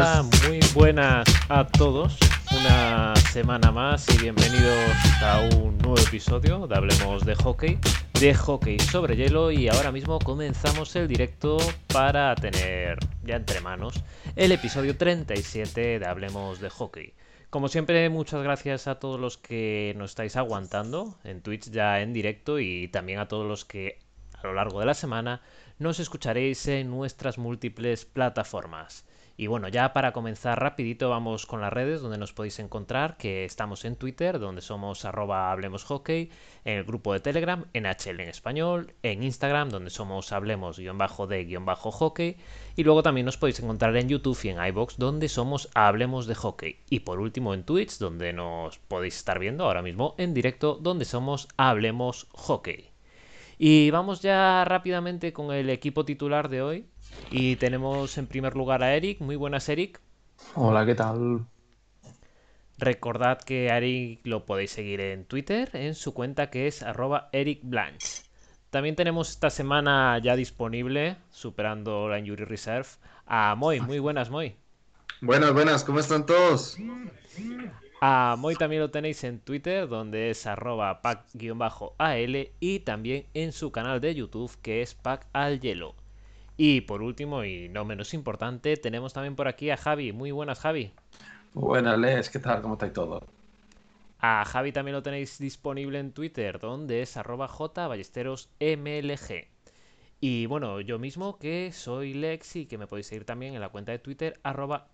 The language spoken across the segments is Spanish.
Hola, muy buenas a todos. Una semana más y bienvenidos a un nuevo episodio de Hablemos de Hockey, de hockey sobre hielo y ahora mismo comenzamos el directo para tener ya entre manos el episodio 37 de Hablemos de Hockey. Como siempre, muchas gracias a todos los que nos estáis aguantando en Twitch ya en directo y también a todos los que a lo largo de la semana nos escucharéis en nuestras múltiples plataformas. Y bueno, ya para comenzar rapidito vamos con las redes donde nos podéis encontrar, que estamos en Twitter, donde somos arroba hablemos en el grupo de Telegram, en HL en español, en Instagram, donde somos hablemos de hockey, y luego también nos podéis encontrar en YouTube y en iBox, donde somos hablemos de hockey. Y por último en Twitch, donde nos podéis estar viendo ahora mismo en directo, donde somos hablemos hockey. Y vamos ya rápidamente con el equipo titular de hoy. Y tenemos en primer lugar a Eric. Muy buenas, Eric. Hola, ¿qué tal? Recordad que a Eric lo podéis seguir en Twitter, en su cuenta que es arroba Eric Blanche. También tenemos esta semana ya disponible, superando la Injury Reserve, a Moy. Muy buenas, Moy. Buenas, buenas, ¿cómo están todos? A Moy también lo tenéis en Twitter, donde es arroba pack-al y también en su canal de YouTube, que es pack al hielo. Y por último, y no menos importante, tenemos también por aquí a Javi. Muy buenas, Javi. Buenas, Les, ¿qué tal? ¿Cómo estáis todos? A Javi también lo tenéis disponible en Twitter, donde es arroba jballesterosmlg. Y bueno, yo mismo que soy Lex y que me podéis seguir también en la cuenta de Twitter arroba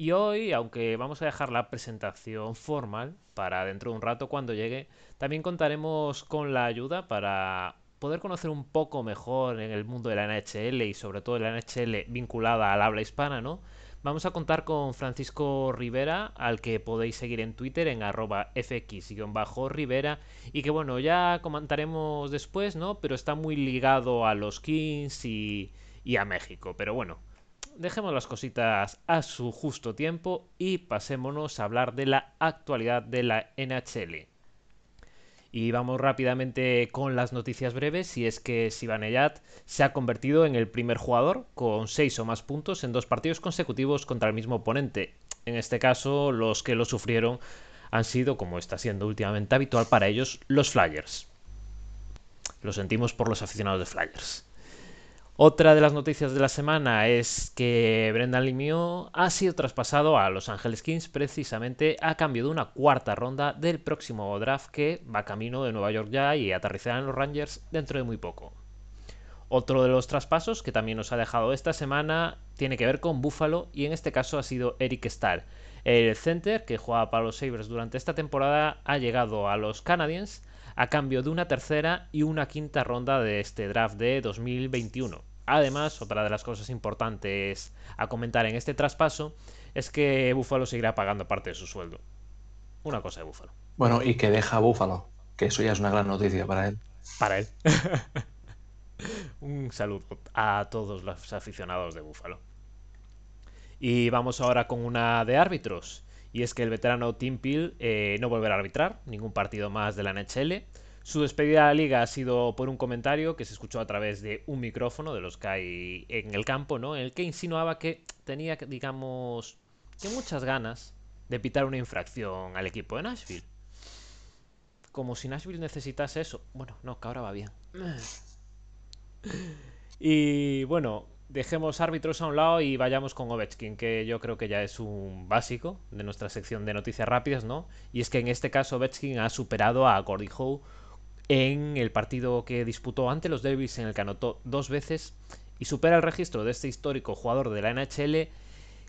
y hoy, aunque vamos a dejar la presentación formal para dentro de un rato cuando llegue, también contaremos con la ayuda para poder conocer un poco mejor en el mundo de la NHL y sobre todo la NHL vinculada al habla hispana, ¿no? Vamos a contar con Francisco Rivera, al que podéis seguir en Twitter en arroba fx-rivera y que bueno, ya comentaremos después, ¿no? Pero está muy ligado a los Kings y, y a México. Pero bueno, dejemos las cositas a su justo tiempo y pasémonos a hablar de la actualidad de la NHL. Y vamos rápidamente con las noticias breves, y es que Sivaneyat se ha convertido en el primer jugador con 6 o más puntos en dos partidos consecutivos contra el mismo oponente. En este caso, los que lo sufrieron han sido, como está siendo últimamente habitual para ellos, los Flyers. Lo sentimos por los aficionados de Flyers. Otra de las noticias de la semana es que Brendan Lemieux ha sido traspasado a Los Angeles Kings precisamente a cambio de una cuarta ronda del próximo draft que va camino de Nueva York ya y aterrizará en los Rangers dentro de muy poco. Otro de los traspasos que también nos ha dejado esta semana tiene que ver con Buffalo y en este caso ha sido Eric Stahl. El center que jugaba para los Sabres durante esta temporada ha llegado a los Canadiens a cambio de una tercera y una quinta ronda de este draft de 2021. Además, otra de las cosas importantes a comentar en este traspaso es que Búfalo seguirá pagando parte de su sueldo. Una cosa de Búfalo. Bueno, y que deja a Búfalo, que eso ya es una gran noticia para él. Para él. Un saludo a todos los aficionados de Búfalo. Y vamos ahora con una de árbitros. Y es que el veterano Tim Peel eh, no volverá a arbitrar ningún partido más de la NHL su despedida de la liga ha sido por un comentario que se escuchó a través de un micrófono de los que hay en el campo, ¿no? En el que insinuaba que tenía, digamos, que muchas ganas de pitar una infracción al equipo de Nashville. Como si Nashville necesitase eso. Bueno, no, que ahora va bien. Y bueno, dejemos árbitros a un lado y vayamos con Ovechkin, que yo creo que ya es un básico de nuestra sección de noticias rápidas, ¿no? Y es que en este caso Ovechkin ha superado a Gordie Howe en el partido que disputó ante los Devils en el que anotó dos veces y supera el registro de este histórico jugador de la NHL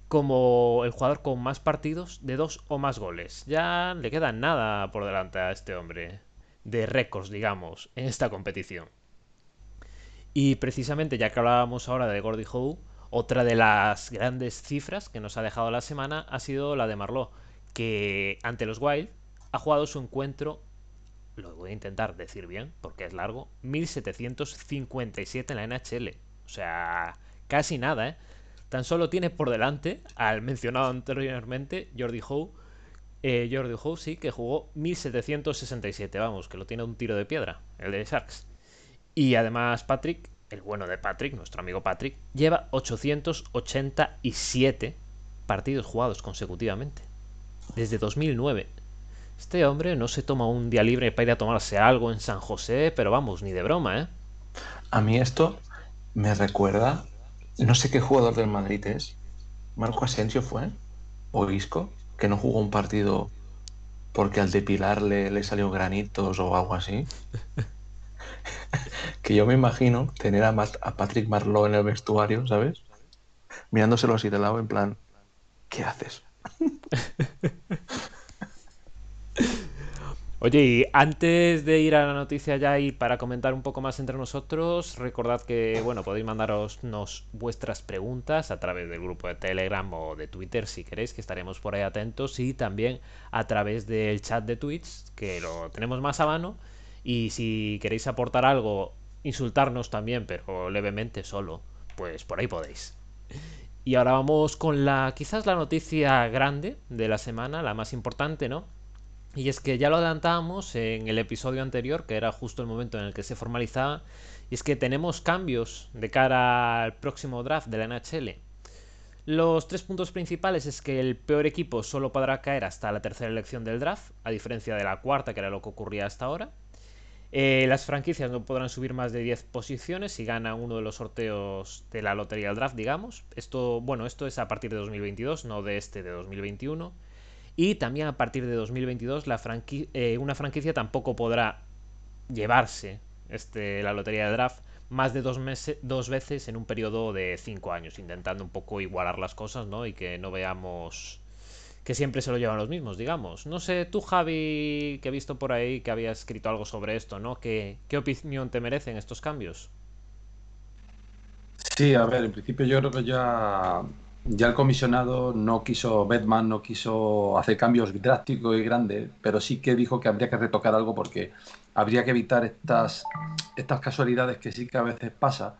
como el jugador con más partidos de dos o más goles. Ya le queda nada por delante a este hombre de récords, digamos, en esta competición. Y precisamente, ya que hablábamos ahora de Gordie Howe, otra de las grandes cifras que nos ha dejado la semana ha sido la de Marlowe, que ante los Wild ha jugado su encuentro lo voy a intentar decir bien porque es largo, 1757 en la NHL. O sea, casi nada, ¿eh? Tan solo tiene por delante al mencionado anteriormente Jordi Howe. Eh, Jordi Howe sí que jugó 1767, vamos, que lo tiene un tiro de piedra, el de Sharks. Y además Patrick el bueno de Patrick, nuestro amigo Patrick, lleva 887 partidos jugados consecutivamente. Desde 2009. Este hombre no se toma un día libre para ir a tomarse algo en San José, pero vamos, ni de broma, ¿eh? A mí esto me recuerda, no sé qué jugador del Madrid es, Marco Asensio fue, o Isco, que no jugó un partido porque al depilarle le salió granitos o algo así. que yo me imagino tener a, a Patrick Marlowe en el vestuario, ¿sabes? Mirándoselo así de lado en plan, ¿qué haces? Oye, y antes de ir a la noticia ya y para comentar un poco más entre nosotros, recordad que, bueno, podéis mandaros vuestras preguntas a través del grupo de Telegram o de Twitter si queréis, que estaremos por ahí atentos, y también a través del chat de Twitch, que lo tenemos más a mano, y si queréis aportar algo, insultarnos también, pero levemente solo, pues por ahí podéis. Y ahora vamos con la, quizás la noticia grande de la semana, la más importante, ¿no? Y es que ya lo adelantábamos en el episodio anterior, que era justo el momento en el que se formalizaba, y es que tenemos cambios de cara al próximo draft de la NHL. Los tres puntos principales es que el peor equipo solo podrá caer hasta la tercera elección del draft, a diferencia de la cuarta, que era lo que ocurría hasta ahora. Eh, las franquicias no podrán subir más de 10 posiciones si ganan uno de los sorteos de la lotería del draft, digamos. Esto, bueno, esto es a partir de 2022, no de este de 2021. Y también a partir de 2022 la eh, una franquicia tampoco podrá llevarse este, la lotería de draft más de dos, meses, dos veces en un periodo de cinco años, intentando un poco igualar las cosas, ¿no? Y que no veamos que siempre se lo llevan los mismos, digamos. No sé, tú Javi, que he visto por ahí que había escrito algo sobre esto, ¿no? ¿Qué, qué opinión te merecen estos cambios? Sí, a ver, en principio yo creo que ya ya el comisionado no quiso, Batman no quiso hacer cambios drásticos y grandes, pero sí que dijo que habría que retocar algo porque habría que evitar estas, estas casualidades que sí que a veces pasa,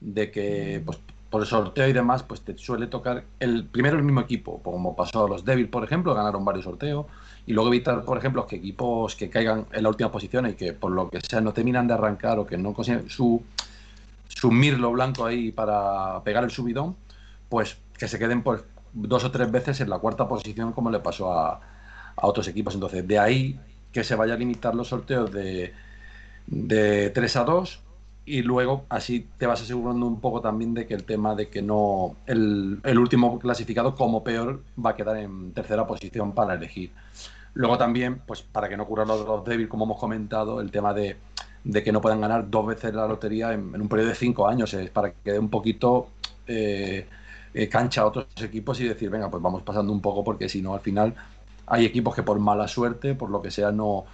de que pues, por el sorteo y demás, pues te suele tocar el primero el mismo equipo, como pasó a los Devils, por ejemplo, ganaron varios sorteos, y luego evitar, por ejemplo, que equipos que caigan en la última posición y que por lo que sea no terminan de arrancar o que no consiguen su, su mirlo blanco ahí para pegar el subidón, pues que se queden pues, dos o tres veces en la cuarta posición como le pasó a, otros equipos. Entonces, de ahí que se vaya a limitar los sorteos de, de 3 a 2 y luego así te vas asegurando un poco también de que el tema de que no el, último clasificado como peor va a quedar en tercera posición para elegir. Luego también, pues para que no ocurra lo de los débiles, como hemos comentado, el tema de, que no puedan ganar dos veces la lotería en, un periodo de cinco años, es para que quede un poquito eh, eh, cancha a otros equipos y decir, venga, pues vamos pasando un poco porque si no, al final hay equipos que por mala suerte, por lo que sea, no,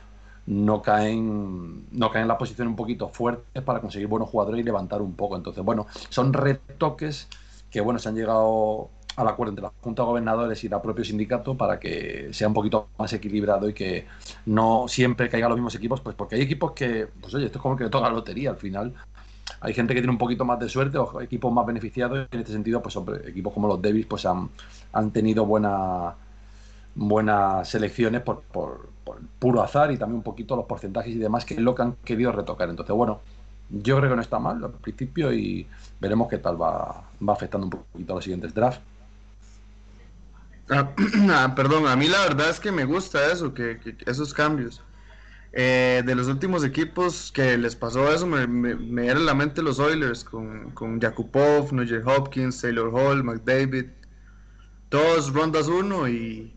no caen no caen en la posición un poquito fuerte para conseguir buenos jugadores y levantar un poco. Entonces, bueno, son retoques que, bueno, se han llegado al acuerdo entre la Junta de Gobernadores y el propio sindicato para que sea un poquito más equilibrado y que no siempre caigan los mismos equipos, pues porque hay equipos que, pues oye, esto es como que le toca la lotería al final hay gente que tiene un poquito más de suerte o equipos más beneficiados. En este sentido, pues equipos como los Davis pues han, han tenido buena, buenas selecciones por, por, puro azar y también un poquito los porcentajes y demás que es lo que han querido retocar. Entonces, bueno, yo creo que no está mal al principio y veremos qué tal va, va afectando un poquito a los siguientes drafts. Ah, ah, perdón, a mí la verdad es que me gusta eso, que esos cambios. Eh, de los últimos equipos que les pasó eso, me, me, a la mente los Oilers con, con Yakupov, Nugent Hopkins, Taylor Hall, McDavid, todos rondas uno y,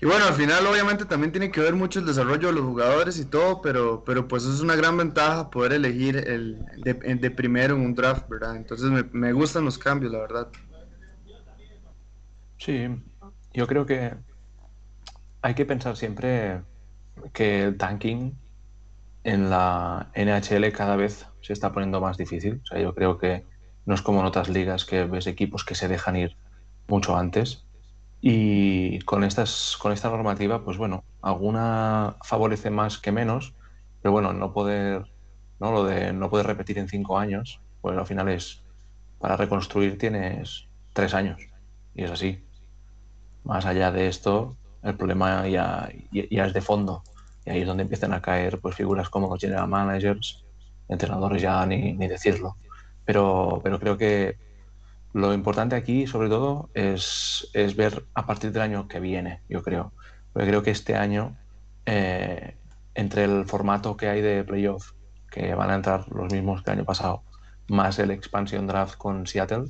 y bueno, al final obviamente también tiene que ver mucho el desarrollo de los jugadores y todo, pero, pero pues es una gran ventaja poder elegir el de, de primero en un draft, ¿verdad? Entonces me, me gustan los cambios, la verdad. Sí, yo creo que hay que pensar siempre que el tanking en la NHL cada vez se está poniendo más difícil. O sea, yo creo que no es como en otras ligas que ves equipos que se dejan ir mucho antes. Y con, estas, con esta normativa, pues bueno, alguna favorece más que menos, pero bueno, no poder, ¿no? Lo de no poder repetir en cinco años, pues al final es, para reconstruir tienes tres años. Y es así. Más allá de esto, el problema ya, ya, es de fondo. Y ahí es donde empiezan a caer pues, figuras como los general managers, entrenadores ya ni, ni decirlo. Pero, pero creo que lo importante aquí, sobre todo, es, es ver a partir del año que viene, yo creo. Porque creo que este año, eh, entre el formato que hay de playoff, que van a entrar los mismos que el año pasado, más el expansion draft con Seattle,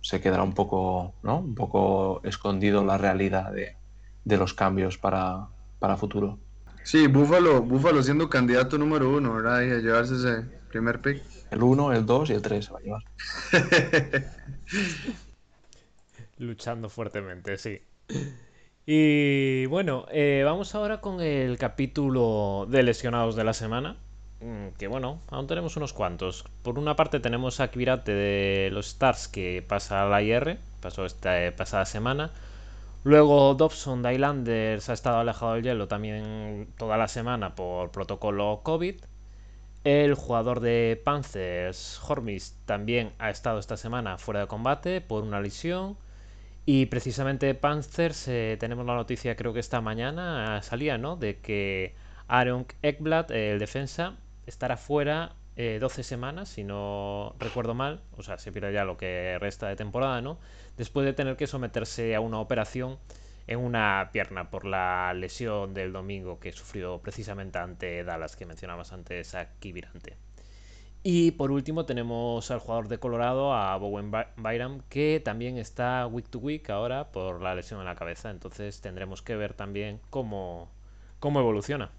se quedará un poco, ¿no? Un poco escondido la realidad de, de los cambios para, para futuro. Sí, Búfalo, Búfalo siendo candidato número uno, ¿verdad? Y a llevarse ese primer pick. El 1, el 2 y el 3 se va a llevar. Luchando fuertemente, sí. Y bueno, eh, vamos ahora con el capítulo de lesionados de la semana. Mm, que bueno, aún tenemos unos cuantos. Por una parte tenemos a Kvirate de los Stars que pasa a la IR, pasó esta eh, pasada semana. Luego Dobson de Islanders ha estado alejado del hielo también toda la semana por protocolo COVID. El jugador de Panthers, Hormis, también ha estado esta semana fuera de combate por una lesión. Y precisamente Panthers, eh, tenemos la noticia, creo que esta mañana salía, ¿no? De que Aaron Ekblad, el defensa, estará fuera 12 eh, semanas, si no recuerdo mal. O sea, se pierde ya lo que resta de temporada, ¿no? Después de tener que someterse a una operación en una pierna por la lesión del domingo que sufrió precisamente ante Dallas, que mencionabas antes aquí Virante. Y por último tenemos al jugador de Colorado, a Bowen Byram, que también está week to week ahora por la lesión en la cabeza. Entonces tendremos que ver también cómo, cómo evoluciona.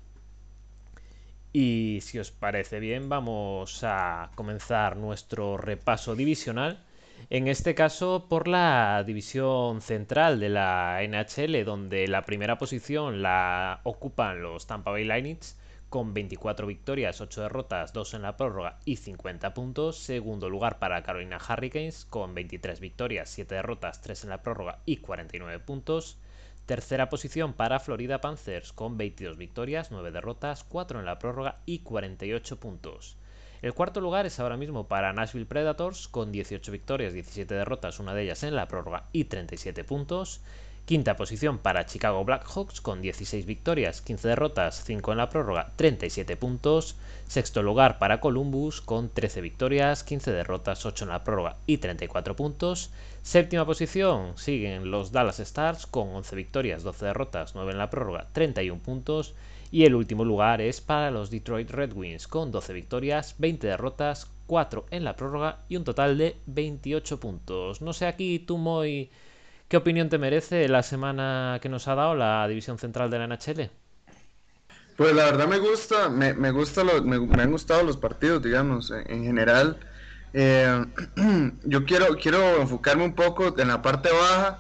Y si os parece bien, vamos a comenzar nuestro repaso divisional en este caso por la división central de la NHL, donde la primera posición la ocupan los Tampa Bay Lightning con 24 victorias, 8 derrotas, 2 en la prórroga y 50 puntos. Segundo lugar para Carolina Hurricanes con 23 victorias, 7 derrotas, 3 en la prórroga y 49 puntos. Tercera posición para Florida Panthers con 22 victorias, 9 derrotas, 4 en la prórroga y 48 puntos. El cuarto lugar es ahora mismo para Nashville Predators con 18 victorias, 17 derrotas, una de ellas en la prórroga y 37 puntos. Quinta posición para Chicago Blackhawks con 16 victorias, 15 derrotas, 5 en la prórroga, 37 puntos. Sexto lugar para Columbus con 13 victorias, 15 derrotas, 8 en la prórroga y 34 puntos. Séptima posición siguen los Dallas Stars con 11 victorias, 12 derrotas, 9 en la prórroga, 31 puntos. Y el último lugar es para los Detroit Red Wings con 12 victorias, 20 derrotas, 4 en la prórroga y un total de 28 puntos. No sé aquí tú, Moy, ¿qué opinión te merece la semana que nos ha dado la división central de la NHL? Pues la verdad me gusta, me, gusta me, han gustado los partidos, digamos, en, general. Eh, yo quiero, quiero enfocarme un poco en la parte baja,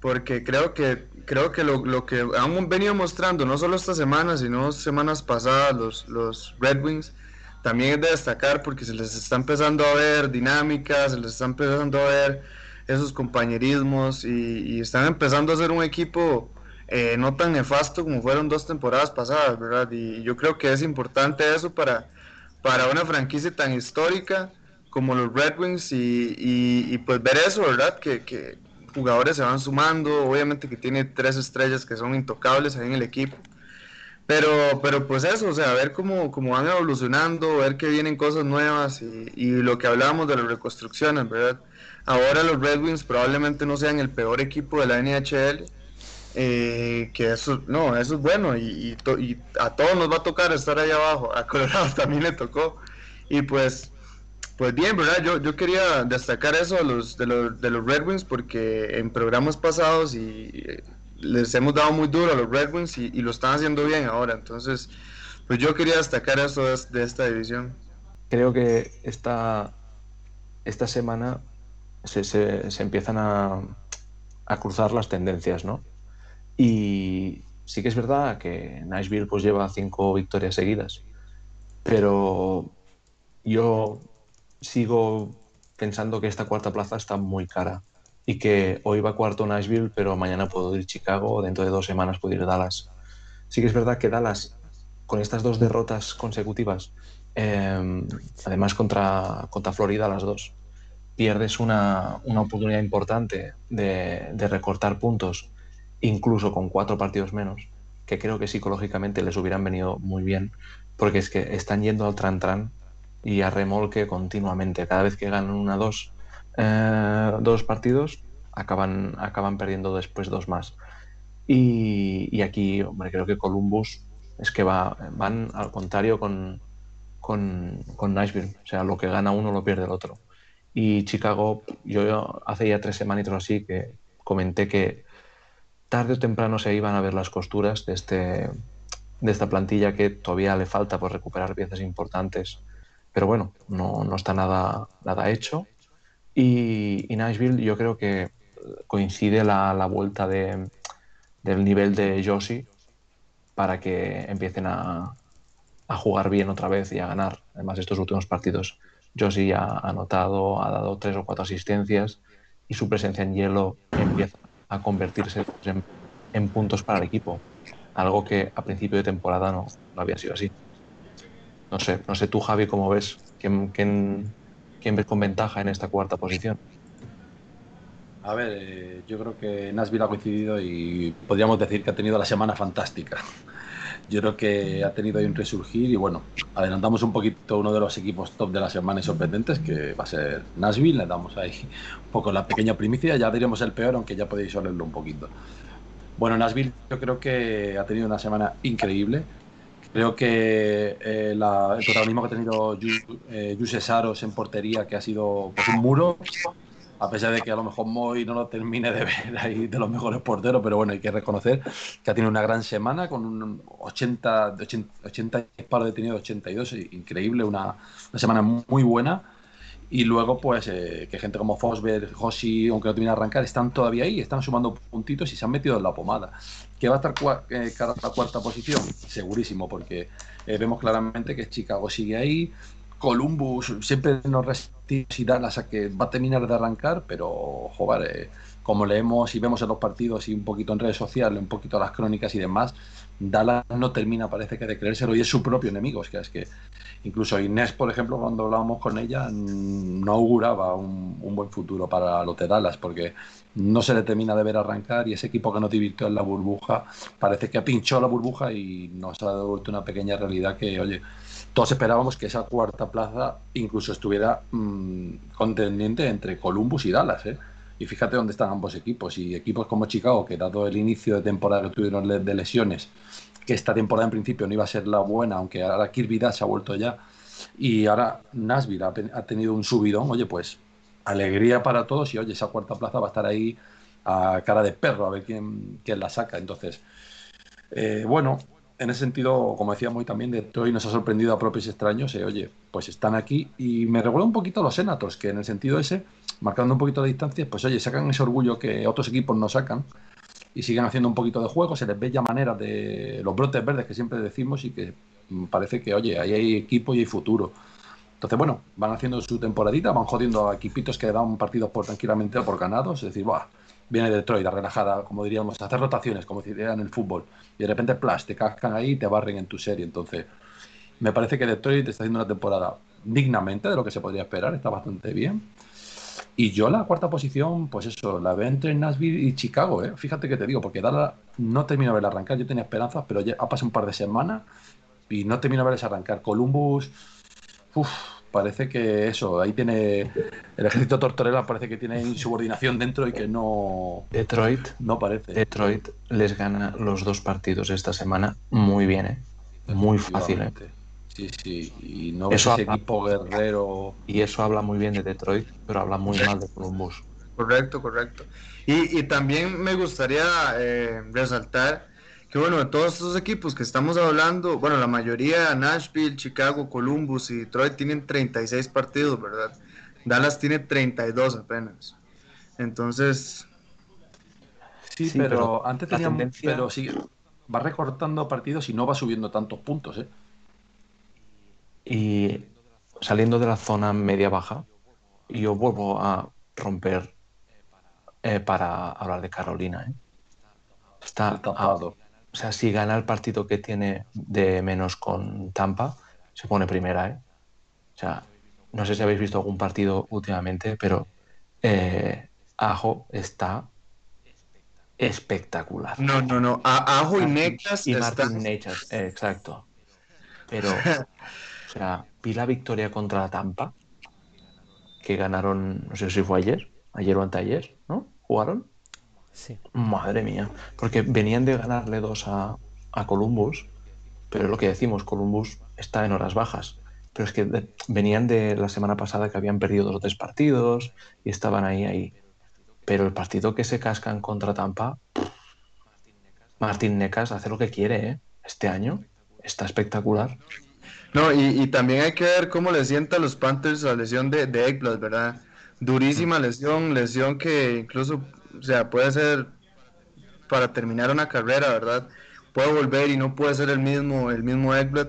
porque creo que creo que lo, lo, que han venido mostrando, no solo esta semana, sino semanas pasadas, los, los Red Wings, también es de destacar porque se les está empezando a ver dinámicas, se les está empezando a ver esos compañerismos y, están empezando a ser un equipo eh, no tan nefasto como fueron dos temporadas pasadas, ¿verdad? Y yo creo que es importante eso para, para una franquicia tan histórica como los Red Wings y, pues ver eso, ¿verdad? Que, que, jugadores se van sumando, obviamente que tiene tres estrellas que son intocables ahí en el equipo. Pero, pero pues eso, o sea, ver cómo, cómo van evolucionando, ver que vienen cosas nuevas y, y, lo que hablábamos de las reconstrucciones, ¿verdad? Ahora los Red Wings probablemente no sean el peor equipo de la NHL, eh, que eso, no, eso es bueno y, y, a todos nos va a tocar estar ahí abajo, a Colorado también le tocó. Y pues pues bien, ¿verdad? Yo, yo quería destacar eso de los, de, los, de los Red Wings porque en programas pasados y eh, les hemos dado muy duro a los Red Wings y, lo están haciendo bien ahora. Entonces, pues yo quería destacar eso de, esta división. Creo que esta, esta semana se, empiezan a, a, cruzar las tendencias, ¿no? Y sí que es verdad que Nashville pues lleva cinco victorias seguidas, pero yo sigo pensando que esta cuarta plaza está muy cara y que hoy va cuarto Nashville, pero mañana puedo ir Chicago, dentro de dos semanas puedo ir Dallas. Sí que es verdad que Dallas, con estas dos derrotas consecutivas, em, además contra, contra Florida las dos, pierdes una, una oportunidad importante de, de, recortar puntos, incluso con cuatro partidos menos, que creo que psicológicamente les hubieran venido muy bien, porque es que están yendo al tran-tran y a remolque continuamente. Cada vez que ganan una dos, eh, dos partidos, acaban, acaban perdiendo después dos más. Y, y, aquí, hombre, creo que Columbus es que va, van al contrario con, con, con Nashville. O sea, lo que gana uno lo pierde el otro. Y Chicago, yo hace ya tres semanitas así que comenté que tarde o temprano se iban a ver las costuras de, este, de esta plantilla que todavía le falta por recuperar piezas importantes. Pero bueno, no, no está nada, nada hecho. Y, y, Nashville yo creo que coincide la, la vuelta de, del nivel de Josie para que empiecen a, a, jugar bien otra vez y a ganar. Además, estos últimos partidos, Josie ha anotado, ha dado tres o cuatro asistencias y su presencia en hielo empieza a convertirse en, en puntos para el equipo. Algo que a principio de temporada no, había sido así. No sé, no sé tú, Javi, cómo ves, quién ves con ventaja en esta cuarta posición. A ver, eh, yo creo que Nashville ha coincidido y podríamos decir que ha tenido la semana fantástica. Yo creo que ha tenido ahí un resurgir y bueno, adelantamos un poquito uno de los equipos top de la semana y sorprendentes que va a ser Nashville. Le damos ahí un poco la pequeña primicia, ya diremos el peor, aunque ya podéis olerlo un poquito. Bueno, Nashville yo creo que ha tenido una semana increíble. Creo que eh, la, el protagonismo que ha tenido Yuse eh, Saros en portería, que ha sido pues, un muro, a pesar de que a lo mejor Moy no lo termine de ver ahí de los mejores porteros, pero bueno, hay que reconocer que ha tenido una gran semana con un 80, 80, 80 disparos detenidos, 82, increíble, una, una semana muy buena. Y luego, pues, eh, que gente como Fosberg, Hoshi, aunque no termine de arrancar, están todavía ahí, están sumando puntitos y se han metido en la pomada. ¿Que va a estar eh, cara a la cuarta posición? Segurísimo, porque eh, vemos claramente que Chicago sigue ahí, Columbus siempre nos resistimos y Dallas a que va a terminar de arrancar, pero joder, eh, como leemos y vemos en los partidos y un poquito en redes sociales, un poquito las crónicas y demás, Dallas no termina, parece que de creérselo y es su propio enemigo. Es que, incluso Inés, por ejemplo, cuando hablábamos con ella, no auguraba un, buen futuro para los de Dallas porque no se le termina de ver arrancar y ese equipo que no divirtió en la burbuja parece que ha pinchado la burbuja y nos ha devuelto una pequeña realidad que, oye, todos esperábamos que esa cuarta plaza incluso estuviera mmm, contendiente entre Columbus y Dallas. ¿eh? Y fíjate dónde están ambos equipos. Y equipos como Chicago, que dado el inicio de temporada que tuvieron de lesiones, que esta temporada en principio no iba a ser la buena, aunque ahora Kirby se ha vuelto ya, y ahora Nashville ha, ha, tenido un subidón, oye, pues alegría para todos y oye, esa cuarta plaza va a estar ahí a cara de perro, a ver quién, quién la saca. Entonces, eh, bueno, en ese sentido, como decía muy también, Detroit nos ha sorprendido a propios extraños. Eh, oye, pues están aquí y me recuerda un poquito los Senators, que en el sentido ese, marcando un poquito de distancia, pues oye, sacan ese orgullo que otros equipos no sacan y siguen haciendo un poquito de juego. Se les ve ya manera de los brotes verdes que siempre decimos y que parece que, oye, ahí hay equipo y hay futuro. Entonces, bueno, van haciendo su temporadita, van jodiendo a equipitos que dan partidos por tranquilamente por ganados. Es decir, Buah, viene Detroit, relajada, como diríamos, hacer rotaciones, como diría en el fútbol. Y de repente, plas, te cascan ahí y te barren en tu serie. Entonces, me parece que Detroit está haciendo una temporada dignamente de lo que se podría esperar, está bastante bien. Y yo la cuarta posición, pues eso, la veo entre Nashville y Chicago, ¿eh? Fíjate que te digo, porque Dallas no termino de ver arrancar, yo tenía esperanzas, pero ya ha pasado un par de semanas y no termino de verles arrancar. Columbus, uff, parece que eso, ahí tiene el ejército Tortorella parece que tiene insubordinación dentro y que no Detroit no parece. Detroit les gana los dos partidos esta semana muy bien, ¿eh? muy fácil. ¿eh? Sí, sí, y no eso ese habla, equipo guerrero y eso habla muy bien de Detroit, pero habla muy mal de Columbus. Correcto, correcto. Y, y también me gustaría eh, resaltar que bueno, de todos estos equipos que estamos hablando, bueno, la mayoría, Nashville, Chicago, Columbus y Detroit tienen 36 partidos, ¿verdad? Dallas tiene 32 apenas. Entonces... Sí, sí pero, pero, antes tenían, tendencia... pero sí, va recortando partidos y no va subiendo tantos puntos, ¿eh? Y saliendo de la zona media-baja, yo vuelvo a romper eh, para hablar de Carolina, ¿eh? Está tapado. O sea, si gana el partido que tiene de menos con Tampa, se pone primera, ¿eh? O sea, no sé si habéis visto algún partido últimamente, pero eh, Ajo está espectacular. No, no, no. A Ajo y Nechas. Y Martin Nechas, eh, exacto. Pero sea, vi la victoria contra Tampa, que ganaron, no sé si fue ayer, ayer o anteayer, ¿no? ¿Jugaron? Sí. Madre mía, porque venían de ganarle dos a, a Columbus, pero es lo que decimos, Columbus está en horas bajas. Pero es que de- venían de la semana pasada que habían perdido dos o tres partidos y estaban ahí, ahí. Pero el partido que se cascan contra Tampa, Martín Necas hace lo que quiere, ¿eh? Este año está espectacular. No, y, y también hay que ver cómo le sienta a los Panthers la lesión de, de Ekblad, ¿verdad? Durísima lesión, lesión que incluso, o sea, puede ser para terminar una carrera, ¿verdad? Puede volver y no puede ser el mismo, el mismo Ekblad.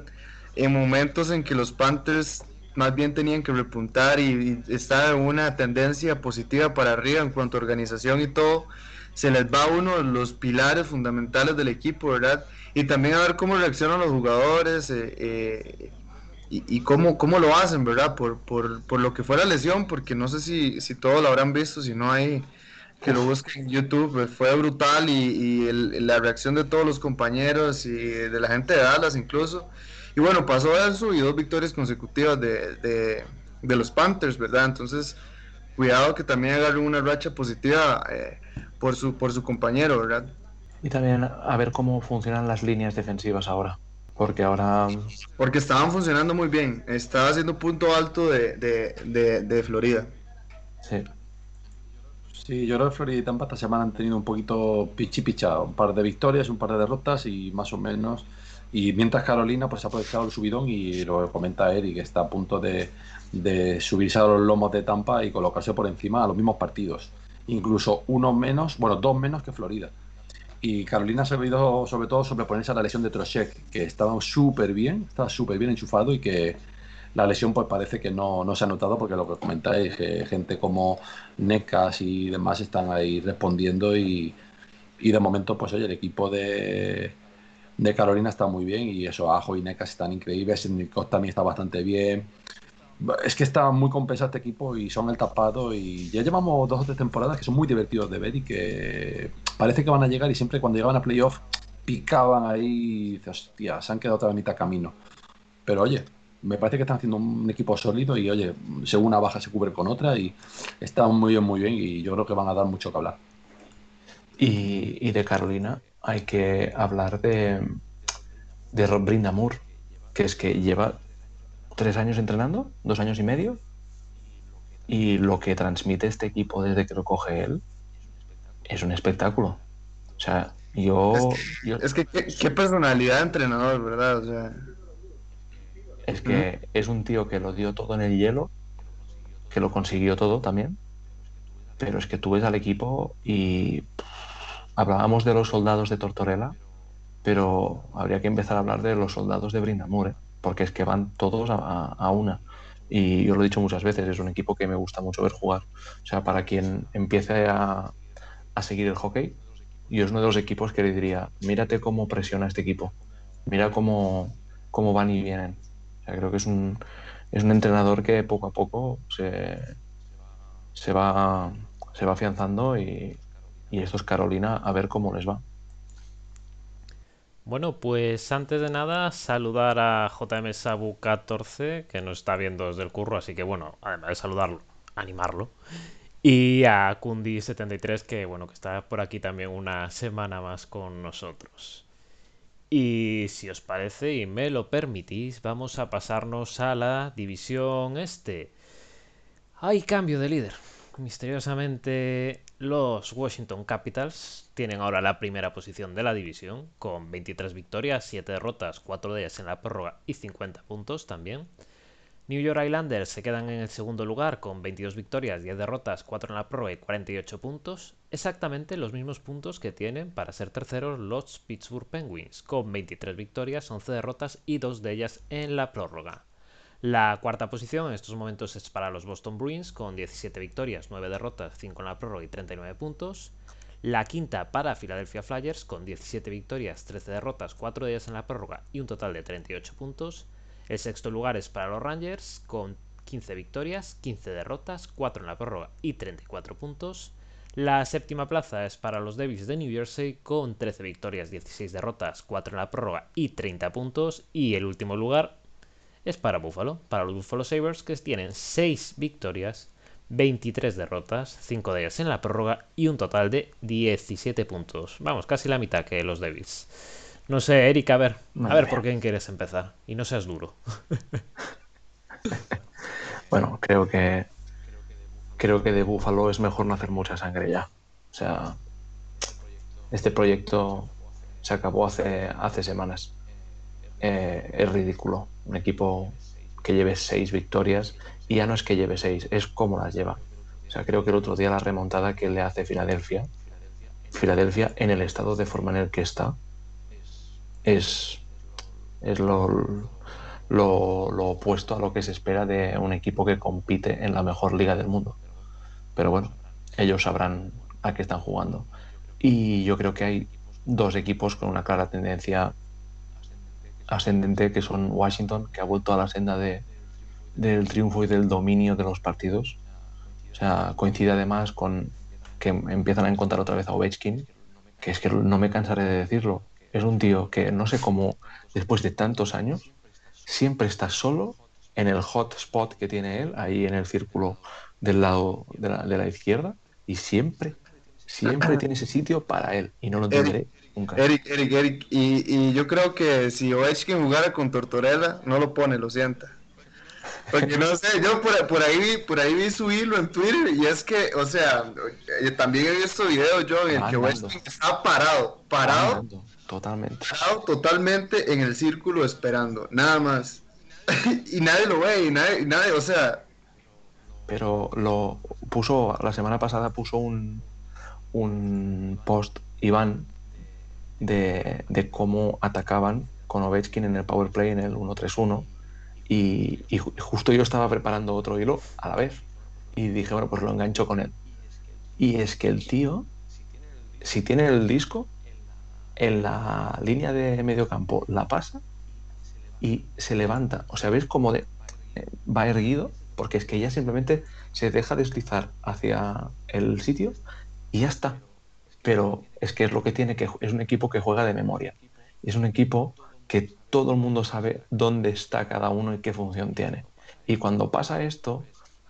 En momentos en que los Panthers más bien tenían que repuntar y, y está una tendencia positiva para arriba en cuanto a organización y todo, se les va uno de los pilares fundamentales del equipo, ¿verdad? Y también a ver cómo reaccionan los jugadores eh, eh, y, y cómo, cómo lo hacen, ¿verdad? Por, por, por lo que fue la lesión, porque no sé si, si todos lo habrán visto, si no hay que lo busquen en YouTube, pues, fue brutal y, y el- la reacción de todos los compañeros y de la gente de Dallas incluso. Y bueno, pasó eso y dos victorias consecutivas de, de, de los Panthers, ¿verdad? Entonces, cuidado que también agarren una racha positiva eh, por, su, por su compañero, ¿verdad? Y también a ver cómo funcionan las líneas defensivas ahora. Porque ahora Porque estaban funcionando muy bien. Estaba siendo punto alto de, de, de Florida. sí, Sí, yo creo que Florida y Tampa esta semana han tenido un poquito pichi picha, un par de victorias, un par de derrotas y más o menos. Y mientras Carolina pues ha aprovechado el subidón y lo comenta Eric, está a punto de, subirse a los lomos de Tampa y colocarse por encima a los mismos partidos. Incluso uno menos, bueno, dos menos que Florida. Y Carolina ha sabido sobre todo sobreponerse a la lesión de Trocheck, que estaba súper bien, estaba súper bien enchufado y que la lesión pues parece que no, no se ha notado porque lo que comentáis, que gente como Necas y demás están ahí respondiendo y, y de momento pues oye, el equipo de, de Carolina está muy bien y eso, Ajo y Necas están increíbles, Sitnikov también está bastante bien. Es que está muy compensado este equipo y son el tapado y ya llevamos dos o tres temporadas que son muy divertidos de ver y que parece que van a llegar y siempre cuando llegaban a playoff picaban ahí y dices, hostia, se han quedado otra mitad camino. Pero oye, me parece que están haciendo un equipo sólido y oye, según una baja se cubre con otra y están muy bien, muy bien y yo creo que van a dar mucho que hablar. Y, y de Carolina hay que hablar de, de Rob Brindamur, que es que lleva tres años entrenando, dos años y medio, y lo que transmite este equipo desde que lo coge él es un espectáculo. O sea, yo... yo- Es que qué, qué personalidad de entrenador, ¿verdad? O sea, Es que es un tío que lo dio todo en el hielo, que lo consiguió todo también, pero es que tú ves al equipo y pff, hablábamos de los soldados de Tortorella, pero habría que empezar a hablar de los soldados de Brindamur, ¿eh? porque es que van todos a una. Y yo lo he dicho muchas veces, es un equipo que me gusta mucho ver jugar. O sea, para quien empiece a, a seguir el hockey, yo es uno de los equipos que le diría, mírate cómo presiona este equipo, mira cómo, cómo van y vienen. Creo que es un, es un entrenador que poco a poco se, se, va, se va afianzando y, y esto es Carolina a ver cómo les va. Bueno, pues antes de nada, saludar a JM Sabu 14, que nos está viendo desde el curro, así que bueno, además de saludarlo, animarlo. Y a Kundi73, que bueno, que está por aquí también una semana más con nosotros. Y si os parece y me lo permitís, vamos a pasarnos a la división este. Hay cambio de líder. Misteriosamente, los Washington Capitals tienen ahora la primera posición de la división, con 23 victorias, 7 derrotas, 4 de ellas en la prórroga y 50 puntos también. New York Islanders se quedan en el segundo lugar con 22 victorias, 10 derrotas, 4 en la prórroga y 48 puntos. Exactamente los mismos puntos que tienen para ser terceros los Pittsburgh Penguins, con 23 victorias, 11 derrotas y 2 de ellas en la prórroga. La cuarta posición en estos momentos es para los Boston Bruins con 17 victorias, 9 derrotas, 5 en la prórroga y 39 puntos. La quinta para Philadelphia Flyers con 17 victorias, 13 derrotas, 4 de ellas en la prórroga y un total de 38 puntos. El sexto lugar es para los Rangers con 15 victorias, 15 derrotas, 4 en la prórroga y 34 puntos. La séptima plaza es para los Devils de New Jersey con 13 victorias, 16 derrotas, 4 en la prórroga y 30 puntos. Y el último lugar es para Buffalo, para los Buffalo Sabres que tienen 6 victorias, 23 derrotas, 5 de ellas en la prórroga y un total de 17 puntos. Vamos, casi la mitad que los Devils. No sé, Eric, a ver, a ver por quién quieres empezar. Y no seas duro. bueno, creo que creo que de Buffalo es mejor no hacer mucha sangre ya. O sea, este proyecto se acabó hace, hace semanas. Eh, es ridículo. Un equipo que lleve seis victorias y ya no es que lleve seis, es cómo las lleva. O sea, creo que el otro día la remontada que le hace Filadelfia, Filadelfia en el estado de forma en el que está, es, es lo, lo, lo, opuesto a lo que se espera de un equipo que compite en la mejor liga del mundo. Pero bueno, ellos sabrán a qué están jugando. Y yo creo que hay dos equipos con una clara tendencia ascendente, que son Washington, que ha vuelto a la senda de, del triunfo y del dominio de los partidos. O sea, coincide además con que empiezan a encontrar otra vez a Ovechkin, que es que no me cansaré de decirlo. Es un tío que no sé cómo, después de tantos años, siempre está solo en el hot spot que tiene él, ahí en el círculo del lado de la, de la izquierda, y siempre, siempre tiene ese sitio para él, y no lo entenderé nunca. Eric, Eric, Eric, y, y yo creo que si Ovechkin jugara con Tortorella, no lo pone, lo sienta. Porque no sé, yo por, por, ahí por ahí vi su hilo en Twitter y es que, o sea, también he visto videos yo en el que Westbrook está parado, parado, totalmente, parado totalmente en el círculo esperando, nada más. y nadie lo ve y nadie, y nadie, o sea. Pero lo puso, la semana pasada puso un, un post, Iván, de, de cómo atacaban con Ovechkin en el power play en el 1-3-1 y, y, justo yo estaba preparando otro hilo a la vez. Y dije, bueno, pues lo engancho con él. Y es que el tío, si tiene el disco, en la línea de medio campo la pasa y se levanta. O sea, ¿ves cómo de, eh, va erguido? Porque es que ya simplemente se deja deslizar hacia el sitio y ya está. Pero es que es lo que tiene, que es un equipo que juega de memoria. Es un equipo que todo el mundo sabe dónde está cada uno y qué función tiene. Y cuando pasa esto,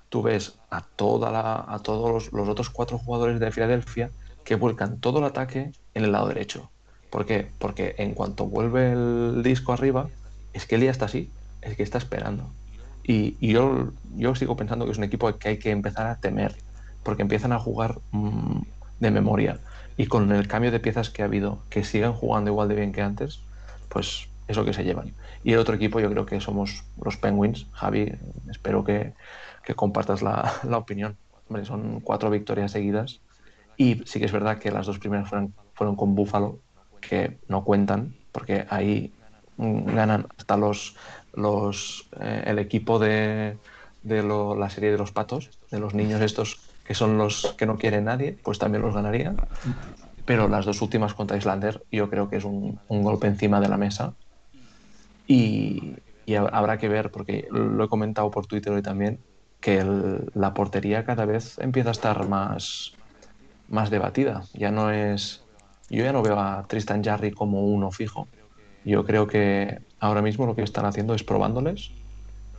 tú ves a, toda la, a todos los, los, otros cuatro jugadores de Filadelfia que vuelcan todo el ataque en el lado derecho. ¿Por qué? Porque en cuanto vuelve el disco arriba, es que él ya está así, es que está esperando. Y, y yo, yo sigo pensando que es un equipo que hay que empezar a temer, porque empiezan a jugar mmm, de memoria. Y con el cambio de piezas que ha habido, que sigan jugando igual de bien que antes, pues eso que se llevan. Y el otro equipo yo creo que somos los Penguins. Javi, espero que, que compartas la, la, opinión. Hombre, son cuatro victorias seguidas y sí que es verdad que las dos primeras fueron, fueron con Buffalo, que no cuentan, porque ahí ganan hasta los, los eh, el equipo de, de lo, la serie de los patos, de los niños estos que son los que no quiere nadie, pues también los ganaría. Pero las dos últimas contra Islander yo creo que es un, golpe encima de la mesa y, y, habrá que ver, porque lo he comentado por Twitter hoy también, que la portería cada vez empieza a estar más, más debatida. Ya no es. Yo ya no veo a Tristan Jarry como uno fijo. Yo creo que ahora mismo lo que están haciendo es probándoles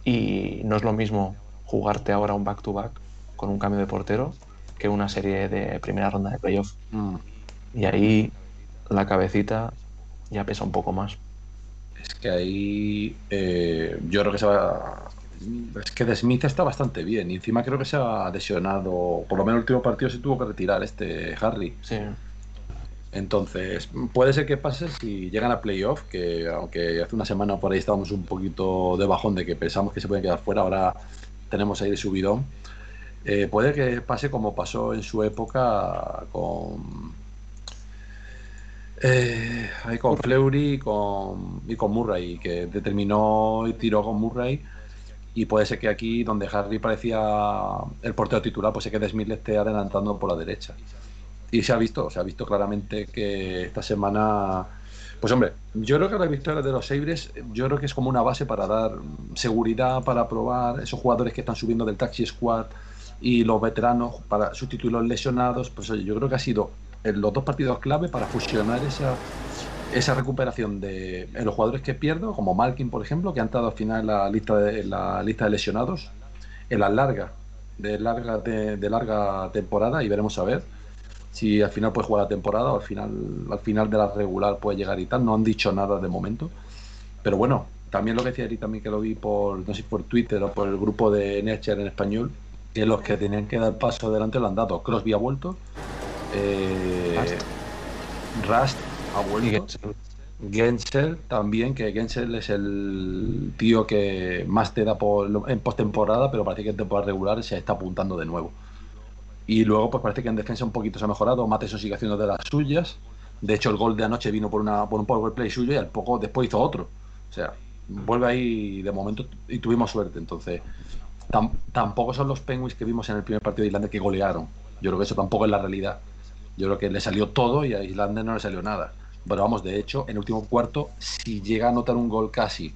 y no es lo mismo jugarte ahora un back-to-back -back con un cambio de portero que una serie de primera ronda de playoff. Mm. Y ahí la cabecita ya pesa un poco más. Es que ahí eh, yo creo que se va. Es que De Smith está bastante bien. Y encima creo que se ha lesionado. Por lo menos el último partido se tuvo que retirar este Harry. Sí. Entonces, puede ser que pase si llegan a playoff, que aunque hace una semana por ahí estábamos un poquito de bajón de que pensamos que se pueden quedar fuera, ahora tenemos ahí de subidón. Eh, puede que pase como pasó en su época con eh, ahí con Fleury y con, y con Murray, que determinó y tiró con Murray. Y puede ser que aquí, donde Harry parecía el portero titular, pues se que Smith le esté adelantando por la derecha. Y se ha visto, se ha visto claramente que esta semana. Pues hombre, yo creo que la victoria de los Sabres, yo creo que es como una base para dar seguridad, para probar esos jugadores que están subiendo del taxi squad y los veteranos para sustituir los lesionados. Pues oye, yo creo que ha sido en los dos partidos clave para fusionar esa, esa recuperación de los jugadores que pierdo, como Malkin, por ejemplo, que ha entrado al final en la lista de, la lista de lesionados, en la larga, de larga, de, larga temporada, y veremos a ver si al final puede jugar la temporada o al final, al final de la regular puede llegar y tal. No han dicho nada de momento. Pero bueno, también lo que decía Eric también que lo vi por, no sé por Twitter o por el grupo de Nature en español, que los que tenían que dar paso adelante lo han dado. Crosby ha vuelto. Eh, Rust ha vuelto. Gensel también, que Gensel es el tío que más te da por, en postemporada, pero parece que en temporada regular se está apuntando de nuevo. Y luego, pues parece que en defensa un poquito se ha mejorado. Mateson sigue haciendo de las suyas. De hecho, el gol de anoche vino por, una, por un power play suyo y al poco después hizo otro. O sea, vuelve ahí de momento y tuvimos suerte. Entonces, tampoco son los Penguins que vimos en el primer partido de Islandia que golearon. Yo creo que eso tampoco es la realidad. Yo creo que le salió todo y a Islandia no le salió nada. Pero vamos, de hecho, en el último cuarto, si llega a anotar un gol casi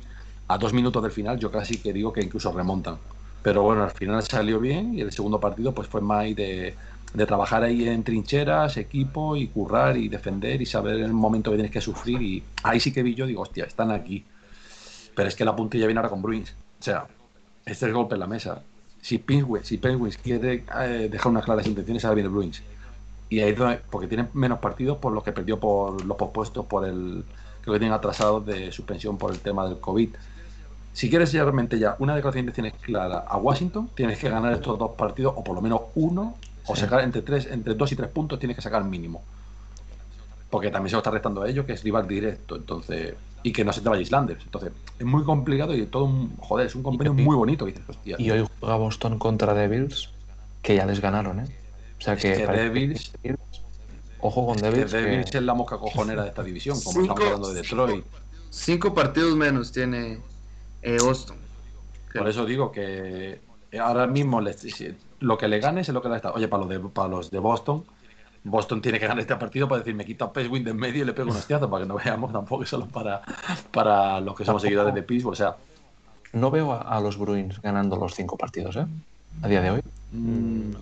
a dos minutos del final, yo casi que digo que incluso remontan. Pero bueno, al final salió bien y el segundo partido pues fue más de, de trabajar ahí en trincheras, equipo y currar y defender y saber el momento que tienes que sufrir. Y ahí sí que vi yo, digo, hostia, están aquí. Pero es que la puntilla viene ahora con Bruins. O sea, este es el golpe en la mesa. Si Penguins, si Penguins quiere eh, dejar unas claras intenciones, ahora viene Bruins y ahí porque tienen menos partidos por lo que perdió por los pospuestos por el creo que tienen atrasados de suspensión por el tema del COVID. Si quieres realmente ya una declaración tienes clara a Washington, tienes que ganar estos dos partidos o por lo menos uno o sacar entre tres, entre dos y tres puntos tienes que sacar mínimo. Porque también se lo está restando a ellos, que es rival directo, entonces, y que no se te vaya Islanders. Entonces, es muy complicado y todo un, joder, es un convenio muy bonito. Y, hoy juega Boston contra Devils, que ya les ganaron, ¿eh? O sea que, Devils. Ojo con Devils. Devils es la mosca cojonera de esta división, como estamos hablando de Detroit. Cinco partidos menos tiene eh, Boston. Por eso digo que ahora mismo lo que le gane es lo que le está. Oye, para los de, para los de Boston, Boston tiene que ganar este partido para decir, me quita a Peswin de en medio y le pego un hostiazo para que no veamos tampoco solo para, para los que somos seguidores de Pittsburgh. O sea, no veo a, los Bruins ganando los cinco partidos, ¿eh? A día de hoy. Mm,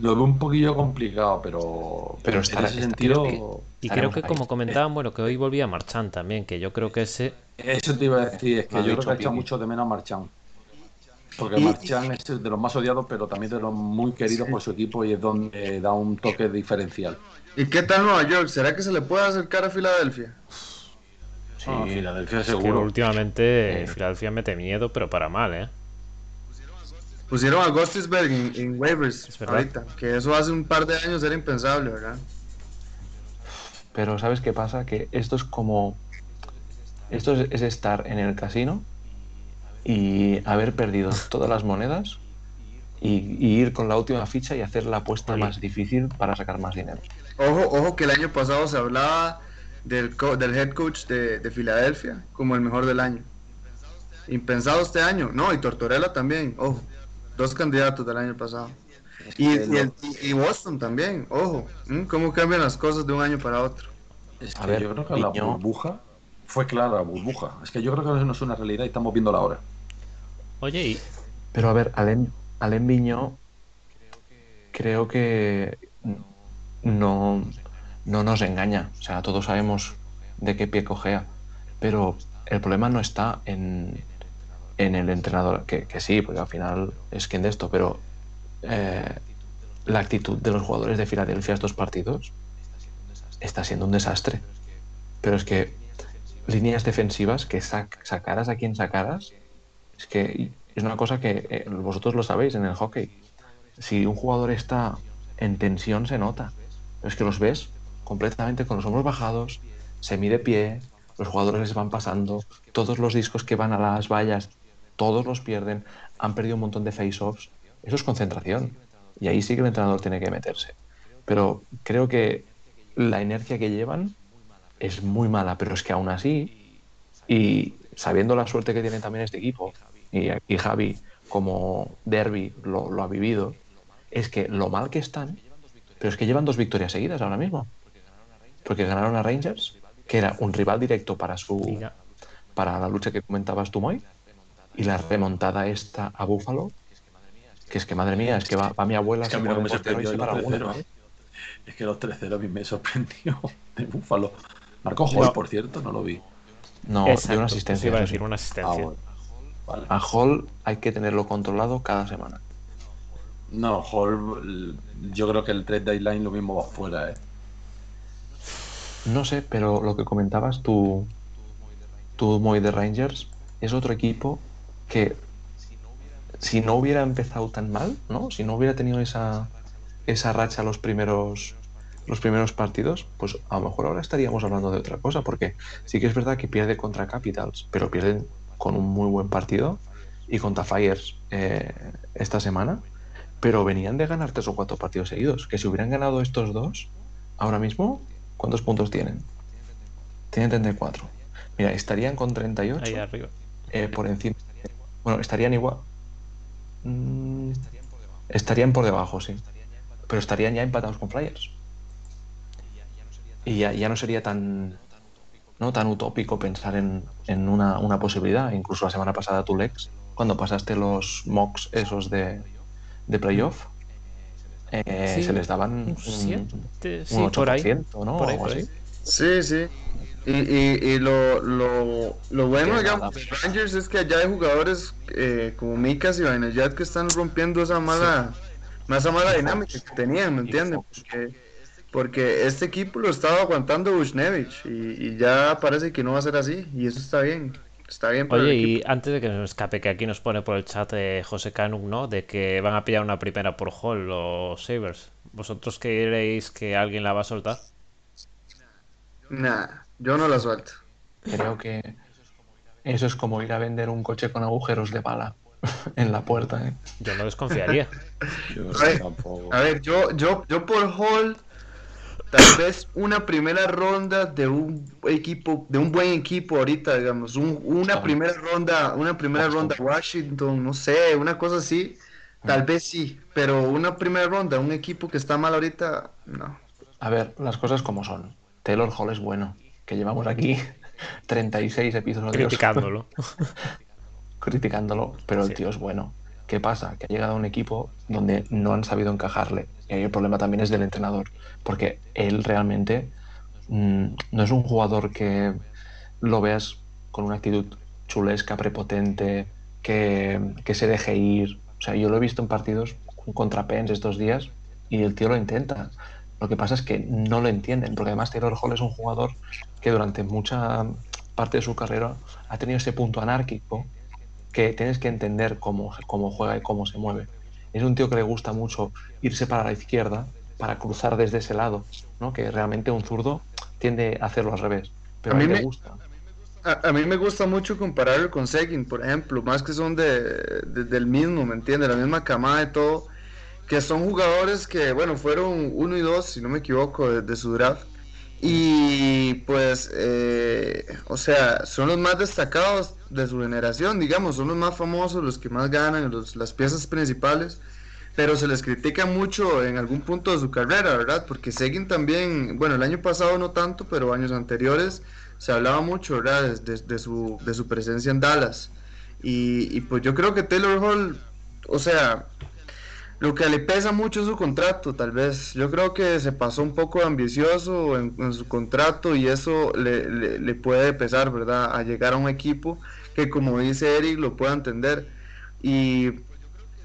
lo veo un poquillo complicado, pero, pero está, en ese sentido. y creo que, como comentaban, bueno, que hoy volvía Marchand también, que yo creo que ese. Eso te iba a decir, es que yo creo que ha hecho mucho de menos a Marchand. Porque Marchand es de los más odiados, pero también de los muy queridos por su equipo y es donde da un toque diferencial. ¿Y qué tal Nueva York? ¿Será que se le puede acercar a Filadelfia? Sí, Filadelfia seguro. últimamente Filadelfia mete miedo, pero para mal, ¿eh? Pusieron a Gostisberg en, waivers ahorita, que eso hace un par de años era impensable, ¿verdad? Pero ¿sabes qué pasa? Que esto es como... Esto es, estar en el casino y haber perdido todas las monedas y, ir con la última ficha y hacer la apuesta más difícil para sacar más dinero. Ojo, ojo que el año pasado se hablaba del, del head coach de, de Filadelfia como el mejor del año. Impensado este año. No, y Tortorella también, ojo. Dos candidatos del año pasado. Y, Boston también, ojo, cómo cambian las cosas de un año para otro. a ver, yo creo que la burbuja fue clara, la burbuja. Es que yo creo que eso no es una realidad y estamos viendo la hora. Oye, y... Pero a ver, Alen, Alen Viño creo que no, no nos engaña. O sea, todos sabemos de qué pie cojea. Pero el problema no está en, en el entrenador, que, sí, porque al final es quien de esto, pero eh, la actitud de los jugadores de Filadelfia estos partidos está siendo un desastre. Pero es que líneas defensivas que sacaras a quien sacaras, es que es una cosa que eh, vosotros lo sabéis en el hockey. Si un jugador está en tensión se nota. Pero es que los ves completamente con los hombros bajados, se mide pie, los jugadores les van pasando, todos los discos que van a las vallas todos los pierden, han perdido un montón de face-offs. Eso es concentración. Y ahí sí que el entrenador tiene que meterse. Pero creo que la inercia que llevan es muy mala, pero es que aún así, y sabiendo la suerte que tiene también este equipo, y, y Javi como Derby lo, lo, ha vivido, es que lo mal que están, pero es que llevan dos victorias seguidas ahora mismo. Porque ganaron a Rangers, que era un rival directo para su para la lucha que comentabas tú, Moy, y la remontada esta a Búfalo, que es que madre mía, es que va, mi abuela es que me sorprendió para ¿eh? Es que los 3-0 a mí me sorprendió de Búfalo. Marcó Hall, No. por cierto, no lo vi. No, de Exacto, una asistencia. iba a decir una Ah, asistencia. bueno. Vale. A Hall hay que tenerlo controlado cada semana. No, Hall, yo creo que el trade deadline lo mismo va fuera, ¿eh? No sé, pero lo que comentabas, tu, tu Moy de Rangers es otro equipo que si no hubiera empezado tan mal, ¿no? Si no hubiera tenido esa, esa racha los primeros los primeros partidos, pues a lo mejor ahora estaríamos hablando de otra cosa, porque sí que es verdad que pierde contra Capitals, pero pierden con un muy buen partido y contra Fires eh, esta semana, pero venían de ganar tres o cuatro partidos seguidos, que si hubieran ganado estos dos, ahora mismo, ¿cuántos puntos tienen? Tienen 34. Mira, estarían con 38 Ahí arriba. eh, por encima. Bueno, estarían igual. Mm, estarían por debajo, sí. Pero estarían ya empatados con Flyers. Y ya, ya no sería tan no tan utópico pensar en, en una, una posibilidad. Incluso la semana pasada tu Lex, cuando pasaste los mocks esos de, de playoff, eh, Sí, se les daban Un un, 7, sí, un por ahí. 8%, ¿no? Por ahí, Algo por ahí. Sí, sí. Y, y, y lo, lo, lo bueno, digamos, de Rangers es que allá hay jugadores eh, como Mikas y Vainajad que están rompiendo esa mala, esa mala dinámica que tenían, ¿me? Fox. Porque, porque este equipo lo estaba aguantando Bushnevich y, y ya parece que no va a ser así y eso está bien. Está bien Oye, y antes de que nos escape, que aquí nos pone por el chat eh, José Canuk, ¿no? De que van a pillar una primera por Hall los Sabres. ¿Vosotros creéis que alguien la va a soltar? Nah, yo no la suelto. Creo que eso es como ir a vender un coche con agujeros de bala en la puerta. ¿eh? Yo no desconfiaría. Yo A ver, tampoco. A ver, yo, yo, yo por Hall, tal vez una primera ronda de un equipo, de un buen equipo ahorita, digamos, un- una primera ronda, una primera ronda Washington, no sé, una cosa así, tal vez sí, pero una primera ronda, un equipo que está mal ahorita, no. A ver, las cosas como son. Taylor Hall es bueno, que llevamos aquí 36 episodios Criticándolo. criticándolo, pero el Sí. tío es bueno. ¿Qué pasa? Que ha llegado a un equipo donde no han sabido encajarle. Y ahí el problema también es del entrenador, porque él realmente mm, no es un jugador que lo veas con una actitud chulesca, prepotente, que, que se deje ir. O sea, yo lo he visto en partidos contra Pens estos días y el tío lo intenta. Lo que pasa es que no lo entienden, porque además Taylor Hall es un jugador que durante mucha parte de su carrera ha tenido ese punto anárquico que tienes que entender cómo, cómo juega y cómo se mueve. Es un tío que le gusta mucho irse para la izquierda para cruzar desde ese lado, ¿no? que realmente un zurdo tiende a hacerlo al revés. Pero A a, mí le me- gusta. A, a mí me gusta mucho compararlo con Seguin, por ejemplo, más que son de, de- del mismo, ¿me entiendes? La misma camada y todo, que son jugadores que, bueno, fueron uno y dos, si no me equivoco, de, su draft. Y pues, eh, o sea, son los más destacados de su generación, digamos, son los más famosos, los que más ganan, las piezas principales, pero se les critica mucho en algún punto de su carrera, ¿verdad? Porque Seguin también, bueno, el año pasado no tanto, pero años anteriores se hablaba mucho, ¿verdad? De su, de su presencia en Dallas. Y, y pues yo creo que Taylor Hall, o sea, lo que le pesa mucho es su contrato, tal vez. Yo creo que se pasó un poco ambicioso en, en su contrato y eso le, le- le puede pesar, ¿verdad? A llegar a un equipo que, como dice Eric, lo pueda entender. Y,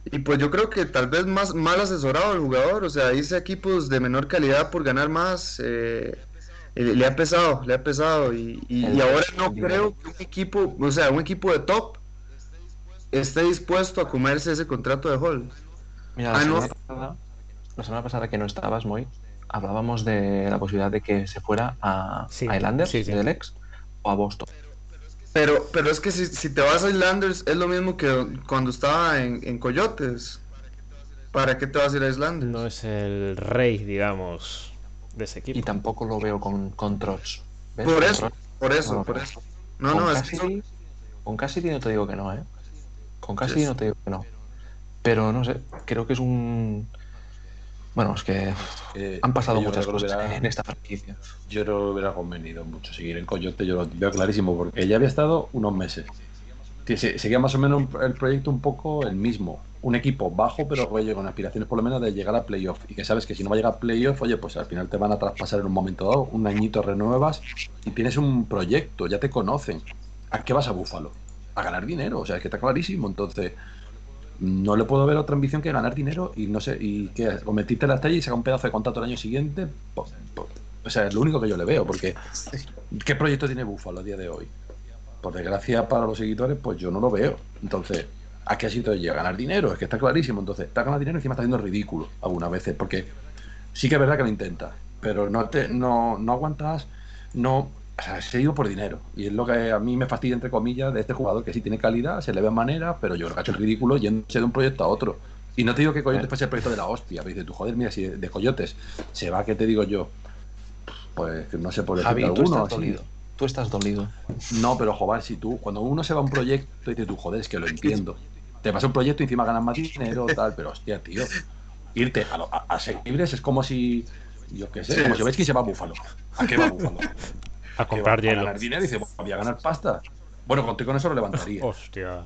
y pues yo creo que tal vez más mal asesorado el jugador, o sea, hice equipos de menor calidad por ganar más. eh, eh, le ha pesado, le ha pesado y, y- ahora no creo que un equipo, o sea, un equipo de top esté dispuesto a comerse ese contrato de Hall. Mira, la, Ah, no. semana pasada, la semana pasada que no estabas, Moy, hablábamos de la posibilidad de que se fuera a Sí, a Islanders, sí, sí. del ex, o a Boston. Pero, pero es que si, si te vas a Islanders es lo mismo que cuando estaba en, en Coyotes. ¿Para qué te vas a ir a Islanders? No es el rey, digamos, de ese Y equipo. tampoco lo veo con, con Trots. ¿Ves? Por eso, por eso, No, por no. eso. No, con no, es que Cassidy, con Cassidy no te digo que no, ¿eh? Con Cassidy Yes. no te digo que no. Pero no sé, creo que es un... Bueno, es que Eh, han pasado muchas creo que cosas en esta franquicia. Yo no hubiera convenido mucho seguir en Coyote, yo lo veo clarísimo, porque ya había estado unos meses. Seguía más o menos el proyecto un poco el mismo, un equipo bajo, pero oye, con aspiraciones por lo menos de llegar a playoff. Y que sabes que si no va a llegar a playoff, oye, pues al final te van a traspasar en un momento dado, un añito renuevas y tienes un proyecto, ya te conocen. ¿A qué vas a Búfalo? A ganar dinero, o sea, es que está clarísimo. Entonces, no le puedo ver otra ambición que ganar dinero y no sé, y que convertirte en la estrella y sacar un pedazo de contrato el año siguiente. o sea, es lo único que yo le veo, porque ¿qué proyecto tiene Búfalo a día de hoy? Por desgracia para los seguidores, pues yo no lo veo. Entonces, ¿a qué sitio llega? ¿Ganar dinero? Es que está clarísimo. Entonces, está ganando dinero y encima está haciendo ridículo algunas veces, porque sí que es verdad que lo intenta, pero no, te, no, no aguantas, no o sea, se ha ido por dinero. Y es lo que a mí me fastidia, entre comillas, de este jugador, que sí tiene calidad, se le ve en manera, pero yo creo que ha hecho el ridículo yéndose de un proyecto a otro. Y no te digo que Coyotes fuese el proyecto de la hostia, pero dices tú, joder, mira, si de Coyotes se va, ¿qué te digo yo? Pues no sé por decirte alguno. Tú estás, dolido. tú estás dolido. No, pero joder, si tú, cuando uno se va a un proyecto, y dices tú, joder, es que lo entiendo. Te vas a un proyecto y encima ganas más dinero, tal, pero hostia, tío. Irte a, a, a libres es como si, yo qué sé, como si ves que se va a Búfalo. ¿A qué va Búfalo? A comprar hielo. A ganar dinero y dice, voy a ganar pasta. Bueno, contigo con eso lo levantaría. Hostia.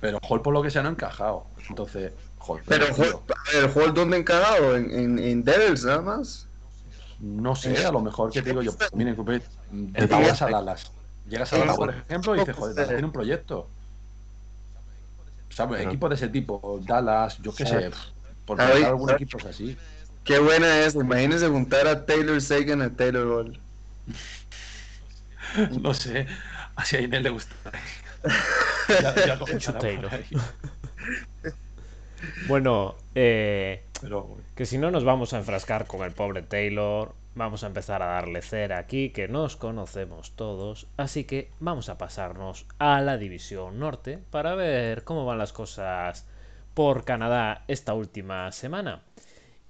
Pero Hall por lo que sea no ha encajado. Entonces, Hall. Pero, pero Hall, Hall, ¿dónde ha encajado? ¿En, en, en Devils nada más? No sé, a lo mejor que te digo yo, miren, llegas a Dallas. Llegas a Dallas, por ejemplo, y dices, joder, Dallas tiene un proyecto. ¿Sabes? Equipos de ese tipo, Dallas, yo qué sé, por algún equipo así. Qué buena es, imagínense juntar a Taylor Sagan a Taylor Hall. no sé, así a Inés le gusta. bueno, eh, que si no nos vamos a enfrascar con el pobre Taylor, vamos a empezar a darle cera aquí, que nos conocemos todos, así que vamos a pasarnos a la división norte para ver cómo van las cosas por Canadá esta última semana.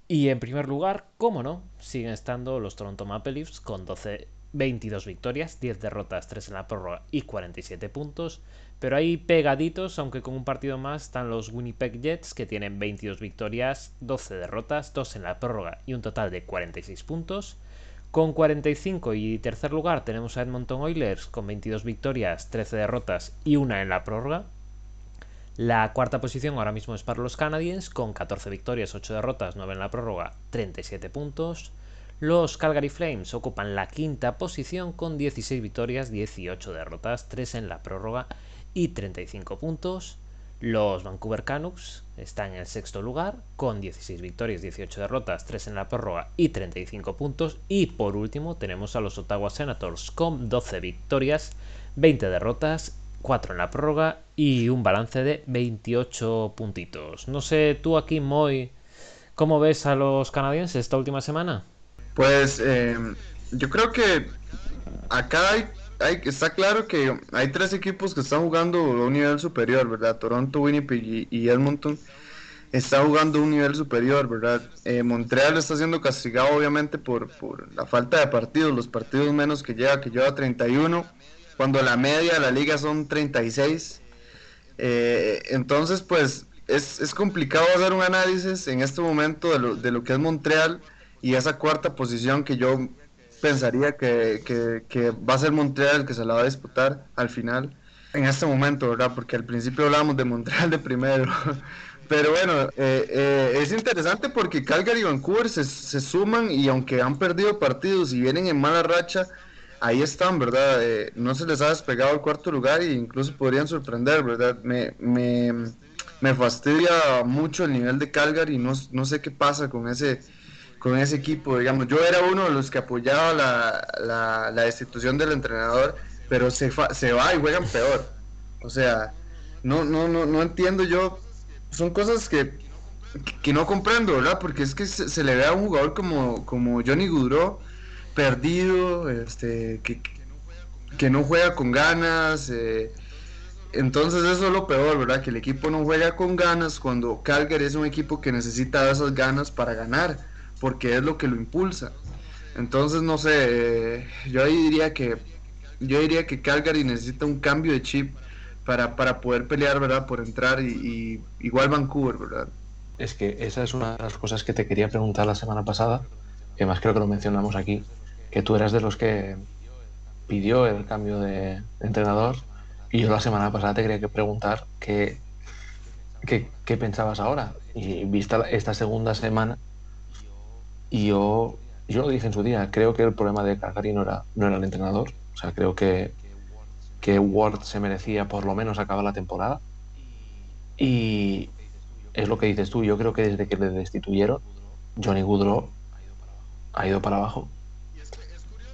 Y en primer lugar, cómo no, siguen estando los Toronto Maple Leafs con 12 22 victorias, 10 derrotas, 3 en la prórroga y 47 puntos. Pero ahí pegaditos, aunque con un partido más, están los Winnipeg Jets que tienen 22 victorias, 12 derrotas, 2 en la prórroga y un total de 46 puntos. Con 45 y tercer lugar tenemos a Edmonton Oilers con 22 victorias, 13 derrotas y 1 en la prórroga. La cuarta posición ahora mismo es para los Canadiens con 14 victorias, 8 derrotas, 9 en la prórroga, 37 puntos. Los Calgary Flames ocupan la quinta posición con 16 victorias, 18 derrotas, 3 en la prórroga y 35 puntos. Los Vancouver Canucks están en el sexto lugar con 16 victorias, 18 derrotas, 3 en la prórroga y 35 puntos. Y por último tenemos a los Ottawa Senators con 12 victorias, 20 derrotas, 4 en la prórroga y un balance de 28 puntitos. No sé tú aquí, Moy, ¿cómo ves a los canadienses esta última semana? Pues eh, yo creo que acá hay, está claro que hay tres equipos que están jugando a un nivel superior, ¿verdad? Toronto, Winnipeg y, Edmonton están jugando a un nivel superior, ¿verdad? Eh, Montreal está siendo castigado obviamente por, la falta de partidos, los partidos menos que lleva, que lleva 31, cuando la media de la liga son 36. Eh, entonces, pues es, es, complicado hacer un análisis en este momento de lo, de lo que es Montreal y esa cuarta posición que yo pensaría que, va a ser Montreal el que se la va a disputar al final, en este momento, ¿verdad? Porque al principio hablábamos de Montreal de primero. Pero bueno, eh, eh, es interesante porque Calgary y Vancouver se, suman y aunque han perdido partidos y vienen en mala racha, ahí están, ¿verdad? Eh, no se les ha despegado el cuarto lugar e incluso podrían sorprender, ¿verdad? Me, me, fastidia mucho el nivel de Calgary, no, no sé qué pasa con ese con ese equipo, digamos. Yo era uno de los que apoyaba la, la, destitución del entrenador, pero se, se va y juegan peor. O sea, no, no, no, no entiendo yo. Son cosas que, que no comprendo, ¿verdad? Porque es que se, le ve a un jugador como, como Johnny Goudreau perdido, este, que, que no juega con ganas. Eh, entonces eso es lo peor, ¿verdad? Que el equipo no juega con ganas cuando Calgary es un equipo que necesita esas ganas para ganar porque es lo que lo impulsa. Entonces, no sé, yo ahí diría que yo diría que Calgary necesita un cambio de chip para, para poder pelear, ¿verdad? Por entrar y, igual Vancouver, ¿verdad? Es que esa es una de las cosas que te quería preguntar la semana pasada, que más creo que lo mencionamos aquí, que tú eras de los que pidió el cambio de, entrenador y yo la semana pasada te quería que preguntar que ¿qué, qué pensabas ahora? Y vista esta segunda semana, y yo, yo lo dije en su día, creo que el problema de Calgary no era, no era el entrenador. O sea, creo que, que Ward se merecía por lo menos acabar la temporada. Y es lo que dices tú, yo creo que desde que le destituyeron, Johnny Goodrow ha ido para abajo.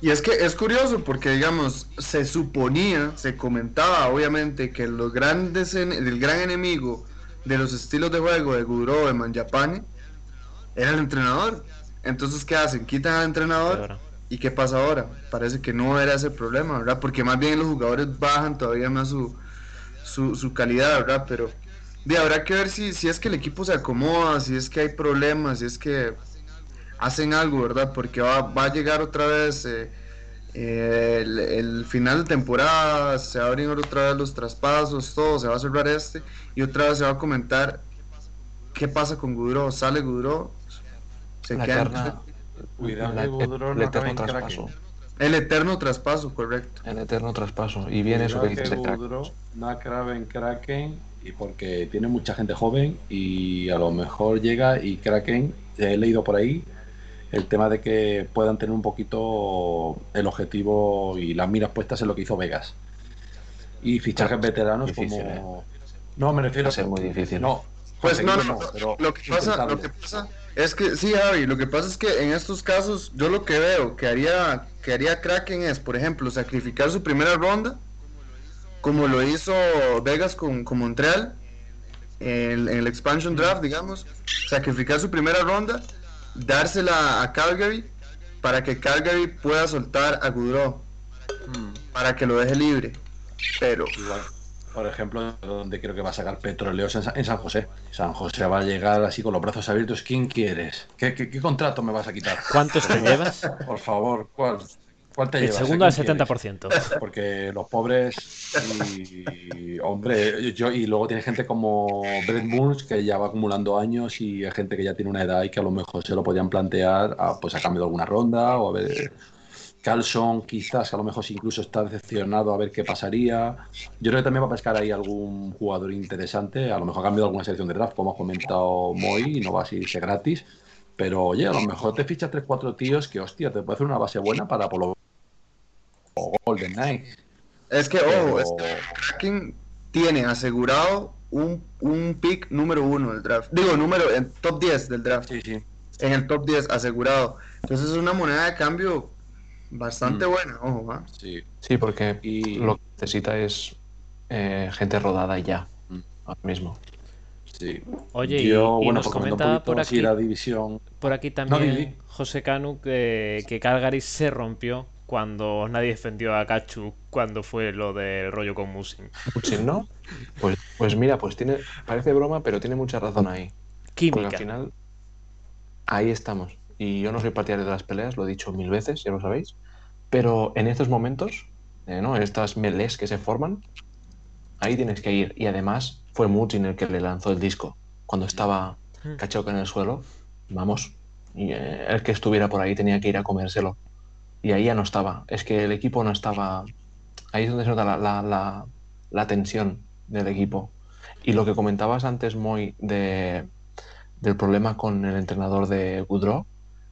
Y es que es curioso porque, digamos, se suponía, se comentaba obviamente que los grandes, en- el gran enemigo de los estilos de juego de Goodrow, de Manjapane, era el entrenador. Entonces, ¿qué hacen? Quitan al entrenador. ¿Y qué pasa ahora? Parece que no era ese problema, ¿verdad? Porque más bien los jugadores bajan todavía más su, su, su calidad, ¿verdad? Pero de, habrá que ver si, si es que el equipo se acomoda, si es que hay problemas, si es que hacen algo, ¿verdad? Porque va, va a llegar otra vez eh, eh, el, el final de temporada, se va a abrir otra vez los traspasos, todo, se va a cerrar este y otra vez se va a comentar qué pasa con Gudro, sale Gudro, se La eterna- Cuidado la- el no eterno traspaso. Kraken. el eterno traspaso, correcto. El eterno traspaso. Y bien eso que Cuidado dices de crack. Goodrow no acabe en Kraken y porque tiene mucha gente joven y a lo mejor llega y Kraken, he leído por ahí, el tema de que puedan tener un poquito el objetivo y las miras puestas en lo que hizo Vegas. Y fichajes veteranos Difícil, como... No, me refiero a ser muy difícil. No, Pues no, no, pero lo que pasa, lo que pasa es que sí, Javi, lo que pasa es que en estos casos yo lo que veo que haría que haría Kraken es, por ejemplo, sacrificar su primera ronda, como lo hizo Vegas con, con Montreal en, en el expansion draft, digamos, sacrificar su primera ronda, dársela a Calgary para que Calgary pueda soltar a Mm. para que lo deje libre. Pero por ejemplo, donde creo que va a sacar petroleos en Sa- en San José. San José va a llegar así con los brazos abiertos. ¿Quién quieres? ¿Qué, qué- qué contrato me vas a quitar? ¿Cuántos te llevas? Por favor, ¿cuál, cuál te El llevas? segundo al ¿Quién quieres? 70%. Porque los pobres y, hombre, yo y luego tiene gente como Brett Burns que ya va acumulando años y hay gente que ya tiene una edad y que a lo mejor se lo podían plantear a, pues a cambio de alguna ronda o a ver Carlson quizás a lo mejor incluso está decepcionado a ver qué pasaría. Yo creo que también va a pescar ahí algún jugador interesante, a lo mejor a cambio de alguna selección de draft, como ha comentado Moy, y no va a irse gratis. Pero oye, a lo mejor te fichas 3-4 tíos que, hostia, te puede hacer una base buena para por lo o Golden Knight. es que, ojo, es que Kraken tiene asegurado un, un pick número uno del draft. Digo, número en top 10 del draft. Sí, sí. En el top 10 asegurado. Entonces es una moneda de cambio bastante Mm. buena, ojo, ¿ah? Sí. Sí, porque Y lo que necesita es eh, gente rodada ya, Mm. ahora mismo. sí. Oye, y- Yo, y bueno, nos un comenta por aquí- la división. Por aquí también. José Canu que, que Calgary se rompió cuando nadie defendió a Kachu cuando fue lo del rollo con Musin. Putin, ¿no? Pues, pues mira, pues tiene, parece broma, pero tiene mucha razón ahí. Porque Química. al final, ahí estamos. Y yo no soy partidario de las peleas, lo he dicho mil veces, ya lo sabéis. Pero en estos momentos, eh, estas melees que se forman, ahí tienes que ir. Y además, fue Mutin el que le lanzó el disco. Cuando estaba Mm. Cachoca en el suelo, vamos, y, eh, el que estuviera por ahí tenía que ir a comérselo. Y ahí ya no estaba. Es que el equipo no estaba. Ahí es donde se nota la, la, la- la tensión del equipo. Y lo que comentabas antes, Moy, de, del problema con el entrenador de Goodrow,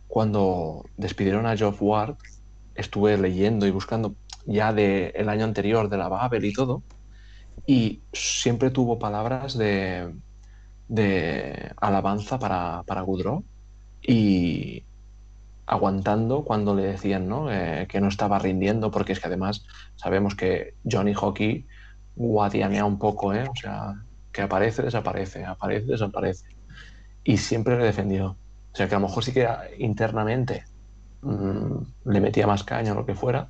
cuando despidieron a Geoff Ward, estuve leyendo y buscando ya del el año anterior de la Babel y todo, y siempre tuvo palabras de, de alabanza para, para Goodrow y aguantando cuando le decían ¿no? Eh, que no estaba rindiendo, porque es que además sabemos que Johnny Hockey guadianea un poco, ¿eh? o sea, que aparece, desaparece, aparece, desaparece. Y siempre le defendió. O sea, que a lo mejor sí que internamente mm, le metía más caña o lo que fuera,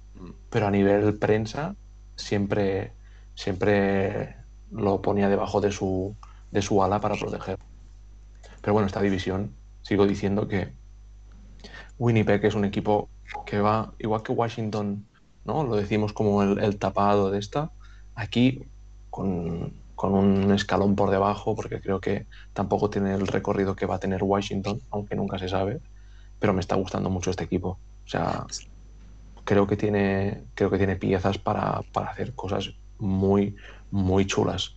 pero a nivel prensa siempre, siempre lo ponía debajo de su, de su ala para proteger. Pero bueno, esta división, sigo diciendo que Winnipeg es un equipo que va, igual que Washington, ¿no? Lo decimos como el, el tapado de esta, aquí con, con un escalón por debajo, porque creo que tampoco tiene el recorrido que va a tener Washington, aunque nunca se sabe, pero me está gustando mucho este equipo. O sea, creo que tiene, creo que tiene piezas para, para hacer cosas muy, muy chulas.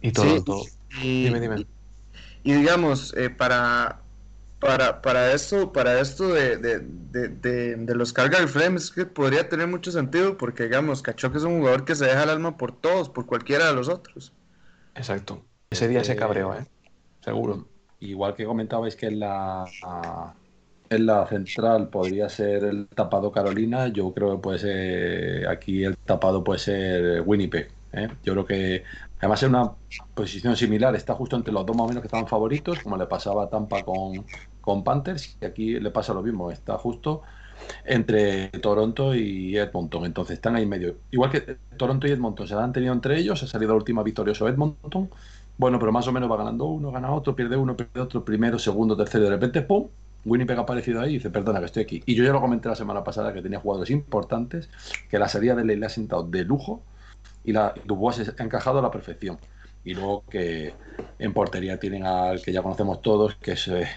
Y todo, Sí. todo, Y, Dime, dime. y- y digamos, eh, para, para, para esto, para esto de, de, de, de- los Calgary Flames, que podría tener mucho sentido, porque digamos, Kachuk es un jugador que se deja el alma por todos, por cualquiera de los otros. Exacto. Ese día se Eh, cabreó, ¿eh? Seguro. Igual que comentabais que en la, en la central podría ser el tapado Carolina, yo creo que puede ser aquí el tapado puede ser Winnipeg. ¿eh? Yo creo que además es una posición similar, está justo entre los dos más o menos que estaban favoritos, como le pasaba Tampa con, con Panthers, y aquí le pasa lo mismo, está justo entre Toronto y Edmonton, entonces están ahí medio. Igual que Toronto y Edmonton se han tenido entre ellos, ha salido la última victorioso Edmonton, bueno, pero más o menos va ganando uno, gana otro, pierde uno, pierde otro, primero, segundo, tercero, de repente, ¡pum! Winnipeg ha aparecido ahí y dice, perdona, que estoy aquí. Y yo ya lo comenté la semana pasada que tenía jugadores importantes, que la salida de Ley le ha sentado de lujo y la Dubois se ha encajado a la perfección. Y luego que en portería tienen al que ya conocemos todos, que es eh,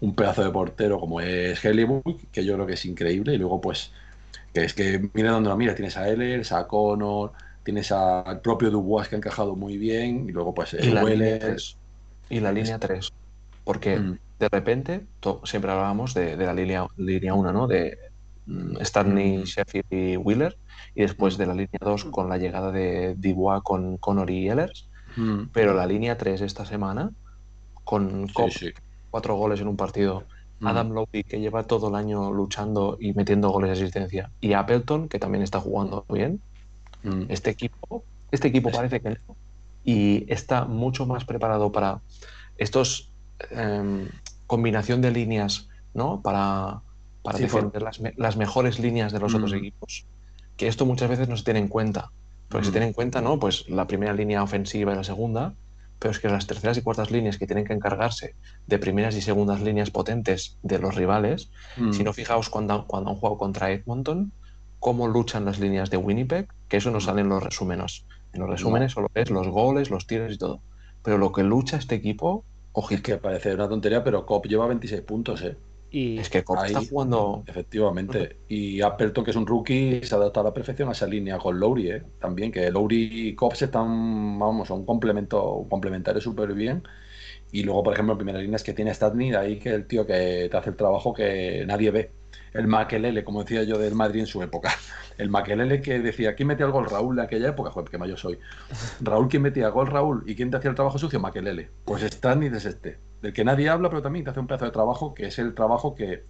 un pedazo de portero como es Hellebuck, que yo creo que es increíble. Y luego, pues, que es que mira donde lo mira, tienes a Ehlers, a Connor, tienes al propio Dubois que ha encajado muy bien, y luego, pues, el la línea Weller. 3. Y la línea 3. Porque Mm. de repente, siempre hablábamos de, de la línea, línea 1, ¿no? De mm, Stanley, Mm. Sheffield y Wheeler. Y después de la línea 2 con la llegada de Dubois con Connor y Ehlers. Mm. Pero la línea 3 esta semana, con Cobb, sí. cuatro goles en un partido. Adam Lowry, que lleva todo el año luchando y metiendo goles de asistencia, y Appleton, que también está jugando bien, este equipo, este equipo parece que no, y está mucho más preparado para estos em, combinación de líneas, ¿no? Para, para Sí, por- defender las, me- las mejores líneas de los otros Mm. equipos. Que esto muchas veces no se tiene en cuenta. Porque se Mm. tiene en cuenta, ¿no? Pues la primera línea ofensiva y la segunda, pero es que las terceras y cuartas líneas que tienen que encargarse de primeras y segundas líneas potentes de los rivales, Mm. si no fijaos cuando, cuando han jugado contra Edmonton, cómo luchan las líneas de Winnipeg, que eso no Mm. sale en los resúmenes. En los resúmenes solo ves los goles, los tiros y todo. Pero lo que lucha este equipo, Que parece una tontería, pero Cop lleva 26 puntos, ¿eh? Y es que Cobb está jugando. Efectivamente. Y Appleton, que es un rookie, se adapta a la perfección a esa línea con Lowry, ¿eh? También, que Lowry y Cobb se están, vamos, son complemento, complementarios súper bien. Y luego, por ejemplo, en primera línea es que tiene Statney, ahí que el tío que te hace el trabajo que nadie ve. El Makelele, como decía yo del Madrid en su época. El Makelele que decía, ¿quién metía el gol? Raúl en aquella época, joder, qué mayo soy. Raúl, ¿quién metía gol? Raúl. ¿Y quién te hacía el trabajo sucio? Makelele. Pues Statney es este. Del que nadie habla, pero también te hace un pedazo de trabajo que es el trabajo que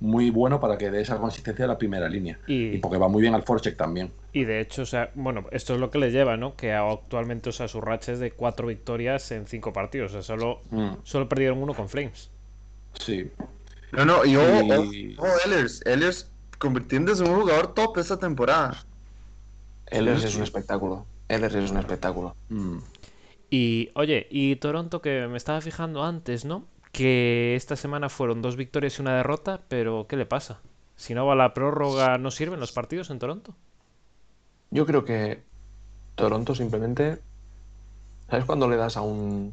muy bueno para que dé esa consistencia a la primera línea. Y- Y porque va muy bien al forecheck también. Y de hecho, o sea, bueno, esto es lo que le lleva, ¿no? Que actualmente, o sea, su racha es de cuatro victorias en cinco partidos. O sea, solo, Mm, solo perdieron uno con Flames. sí. No, no, y ojo, Y- ojo, Ehlers, Ehlers convirtiéndose en un jugador top esta temporada. Ehlers Sí, es un espectáculo. Ehlers es un espectáculo. Mm. Y, oye, y Toronto, que me estaba fijando antes, ¿no? Que esta semana fueron dos victorias y una derrota, pero ¿qué le pasa? Si no va la prórroga, ¿no sirven los partidos en Toronto? Yo creo que Toronto simplemente. ¿Sabes cuando le das a un.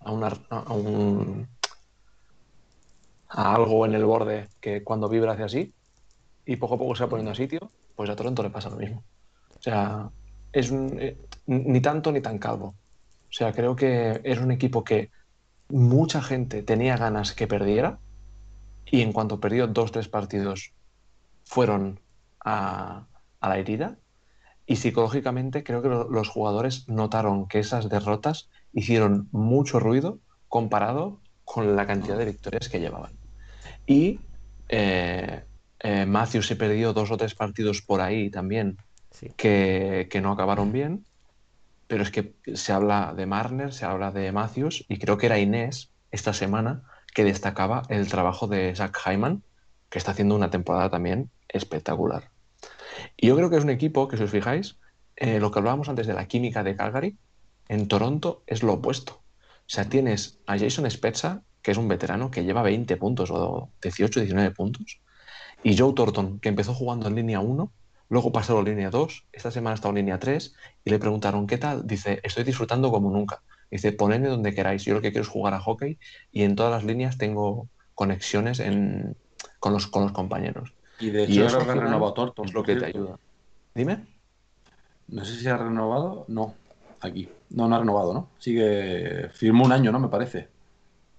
a una. a un. A algo en el borde que cuando vibra hace así y poco a poco se va poniendo a sitio? Pues a Toronto le pasa lo mismo. O sea, es un, eh, ni tanto ni tan calvo. O sea, creo que es un equipo que mucha gente tenía ganas que perdiera y en cuanto perdió dos, tres partidos fueron a, la herida y psicológicamente creo que lo- los jugadores notaron que esas derrotas hicieron mucho ruido comparado con la cantidad de victorias que llevaban. Y eh, eh, Matthews se perdió dos o tres partidos por ahí también Sí. que, que no acabaron bien, pero es que se habla de Marner, se habla de Matthews y creo que era Inés esta semana que destacaba el trabajo de Zach Hyman, que está haciendo una temporada también espectacular. Y yo creo que es un equipo que, si os fijáis, eh, lo que hablábamos antes de la química de Calgary, en Toronto es lo opuesto. O sea, tienes a Jason Spezza, que es un veterano que lleva 20 puntos o 18, 19 puntos, y Joe Thornton, que empezó jugando en línea 1, luego pasó a línea 2, esta semana está en línea 3, y le preguntaron, ¿qué tal? Dice, estoy disfrutando como nunca. Dice, ponedme donde queráis, yo lo que quiero es jugar a hockey, y en todas las líneas tengo conexiones en- con, los, con los compañeros. Y de Y hecho, eso creo que renovado Thornton. Es lo que te ayuda. Dime. No sé si ha renovado. No. aquí. No, no ha renovado, ¿no? Sigue. Firmó un año, ¿no? Me parece.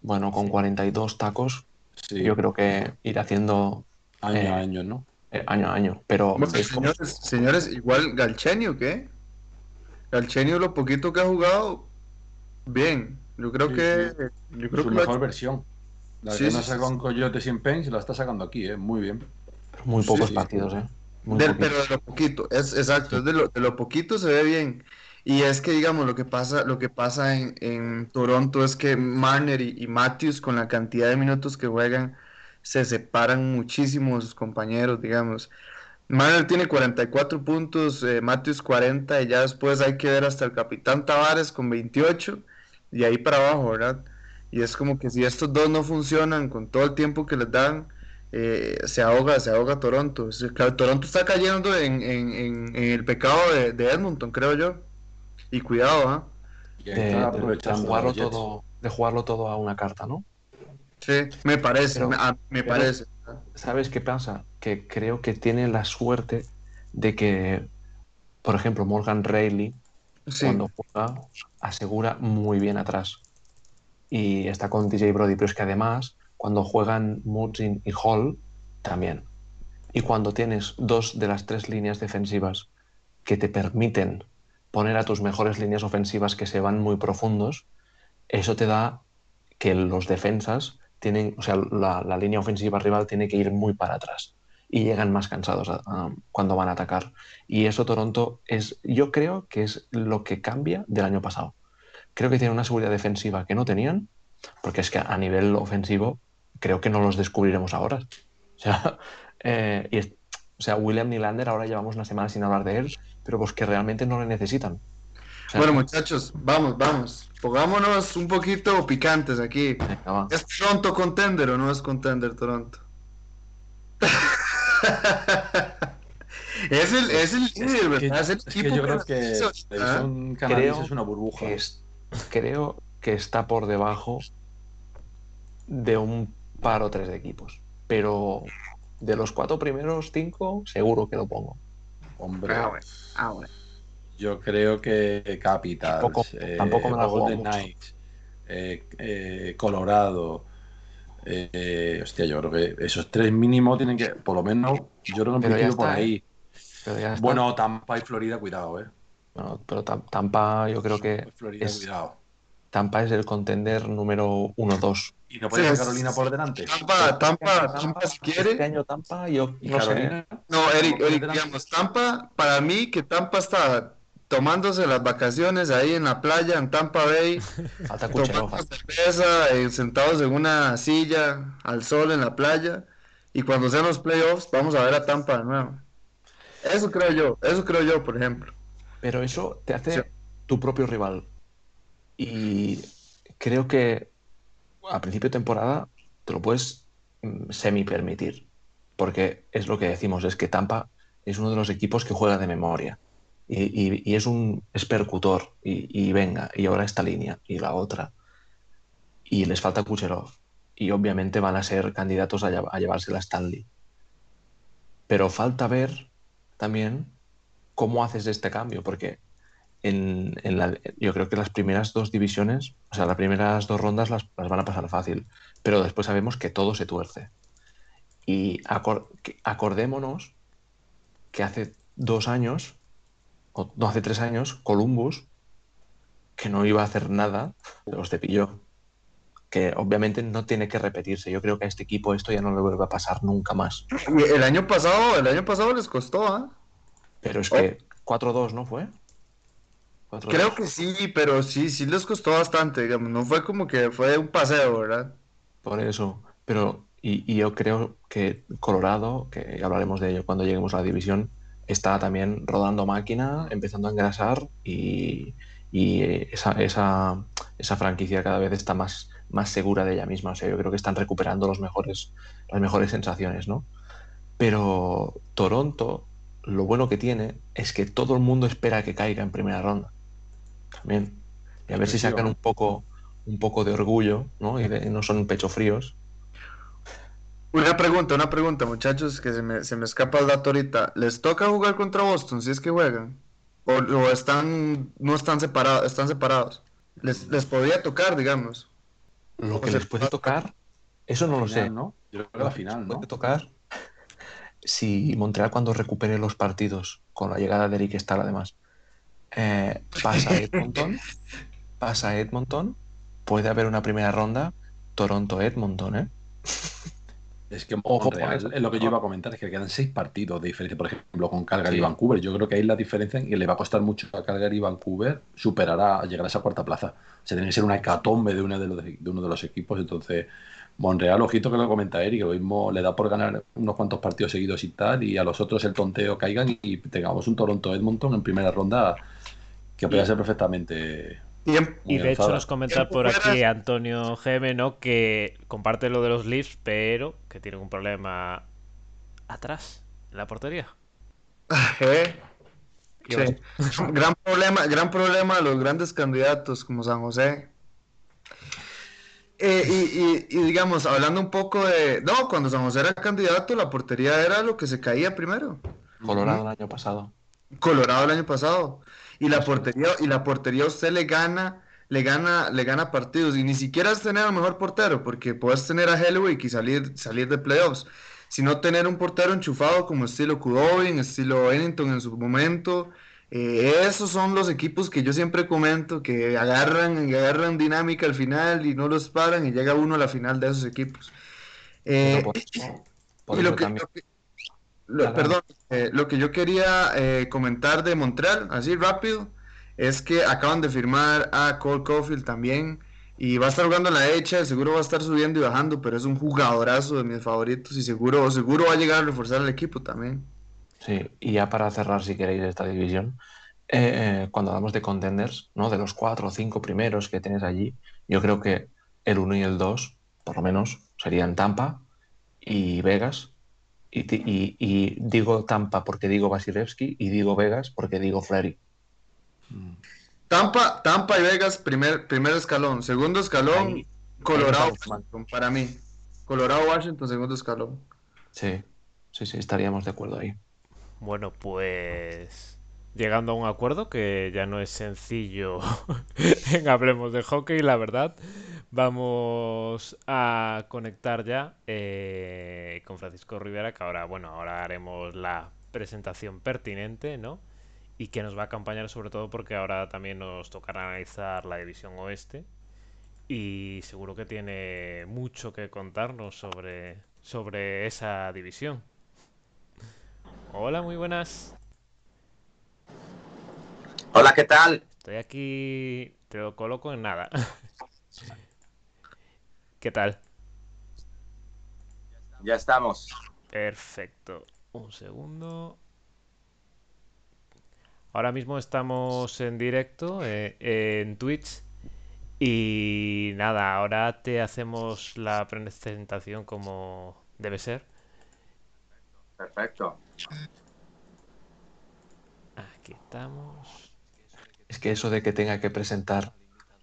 Bueno, con Sí. 42 tacos, Sí. yo creo que ir haciendo Año eh, a año, ¿no? eh, año a año. Pero Bueno, es como- señores, señores, igual Galchenio, ¿qué? Galchenio, lo poquito que ha jugado, bien. Yo creo Sí, que. sí. Yo creo Su que lo ha mejor hecho- versión. La Sí, que sí, no sí. con Coyote sin Pain se la está sacando aquí, ¿eh? Muy bien. muy pocos sí. partidos, ¿eh? Muy Del- pero de lo poquito, es exacto, es de lo, de lo poquito se ve bien. Y es que, digamos, lo que pasa, lo que pasa en, en Toronto es que Marner y, Matthews, con la cantidad de minutos que juegan, se separan muchísimo de sus compañeros, digamos. Marner tiene 44 puntos, eh, Matthews 40, y ya después hay que ver hasta el capitán Tavares con 28, y ahí para abajo, ¿verdad? Y es como que si estos dos no funcionan con todo el tiempo que les dan, eh, se ahoga, se ahoga Toronto. Es- Toronto está cayendo en, en- en- el pecado de Edmonton, creo yo. Y cuidado, ahí de, jugarlo todo, de jugarlo todo a una carta, ¿no? Sí, me parece, Pero- me, a- me pero- parece. ¿Sabes qué pasa? Que creo que tiene la suerte de que, por ejemplo, Morgan Rayleigh, Sí, cuando juega, asegura muy bien atrás. Y está con DJ Brody, pero es que además, cuando juegan Murzin y Hall, también. Y cuando tienes dos de las tres líneas defensivas que te permiten poner a tus mejores líneas ofensivas que se van muy profundos, eso te da que los defensas tienen, o sea, la, la línea ofensiva rival tiene que ir muy para atrás y llegan más cansados a- a- cuando van a atacar. Y eso Toronto es, yo creo que es lo que cambia del año pasado. Creo que tienen una seguridad defensiva que no tenían, porque es que a nivel ofensivo creo que no los descubriremos ahora. O sea, eh, y es- o sea, William Nylander ahora llevamos una semana sin hablar de él, pero pues que realmente no le necesitan. O sea, bueno, muchachos, vamos, vamos. Pongámonos un poquito picantes aquí. venga, va. ¿Es Toronto contender o no es contender Toronto? es el, es el líder, Es que, ¿verdad? Es el es que equipo yo creo que división canadiense Creo es una burbuja. que es- creo que está por debajo de un par o tres de equipos. Pero de los cuatro primeros cinco, seguro que lo pongo. Hombre, Ah, bueno. Ah, bueno. yo creo que Capitals, Tampoco- eh, tampoco me la juego Golden. Knights, eh, eh, Colorado. eh, eh, hostia, yo creo que esos tres mínimos tienen que, por lo menos, yo creo que principio por ¿eh? ahí. Pero está. Bueno, Tampa y Florida, cuidado, eh. No, pero Tam- Tampa, yo creo que Florida, es- cuidado. Tampa es el contender número uno dos. ¿Y no puede Sí, ser Carolina por delante? Tampa, Tampa, Tampa, si quiere. Este año Tampa, yo ¿Y no sé. Carolina? No, Eric, Eric, digamos, Tampa, para mí que Tampa está tomándose las vacaciones ahí en la playa, en Tampa Bay, Falta tomando cerveza, eh, sentados en una silla, al sol en la playa, y cuando sean los playoffs, vamos a ver a Tampa de nuevo. Eso creo yo, eso creo yo, por ejemplo. Pero eso te hace Sí. tu propio rival. Y creo que a principio de temporada te lo puedes mm, semi permitir. Porque es lo que decimos, es que Tampa es uno de los equipos que juega de memoria. Y, es un es percutor. Y, venga, y ahora esta línea y la otra. Y les falta Kucherov. Y obviamente van a ser candidatos a, a llevarse la Stanley. Pero falta ver también cómo haces este cambio, porque en, en la- yo creo que las primeras dos divisiones, o sea, las primeras dos rondas las, las van a pasar fácil, pero después sabemos que todo se tuerce. Y acor- acordémonos que hace dos años, o no hace tres años, Columbus, que no iba a hacer nada, los cepilló. Que obviamente no tiene que repetirse. Yo creo que a este equipo esto ya no le vuelve a pasar nunca más. El año pasado, el año pasado les costó, ¿ah? Pero es que 4-2, ¿no fue? 4-2. Creo que sí, pero sí, sí les costó bastante, digamos, no fue como que fue un paseo, ¿verdad? Por eso. Pero, y, y yo creo que Colorado, que hablaremos de ello cuando lleguemos a la división, está también rodando máquina, empezando a engrasar y, y, esa, esa, esa franquicia cada vez está más, más segura de ella misma. O sea, yo creo que están recuperando los mejores, las mejores sensaciones, ¿no? Pero Toronto, lo bueno que tiene es que todo el mundo espera que caiga en primera ronda. También. Y a ver si sacan un poco, un poco de orgullo, ¿no? Y de- no son pecho fríos. Una pregunta, una pregunta, muchachos, que se me, se me escapa el dato ahorita. ¿Les toca jugar contra Boston si es que juegan? o, están, no están separados, están separados. Les, les podría tocar, digamos. Lo que les puede tocar, eso no lo sé. ¿no? Yo creo que la final, ¿no? Puede tocar si Montreal cuando recupere los partidos con la llegada de Eric Stahl además eh, pasa a Edmonton, pasa Edmonton, puede haber una primera ronda Toronto-Edmonton, ¿eh? Es que Ojo, es lo que yo iba a comentar, es que quedan seis partidos de diferencia, por ejemplo, con Calgary y Vancouver. Yo creo que ahí la diferencia y le va a costar mucho a Calgary y Vancouver superar a llegar a esa cuarta plaza. O sea, tiene que ser una hecatombe de, uno de, los, de uno de los equipos. Entonces, Monreal, ojito que lo comenta Eric, lo mismo le da por ganar unos cuantos partidos seguidos y tal, y a los otros el tonteo caigan y tengamos un Toronto-Edmonton en primera ronda que puede ser perfectamente y de hecho nos comenta por aquí Antonio GM, ¿no? Que comparte lo de los Leafs, pero que tiene un problema atrás, en la portería. ¿Eh? gran problema, gran problema los grandes candidatos como San José. Eh, y, digamos, hablando un poco de. No, cuando San José era candidato, la portería era lo que se caía primero. Colorado el año pasado. Colorado el año pasado y la portería y la portería usted le gana le gana le gana partidos y ni siquiera es tener al mejor portero porque puedes tener a Hellwick y salir salir de playoffs sino tener un portero enchufado como estilo Kudobin estilo Ennington en su momento eh, esos son los equipos que yo siempre comento que agarran agarran dinámica al final y no los paran y llega uno a la final de esos equipos. Eh, y lo que, perdón, eh, lo que yo quería comentar de Montreal, así rápido, es que acaban de firmar a Cole Caulfield también y va a estar jugando en la hecha, seguro va a estar subiendo y bajando, pero es un jugadorazo de mis favoritos y seguro, seguro va a llegar a reforzar el equipo también. Sí, y ya para cerrar, si queréis, esta división, eh, cuando hablamos de contenders, ¿no? de los cuatro o cinco primeros que tienes allí, yo creo que el 1 y el 2, por lo menos, serían Tampa y Vegas, y, digo Tampa porque digo Vasilevsky y digo Vegas porque digo Fleury. Tampa, Tampa y Vegas, primer, primer escalón. Segundo escalón, Colorado, para mí. Colorado, Washington, segundo escalón. Sí, sí, sí, estaríamos de acuerdo ahí. Bueno, pues llegando a un acuerdo que ya no es sencillo en Hablemos de Hockey, la verdad. Vamos a conectar ya eh, con Francisco Rivera, que ahora, bueno, ahora haremos la presentación pertinente, ¿no? Y que nos va a acompañar sobre todo porque ahora también nos tocará analizar la división oeste. Y seguro que tiene mucho que contarnos sobre, sobre esa división. Hola, muy buenas. Hola, ¿qué tal? Estoy aquí, te lo coloco en nada. ¿Qué tal? Ya estamos. Perfecto. Un segundo. Ahora mismo estamos en directo eh, en Twitch. Y nada, ahora te hacemos la presentación como debe ser. Perfecto. Aquí estamos. Es que eso de que tenga que presentar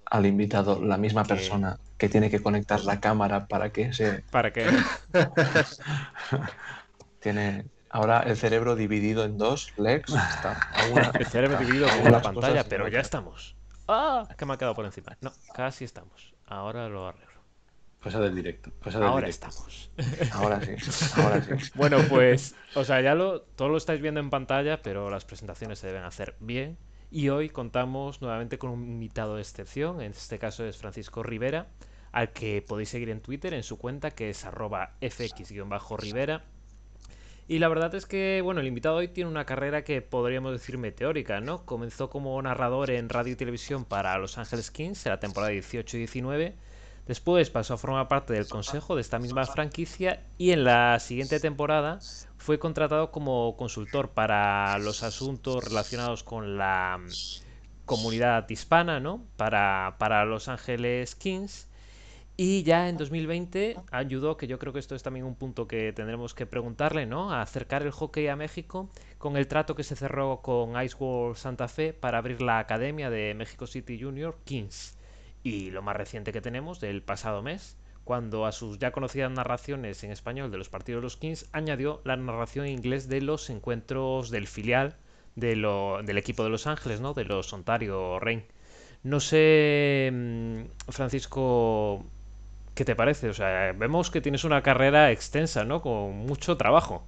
al invitado la misma persona que tiene que conectar la cámara para que se... ¿Para qué? tiene ahora el cerebro dividido en dos legs. el cerebro dividido en la pantalla, pero ya estamos. ¡Ah! Que me ha quedado por encima. No, casi estamos. Ahora lo arreglo. Cosa del directo. ahora estamos. Ahora sí, ahora sí. Bueno, pues, o sea, ya lo, todo lo estáis viendo en pantalla, pero las presentaciones se deben hacer bien y hoy contamos nuevamente con un invitado de excepción, en este caso es Francisco Rivera, al que podéis seguir en Twitter en su cuenta que es arroba fx-rivera. Y la verdad es que, bueno, el invitado hoy tiene una carrera que podríamos decir meteórica, ¿no? Comenzó como narrador en radio y televisión para Los Ángeles Kings en la temporada 18 y 19. Después pasó a formar parte del consejo de esta misma franquicia y en la siguiente temporada fue contratado como consultor para los asuntos relacionados con la mm, comunidad hispana, ¿no? Para, para Los Ángeles Kings. Y ya en 2020 ayudó, que yo creo que esto es también un punto que tendremos que preguntarle, ¿no? A acercar el hockey a México con el trato que se cerró con Ice World Santa Fe para abrir la academia de México City Junior Kings. Y lo más reciente que tenemos del pasado mes, cuando a sus ya conocidas narraciones en español de los partidos de los Kings añadió la narración en inglés de los encuentros del filial del equipo de Los Ángeles, ¿no? De los Ontario Reign. No sé, mm, Francisco, ¿qué te parece? O sea, vemos que tienes una carrera extensa, ¿no? Con mucho trabajo.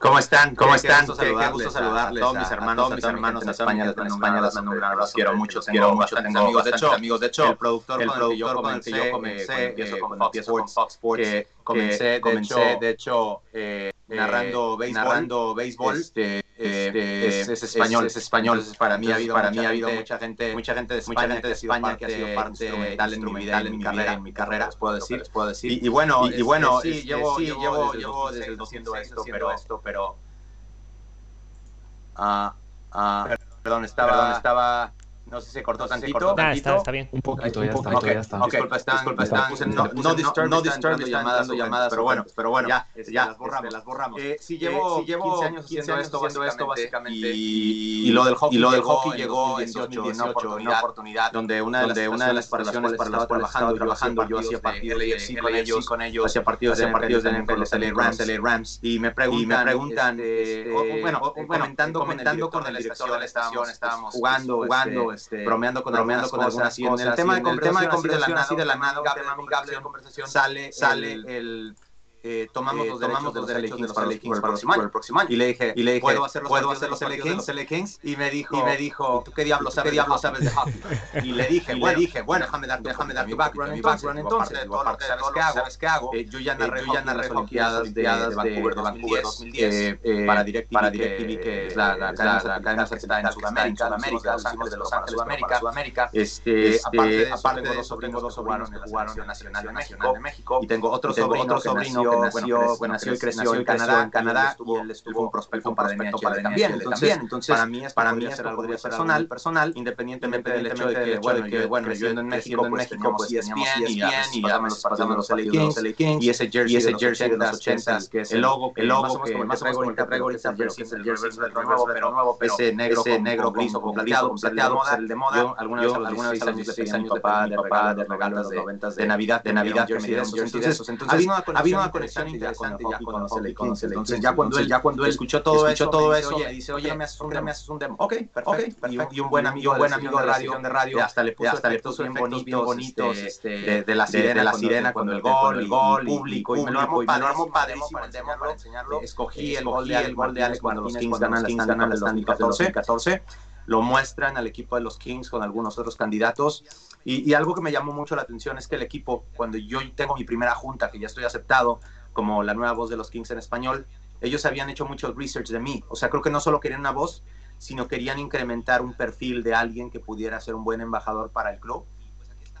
¿Cómo están? ¿Cómo están? Qué, gusto saludarles a, todos mis hermanos, a todos mis hermanos en España, en España les mando un gran abrazo. Quiero mucho, quiero mucho, tengo amigos, de hecho, amigos, de hecho, el productor, el productor con el que yo comencé, empiezo con Fox Sports, comencé, comencé, de hecho, eh, narrando béisbol, narrando béisbol, este, este, es, es, español, es, es español. Entonces, para mí ha habido, para mí ha habido mucha gente, mucha gente de España, mucha gente de España que ha sido parte instrumental en mi vida, en mi carrera, en mi carrera, les puedo decir, puedo decir. Y, y bueno, y, y bueno, sí, llevo, sí, llevo, llevo desde el 200 esto, pero esto, pero ah, ah, perdón, estaba, perdón, estaba no sé si se cortó tantito. Se cortó tantito. Está, está, bien. Un poquito, ya, está, okay. ya está. Okay. Disculpa, están, disculpa, están, están, no, no, disturb, no, disturb, están llamadas, dando llamadas, pero bueno, pero bueno, ya, las borramos. Este, las borramos. Eh, sí, llevo, eh, llevo 15 años 15 haciendo, esto, haciendo esto básicamente, y, y, lo del hockey, y lo del hockey llegó en 2018, una oportunidad, donde una de, una de las para las cuales estaba trabajando, yo hacía partidos de con ellos, con ellos, hacía partidos de partidos de NFL Rams, y me preguntan, bueno, comentando, comentando con el director de la estación, estábamos jugando, jugando, bromeando con bromeando con algunas cosas. En el tema de conversación, así de la nada, sale, sale el eh, tomamos, eh, los, tomamos los derechos de los LA Kings para, para, el próximo año. Y le dije, y le dije ¿puedo hacer los, ¿puedo hacer los, LA Kings? los LA Kings? Y me dijo, y me dijo ¿tú qué diablos sabes, diablo sabes de hockey? y le dije, y bueno, le dije, bueno, déjame dar, déjame dar mi background, entonces, de todo lo que sabes que hago, que. Eh, yo ya narré, ya narré Olimpiadas de, de Vancouver 2010 para DirecTV, que es la cadena está en Sudamérica, Los de Los Ángeles, Sudamérica. Este, aparte de eso, tengo dos sobrinos que jugaron en la selección nacional de México y tengo otro sobrino nació nació y creció en Canadá, en Canadá y él estuvo un prospecto para NHL también. Entonces, entonces, para mí, para mí es algo personal, personal, independientemente del hecho de que, bueno, que, bueno, yo en México, en México, pues teníamos ESPN y pasamos los partidos de Kings y ese jersey de los 80 que es el logo, el logo que más o menos como el que traigo ahorita, pero sí es el jersey nuevo, pero ese negro, ese negro gris o plateado, plateado, el de moda. Alguna vez, alguna vez a los 16 años de papá, de papá, de regalos de noventas, de Navidad, que me dieron Entonces, ha habido una conexión interesante ya con LA. Entonces, ya cuando él, ya cuando él escuchó todo eso, todo eso, me dice, oye, me haces un demo. Ok, perfecto. Y un buen amigo, buen amigo de radio, de radio, hasta le puso, hasta le puso bien bonitos, bonitos, este, de la sirena, de la sirena cuando el gol, el gol, público, y me lo armó, padrísimo para demo, para enseñarlo. Escogí el gol de Alex, cuando los Kings ganan, ganan el 2014 lo muestran al equipo de los Kings con algunos otros candidatos. Y, algo que me llamó mucho la atención es que el equipo, cuando yo tengo mi primera junta, que ya estoy aceptado, como la nueva voz de los Kings en español, ellos habían hecho mucho research de mí. O sea, creo que no solo querían una voz, sino querían incrementar un perfil de alguien que pudiera ser un buen embajador para el club.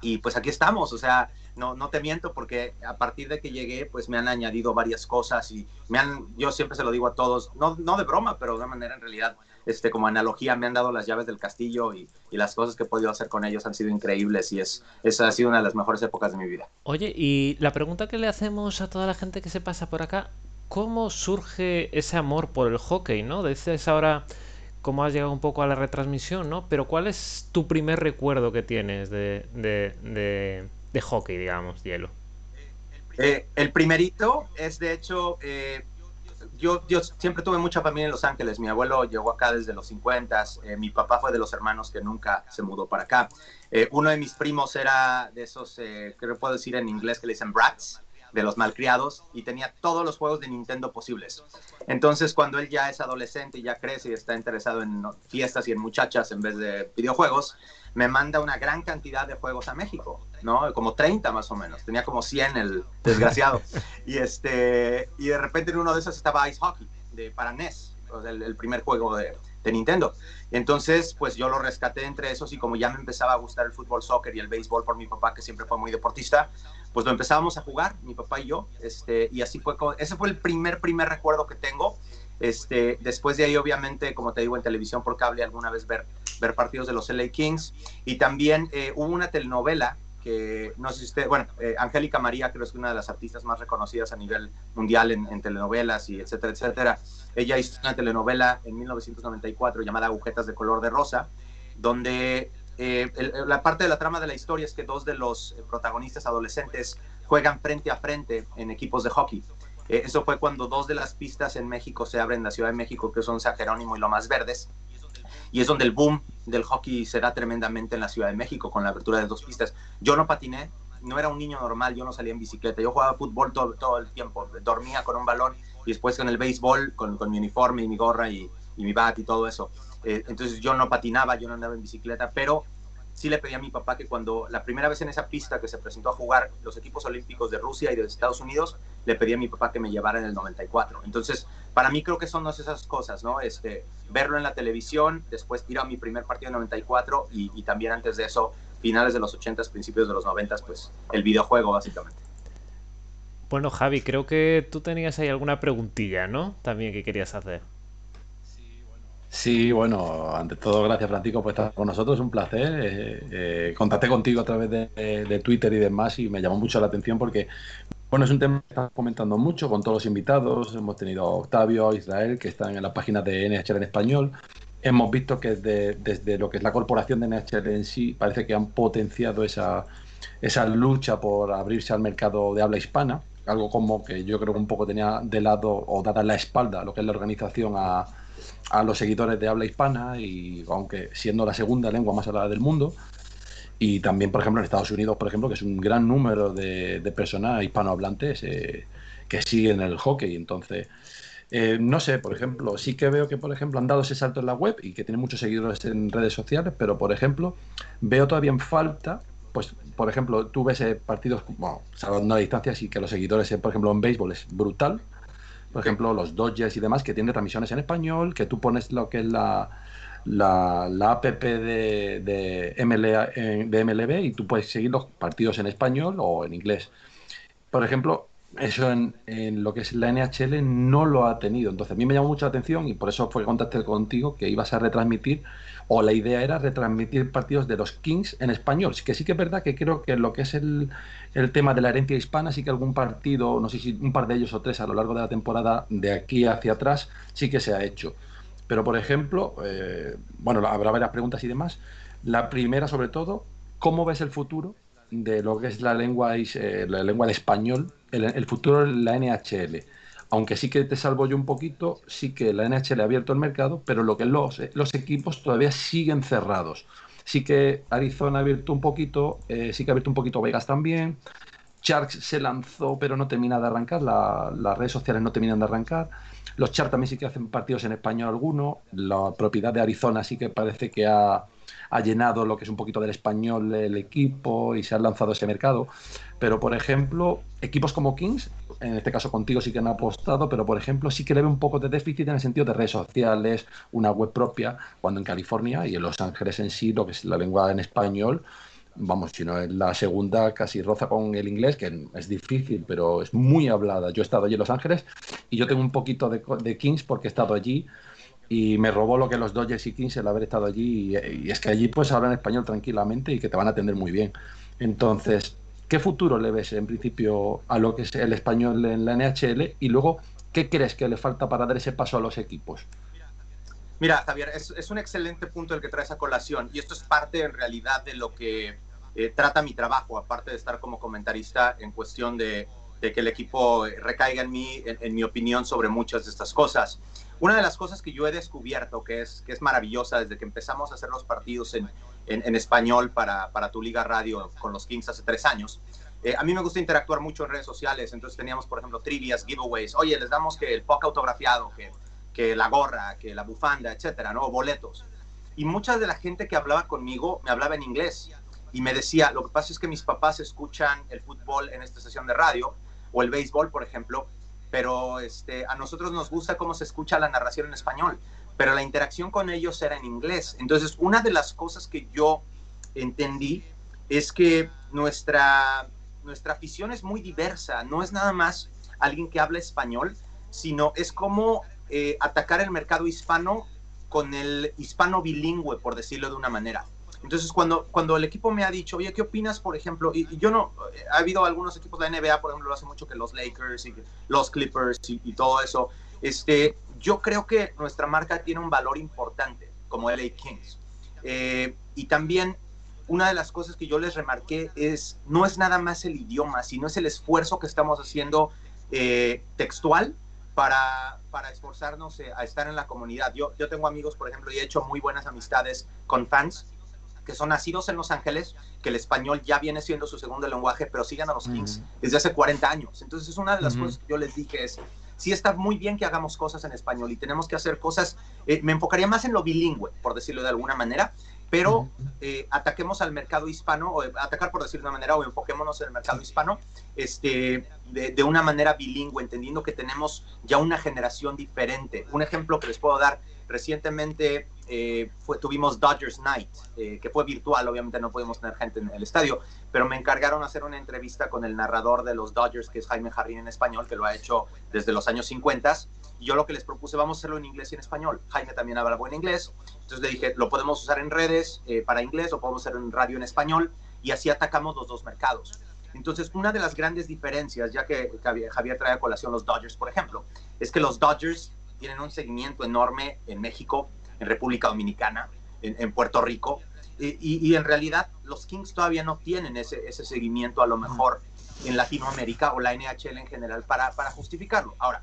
Y pues aquí estamos, o sea, no, no te miento porque a partir de que llegué, pues me han añadido varias cosas y me han, yo siempre se lo digo a todos, no, no de broma, pero de una manera en realidad este, como analogía, me han dado las llaves del castillo y, y, las cosas que he podido hacer con ellos han sido increíbles y es, esa ha sido una de las mejores épocas de mi vida. Oye, y la pregunta que le hacemos a toda la gente que se pasa por acá, ¿cómo surge ese amor por el hockey, no? Dices ahora cómo has llegado un poco a la retransmisión, ¿no? Pero ¿cuál es tu primer recuerdo que tienes de, de, de, de hockey, digamos, hielo? Eh, el primerito es, de hecho, eh, yo, siempre tuve mucha familia en Los Ángeles. Mi abuelo llegó acá desde los 50. Eh, mi papá fue de los hermanos que nunca se mudó para acá. Eh, uno de mis primos era de esos, eh, que puedo decir en inglés, que le dicen brats, de los malcriados, y tenía todos los juegos de Nintendo posibles. Entonces, cuando él ya es adolescente y ya crece y está interesado en fiestas y en muchachas en vez de videojuegos, me manda una gran cantidad de juegos a México, ¿no? Como 30 más o menos. Tenía como 100 el desgraciado. y, este, y de repente en uno de esos estaba Ice Hockey, de, para NES, el, el primer juego de, de Nintendo. Entonces, pues yo lo rescaté entre esos y como ya me empezaba a gustar el fútbol, soccer y el béisbol por mi papá, que siempre fue muy deportista, pues lo empezábamos a jugar, mi papá y yo, este, y así fue, ese fue el primer, primer recuerdo que tengo. Este, después de ahí, obviamente, como te digo, en televisión por cable, alguna vez ver, ver partidos de los LA Kings. Y también eh, hubo una telenovela que no sé si usted, bueno, eh, Angélica María creo que es una de las artistas más reconocidas a nivel mundial en, en, telenovelas y etcétera, etcétera. Ella hizo una telenovela en 1994 llamada Agujetas de color de rosa, donde eh, la parte de la trama de la historia es que dos de los protagonistas adolescentes juegan frente a frente en equipos de hockey. Eh, eso fue cuando dos de las pistas en México se abren en la Ciudad de México, que son San Jerónimo y Lomas Verdes. Y es donde el boom del hockey se da tremendamente en la Ciudad de México con la apertura de dos pistas. Yo no patiné, no era un niño normal, yo no salía en bicicleta, yo jugaba fútbol todo, el tiempo, dormía con un balón y después con el béisbol, con, mi uniforme y mi gorra y, y mi bat y todo eso. Eh, entonces yo no patinaba, yo no andaba en bicicleta, pero sí le pedí a mi papá que cuando la primera vez en esa pista que se presentó a jugar los equipos olímpicos de Rusia y de Estados Unidos, le pedí a mi papá que me llevara en el 94. Entonces, para mí creo que son esas cosas, ¿no? Este, verlo en la televisión, después ir a mi primer partido en 94 y, y también antes de eso, finales de los 80s, principios de los 90s, pues el videojuego básicamente. Bueno, Javi, creo que tú tenías ahí alguna preguntilla, ¿no? También que querías hacer. Sí, bueno, ante todo, gracias Francisco por estar con nosotros, un placer. Eh, eh, contacté contigo a través de, Twitter y demás y me llamó mucho la atención porque, bueno, es un tema que estamos comentando mucho con todos los invitados. Hemos tenido a Octavio, a Israel, que están en la página de NHL en español. Hemos visto que desde, desde lo que es la corporación de NHL en sí, parece que han potenciado esa, esa lucha por abrirse al mercado de habla hispana, algo como que yo creo que un poco tenía de lado o dada la espalda lo que es la organización a a los seguidores de habla hispana y aunque siendo la segunda lengua más hablada del mundo y también por ejemplo en Estados Unidos por ejemplo que es un gran número de, personas hispanohablantes eh, que siguen el hockey. Entonces eh, no sé, por ejemplo, sí que veo que, por ejemplo, han dado ese salto en la web y que tienen muchos seguidores en redes sociales, pero, por ejemplo, veo todavía falta, pues, por ejemplo, tú ves eh, partidos, bueno, salvando la distancia, sí que los seguidores, por ejemplo, en béisbol es brutal, por ejemplo, los Dodgers y demás, que tienen transmisiones en español, que tú pones lo que es la, la, la app de, de, eh, de MLB y tú puedes seguir los partidos en español o en inglés. Por ejemplo, eso en, en, lo que es la NHL no lo ha tenido. Entonces, a mí me llamó mucho la atención y por eso fue contacté contigo que ibas a retransmitir o la idea era retransmitir partidos de los Kings en español. Que sí que es verdad que creo que lo que es el, el tema de la herencia hispana, sí que algún partido, no sé si un par de ellos o tres a lo largo de la temporada, de aquí hacia atrás, sí que se ha hecho. Pero, por ejemplo, eh, bueno, habrá varias preguntas y demás. La primera, sobre todo, ¿cómo ves el futuro de lo que es la lengua, eh, la lengua de español, el, futuro de la NHL? aunque sí que te salvo yo un poquito, sí que la NHL ha abierto el mercado, pero lo que los, los equipos todavía siguen cerrados. Sí que Arizona ha abierto un poquito, eh, sí que ha abierto un poquito Vegas también. Sharks se lanzó, pero no termina de arrancar, las redes sociales no terminan de arrancar. Los Sharks también sí que hacen partidos en español alguno. La propiedad de Arizona sí que parece que ha, ha llenado lo que es un poquito del español el equipo y se ha lanzado ese mercado. Pero, por ejemplo, equipos como Kings, en este caso contigo sí que han apostado, pero por ejemplo sí que le ve un poco de déficit en el sentido de redes sociales, una web propia, cuando en California y en Los Ángeles en sí, lo que es la lengua en español, vamos, si no es la segunda, casi roza con el inglés, que es difícil, pero es muy hablada. Yo he estado allí en Los Ángeles y yo tengo un poquito de Kings porque he estado allí y me robó lo que los Dodgers y Kings el haber estado allí y, es que allí pues hablan español tranquilamente y que te van a atender muy bien. Entonces, ¿qué futuro le ves en principio a lo que es el español en la NHL? Y luego, ¿qué crees que le falta para dar ese paso a los equipos? Mira, Javier, es, un excelente punto el que traes a colación y esto es parte en realidad de lo que eh, trata mi trabajo, aparte de estar como comentarista en cuestión de, que el equipo recaiga en mí, en mi opinión sobre muchas de estas cosas. Una de las cosas que yo he descubierto que es, que es maravillosa desde que empezamos a hacer los partidos en, en, español para, para, tu liga radio con los Kings hace tres años, eh, a mí me gusta interactuar mucho en redes sociales, entonces teníamos, por ejemplo, trivias, giveaways, oye, les damos que el puck autografiado, que, que la gorra, que la bufanda, etcétera, ¿no? Boletos. Y mucha de la gente que hablaba conmigo me hablaba en inglés y me decía, lo que pasa es que mis papás escuchan el fútbol en esta sesión de radio o el béisbol, por ejemplo, pero este, a nosotros nos gusta cómo se escucha la narración en español, pero la interacción con ellos era en inglés. Entonces, una de las cosas que yo entendí es que nuestra, nuestra afición es muy diversa, no es nada más alguien que habla español, sino es como eh, atacar el mercado hispano con el hispano bilingüe, por decirlo de una manera. Entonces, cuando, cuando el equipo me ha dicho, oye, ¿qué opinas, por ejemplo? Y, yo no, ha habido algunos equipos de la NBA, por ejemplo, lo hace mucho que los Lakers y los Clippers y, todo eso. Este, yo creo que nuestra marca tiene un valor importante como LA Kings. Eh, y también una de las cosas que yo les remarqué es, no es nada más el idioma, sino es el esfuerzo que estamos haciendo eh, textual para, para esforzarnos a estar en la comunidad. Yo, yo tengo amigos, por ejemplo, y he hecho muy buenas amistades con fans que son nacidos en Los Ángeles, que el español ya viene siendo su segundo lenguaje, pero siguen a los Kings desde hace 40 años. Entonces, es una de las cosas que yo les dije es, sí está muy bien que hagamos cosas en español y tenemos que hacer cosas, eh, me enfocaría más en lo bilingüe, por decirlo de alguna manera, pero eh, ataquemos al mercado hispano, o atacar por decirlo de una manera, o enfoquémonos en el mercado hispano este, de, de, una manera bilingüe, entendiendo que tenemos ya una generación diferente. Un ejemplo que les puedo dar Recientemente eh, tuvimos Dodgers Night, eh, que fue virtual, obviamente no pudimos tener gente en el estadio, pero me encargaron hacer una entrevista con el narrador de los Dodgers, que es Jaime Jarrín en español, que lo ha hecho desde los años 50. Y yo lo que les propuse, vamos a hacerlo en inglés y en español. Jaime también habla buen inglés, entonces le dije, lo podemos usar en redes eh, para inglés, lo podemos hacer en radio en español, y así atacamos los dos mercados. Entonces, una de las grandes diferencias, ya que Javier trae a colación los Dodgers, por ejemplo, es que los Dodgers tienen un seguimiento enorme en México, en República Dominicana, en, Puerto Rico, y, en realidad los Kings todavía no tienen ese, ese, seguimiento a lo mejor en Latinoamérica o la NHL en general para, para justificarlo. Ahora,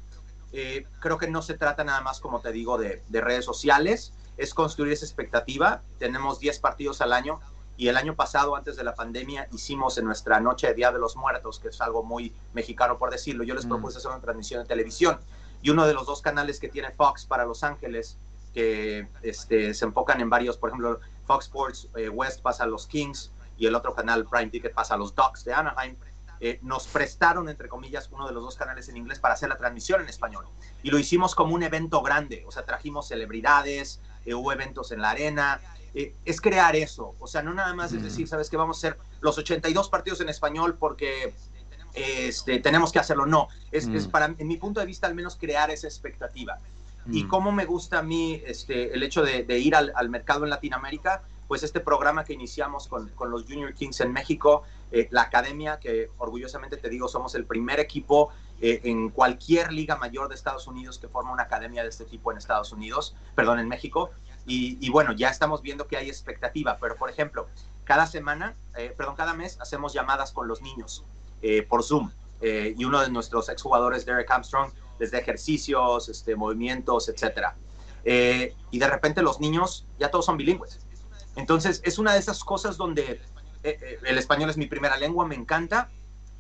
eh, creo que no se trata nada más, como te digo, de, de redes sociales, es construir esa expectativa. Tenemos 10 partidos al año y el año pasado, antes de la pandemia, hicimos en nuestra noche de Día de los Muertos, que es algo muy mexicano por decirlo, yo les propuse hacer una transmisión de televisión y uno de los dos canales que tiene Fox para Los Ángeles, que este, se enfocan en varios, por ejemplo, Fox Sports eh, West pasa a los Kings y el otro canal Prime Ticket pasa a los Ducks de Anaheim. Eh, nos prestaron, entre comillas, uno de los dos canales en inglés para hacer la transmisión en español. Y lo hicimos como un evento grande, o sea, trajimos celebridades, eh, hubo eventos en la arena. es crear eso, o sea, no nada más es decir, ¿sabes qué? Vamos a hacer los 82 partidos en español porque este, tenemos que hacerlo. No, es, es, mm. para, en mi punto de vista, al menos crear esa expectativa. Y mm. cómo me gusta a mí este, el hecho de, ir al, mercado en Latinoamérica, pues este programa que iniciamos con, con los Junior Kings en México, eh, la academia, que orgullosamente te digo, somos el primer equipo eh, en cualquier liga mayor de Estados Unidos que forma una academia de este tipo en Estados Unidos, perdón, en México. Y, y bueno, ya estamos viendo que hay expectativa, pero por ejemplo, cada semana, eh, perdón, cada mes hacemos llamadas con los niños. Eh, por Zoom. Eh, y uno de nuestros exjugadores, Derek Armstrong, les da ejercicios, este, movimientos, etc. Eh, y de repente los niños ya todos son bilingües. Entonces es una de esas cosas donde el español es mi primera lengua, me encanta,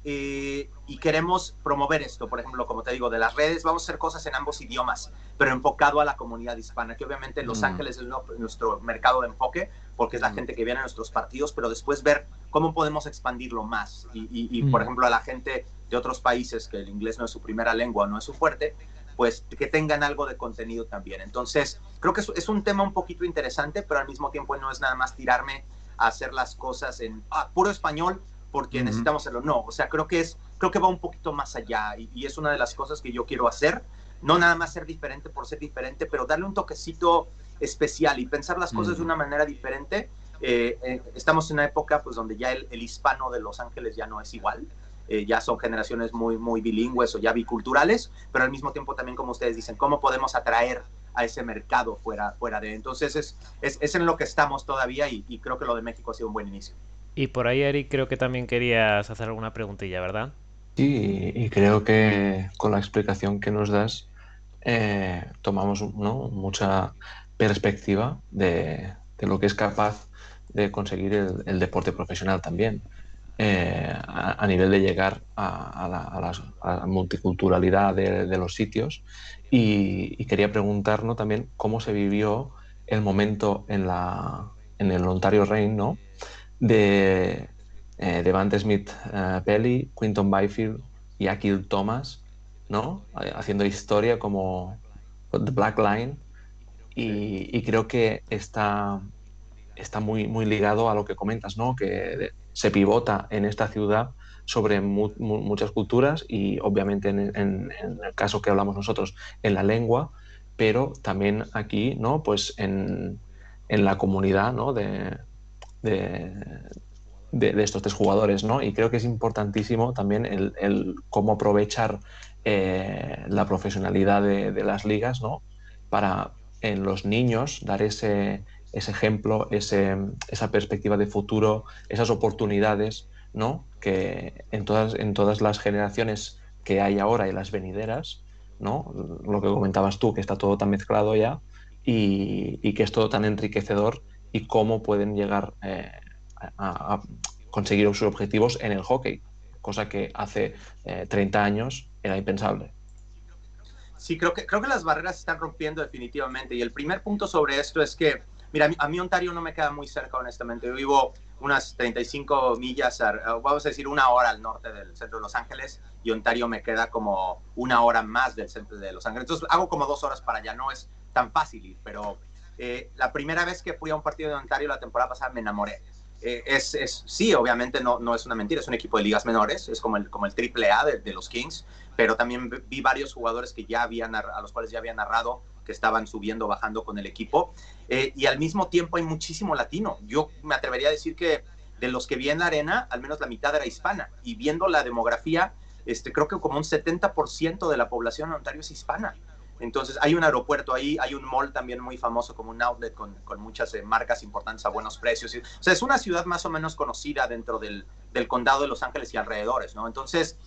y queremos promover esto, por ejemplo, como te digo, de las redes, vamos a hacer cosas en ambos idiomas, pero enfocado a la comunidad hispana, que obviamente Los mm. Ángeles es nuestro mercado de enfoque, porque es la mm. gente que viene a nuestros partidos, pero después ver cómo podemos expandirlo más. Y, por mm. ejemplo, a la gente de otros países que el inglés no es su primera lengua, no es su fuerte, pues que tengan algo de contenido también. Entonces, creo que es, un tema un poquito interesante, pero al mismo tiempo no es nada más tirarme a hacer las cosas en ah, puro español porque necesitamos hacerlo. No, o sea, creo que es, creo que va un poquito más allá y, es una de las cosas que yo quiero hacer. No nada más ser diferente por ser diferente, pero darle un toquecito especial y pensar las cosas de una manera diferente eh, eh, estamos en una época pues donde ya el, hispano de Los Ángeles ya no es igual, eh, ya son generaciones muy, muy bilingües o ya biculturales, pero al mismo tiempo también, como ustedes dicen, ¿cómo podemos atraer a ese mercado fuera, fuera de? Entonces es, es, es en lo que estamos todavía y, y, creo que lo de México ha sido un buen inicio. Y por ahí, Eric, creo que también querías hacer alguna preguntilla, ¿verdad? Sí, y creo que con la explicación que nos das tomamos ¿no? mucha perspectiva de, de, lo que es capaz de conseguir el, deporte profesional también. Eh, a, nivel de llegar a, la, multiculturalidad de, los sitios. Y, quería preguntarnos también cómo se vivió el momento en, la, en el Ontario Reign ¿no? de eh, Smith uh, Pelly, Quinton Byfield y Akil Thomas, ¿no? haciendo historia como The Black Line. Y, creo que esta, está muy, muy ligado a lo que comentas, ¿no? Que se pivota en esta ciudad sobre muchas culturas y obviamente en, el caso que hablamos nosotros en la lengua, pero también aquí, ¿no? Pues en, la comunidad, ¿no? De, de, estos tres jugadores, ¿no? Y creo que es importantísimo también el, cómo aprovechar eh, la profesionalidad de, las ligas, ¿no? Para en los niños dar ese, ese ejemplo, esa perspectiva de futuro, esas oportunidades, ¿no? Que en todas, en todas las generaciones que hay ahora y las venideras, ¿no? Lo que comentabas tú, que está todo tan mezclado ya y, que es todo tan enriquecedor y cómo pueden llegar eh, a, conseguir sus objetivos en el hockey, cosa que hace 30 años era impensable. Sí, creo que, creo que las barreras se están rompiendo definitivamente. Y el primer punto sobre esto es que, mira, a mí, Ontario no me queda muy cerca, honestamente. Yo vivo unas 35 millas, vamos a decir una hora al norte del centro de Los Ángeles y Ontario me queda como una hora más del centro de Los Ángeles. Entonces hago como dos horas para allá, no es tan fácil ir, pero eh, la primera vez que fui a un partido de Ontario la temporada pasada me enamoré. Eh, es, es, sí, obviamente no, no es una mentira, es un equipo de ligas menores, es como el, como el triple A de, de los Kings, pero también vi varios jugadores que ya habían, a los cuales ya había narrado que estaban subiendo, bajando con el equipo. Eh, y al mismo tiempo hay muchísimo latino. Yo me atrevería a decir que de los que vi en la arena, al menos la mitad era hispana. Y viendo la demografía, este, creo que como un 70% de la población en Ontario es hispana. Entonces hay un aeropuerto ahí, hay un mall también muy famoso como un outlet con, con muchas eh, marcas importantes a buenos precios. O sea, es una ciudad más o menos conocida dentro del, del condado de Los Ángeles y alrededores, ¿no? Entonces,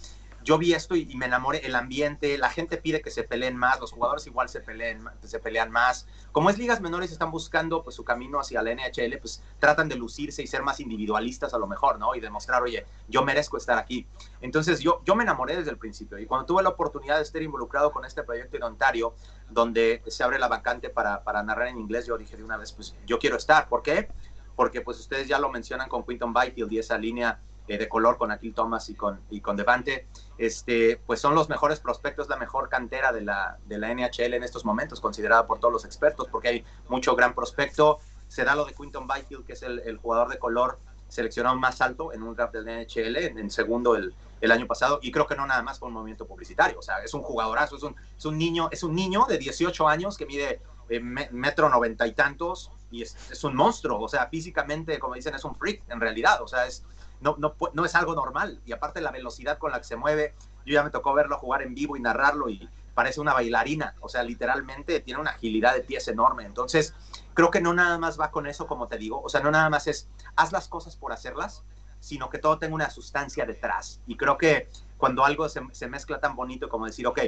yo vi esto y, me enamoré, el ambiente, la gente pide que se peleen más, los jugadores igual se, peleen, se pelean más. Como es ligas menores, están buscando pues su camino hacia la NHL, pues tratan de lucirse y ser más individualistas a lo mejor, ¿no? Y demostrar, oye, yo merezco estar aquí. Entonces yo, yo me enamoré desde el principio y cuando tuve la oportunidad de estar involucrado con este proyecto en Ontario, donde se abre la vacante para, para narrar en inglés, yo dije de una vez, pues yo quiero estar. ¿Por qué? Porque pues ustedes ya lo mencionan con Quinton Byfield y esa línea de color con Akil Thomas y con, y con Devante, este, pues son los mejores prospectos, la mejor cantera de la, de la NHL en estos momentos, considerada por todos los expertos, porque hay mucho gran prospecto. Se da lo de Quinton Byfield, que es el, el jugador de color seleccionado más alto en un draft del NHL, en, segundo el, el, año pasado, y creo que no nada más por un movimiento publicitario, o sea, es un jugadorazo, es un, es un niño, es un niño de 18 años que mide eh, metro noventa y tantos, y es, es, un monstruo, o sea, físicamente, como dicen, es un freak en realidad, o sea, es, no, no, no es algo normal. Y aparte la velocidad con la que se mueve, yo ya me tocó verlo jugar en vivo y narrarlo y parece una bailarina, o sea, literalmente tiene una agilidad de pies enorme. Entonces, creo que no nada más va con eso, como te digo, o sea, no nada más es haz las cosas por hacerlas, sino que todo tenga una sustancia detrás. Y creo que cuando algo se, se mezcla tan bonito como decir, ok,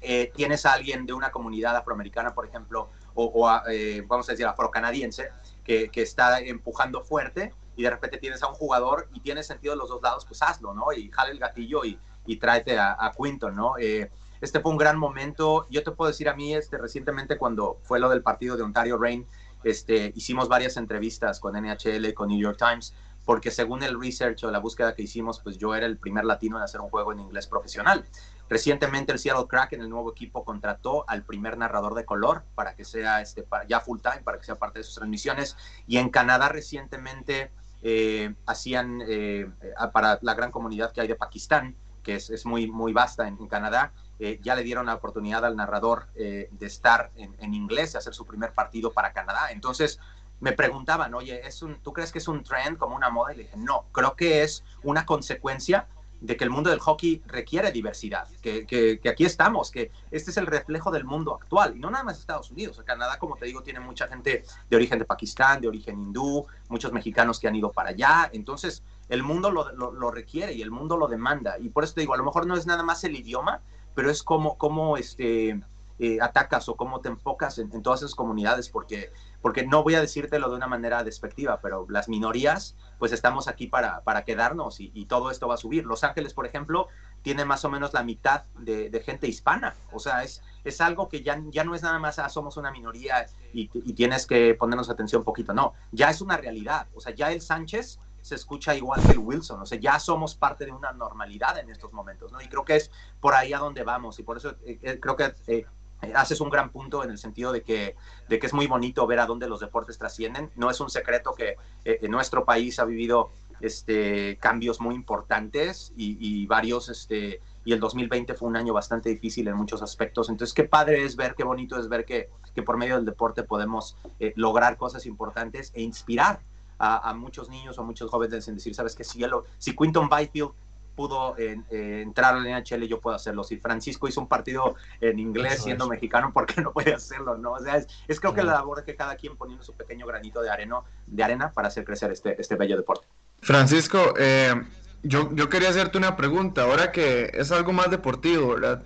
eh, tienes a alguien de una comunidad afroamericana, por ejemplo, o, eh, vamos a decir afrocanadiense, que, que está empujando fuerte, y de repente tienes a un jugador y tiene sentido los dos lados, pues hazlo, ¿no? Y jale el gatillo y, y tráete a, a Quinton, ¿no? Eh, este fue un gran momento. Yo te puedo decir a mí, este, recientemente cuando fue lo del partido de Ontario Reign, este, hicimos varias entrevistas con NHL con New York Times, porque según el research o la búsqueda que hicimos, pues yo era el primer latino en hacer un juego en inglés profesional. Recientemente el Seattle Kraken, el nuevo equipo, contrató al primer narrador de color para que sea este, ya full time, para que sea parte de sus transmisiones. Y en Canadá recientemente eh, hacían eh, para la gran comunidad que hay de Pakistán, que es, muy, muy vasta en, Canadá, eh, ya le dieron la oportunidad al narrador eh, de estar en, en, inglés, de hacer su primer partido para Canadá. Entonces me preguntaban, oye, ¿es un, ¿tú crees que es un trend como una moda? Y le dije, no, creo que es una consecuencia de que el mundo del hockey requiere diversidad, que, que, que, aquí estamos, que este es el reflejo del mundo actual, y no nada más Estados Unidos. Canadá, como te digo, tiene mucha gente de origen de Pakistán, de origen hindú, muchos mexicanos que han ido para allá, entonces el mundo lo, lo, lo requiere y el mundo lo demanda, y por eso te digo, a lo mejor no es nada más el idioma, pero es como, como este, eh, atacas o cómo te enfocas en, en, todas esas comunidades, porque, porque no voy a decírtelo de una manera despectiva, pero las minorías, pues estamos aquí para, para quedarnos y, todo esto va a subir. Los Ángeles, por ejemplo, tiene más o menos la mitad de, gente hispana, o sea, es, es algo que ya, ya no es nada más, ah, somos una minoría y, tienes que ponernos atención un poquito, no, ya es una realidad, o sea, ya el Sánchez se escucha igual que el Wilson. O sea, ya somos parte de una normalidad en estos momentos, ¿no? Y creo que es por ahí a donde vamos. Y por eso eh, creo que eh, haces un gran punto en el sentido de que, de que es muy bonito ver a dónde los deportes trascienden. No es un secreto que eh, en nuestro país ha vivido este, cambios muy importantes y, y, varios, este, y el 2020 fue un año bastante difícil en muchos aspectos. Entonces, qué padre es ver, qué bonito es ver que, que por medio del deporte podemos eh, lograr cosas importantes e inspirar a, a, muchos niños o muchos jóvenes en decir, sabes que si, si Quinton Byfield pudo eh, eh, entrar a la NHL, yo puedo hacerlo. Si Francisco hizo un partido en inglés Eso siendo es. mexicano, ¿por qué no puede hacerlo? ¿no? O sea, es, es creo que la labor de que cada quien poniendo su pequeño granito de arena, de arena para hacer crecer este, este bello deporte. Francisco, eh, yo, yo quería hacerte una pregunta, ahora que es algo más deportivo, ¿verdad?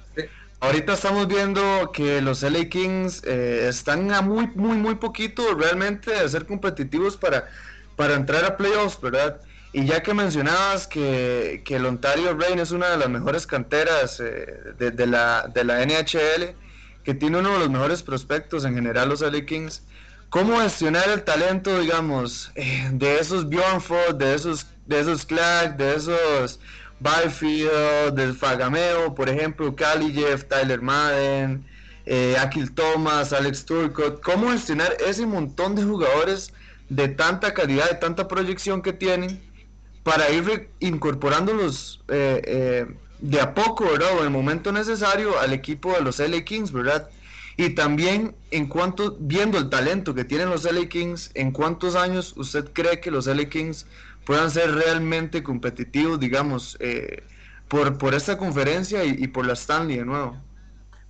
Ahorita estamos viendo que los LA Kings eh, están a muy, muy, muy poquito realmente de ser competitivos para, para entrar a playoffs, ¿verdad? Y ya que mencionabas que, que el Ontario Reign es una de las mejores canteras eh, de, la, de la NHL, que tiene uno de los mejores prospectos en general los LA Kings, ¿cómo gestionar el talento, digamos, eh, de esos Bjornford, de esos, de esos Clark, de esos Byfield, del Fagameo, por ejemplo, Jeff, Tyler Madden, eh, Akil Thomas, Alex Turcott. ¿Cómo gestionar ese montón de jugadores de tanta calidad, de tanta proyección que tienen para ir incorporándolos eh, eh, de a poco, ¿verdad? O en el momento necesario al equipo de los LA Kings, ¿verdad? Y también en cuanto, viendo el talento que tienen los LA Kings, ¿en cuántos años usted cree que los LA Kings puedan ser realmente competitivos, digamos, eh, por, por esta conferencia y, por la Stanley de nuevo.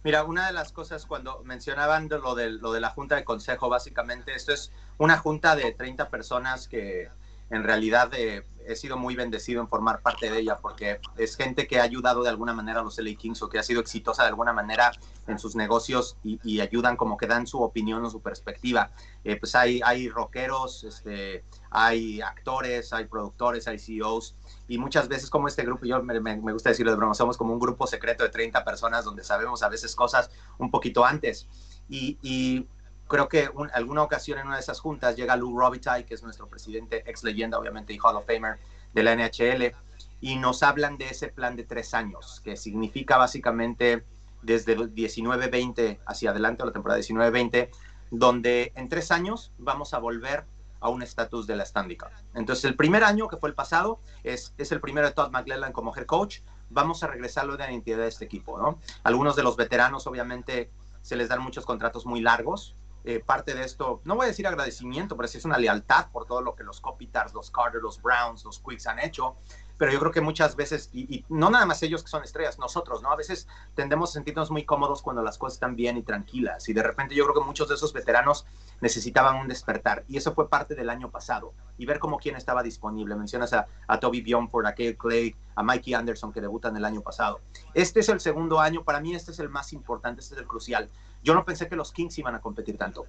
Mira, una de las cosas cuando mencionaban lo de, lo de la Junta de Consejo, básicamente, esto es una junta de 30 personas que en realidad eh, he sido muy bendecido en formar parte de ella porque es gente que ha ayudado de alguna manera a los LA Kings o que ha sido exitosa de alguna manera en sus negocios y, ayudan como que dan su opinión o su perspectiva. Eh, pues hay, hay rockeros, este, hay actores, hay productores, hay CEOs y muchas veces como este grupo, yo me, me gusta decirlo de broma, somos como un grupo secreto de 30 personas donde sabemos a veces cosas un poquito antes. Y, y creo que en alguna ocasión en una de esas juntas llega Lou Robitaille, que es nuestro presidente, ex leyenda obviamente y Hall of Famer de la NHL, y nos hablan de ese plan de tres años, que significa básicamente desde el 19-20 hacia adelante, o la temporada 19-20, donde en tres años vamos a volver a un estatus de la Stanley Cup. Entonces, el primer año, que fue el pasado, es, es el primero de Todd McLellan como head coach. Vamos a regresarlo de la identidad de este equipo, ¿no? Algunos de los veteranos, obviamente, se les dan muchos contratos muy largos, eh, parte de esto, no voy a decir agradecimiento, pero sí es una lealtad por todo lo que los Copitars, los Carter, los Browns, los Quicks han hecho. Pero yo creo que muchas veces, y, no nada más ellos que son estrellas, nosotros, ¿no? A veces tendemos a sentirnos muy cómodos cuando las cosas están bien y tranquilas. Y de repente yo creo que muchos de esos veteranos necesitaban un despertar. Y eso fue parte del año pasado. Y ver cómo quién estaba disponible. Mencionas a, a Toby Bjornford, a Kale Clay, a Mikey Anderson que debutan el año pasado. Este es el segundo año. Para mí este es el más importante, este es el crucial yo no pensé que los Kings iban a competir tanto.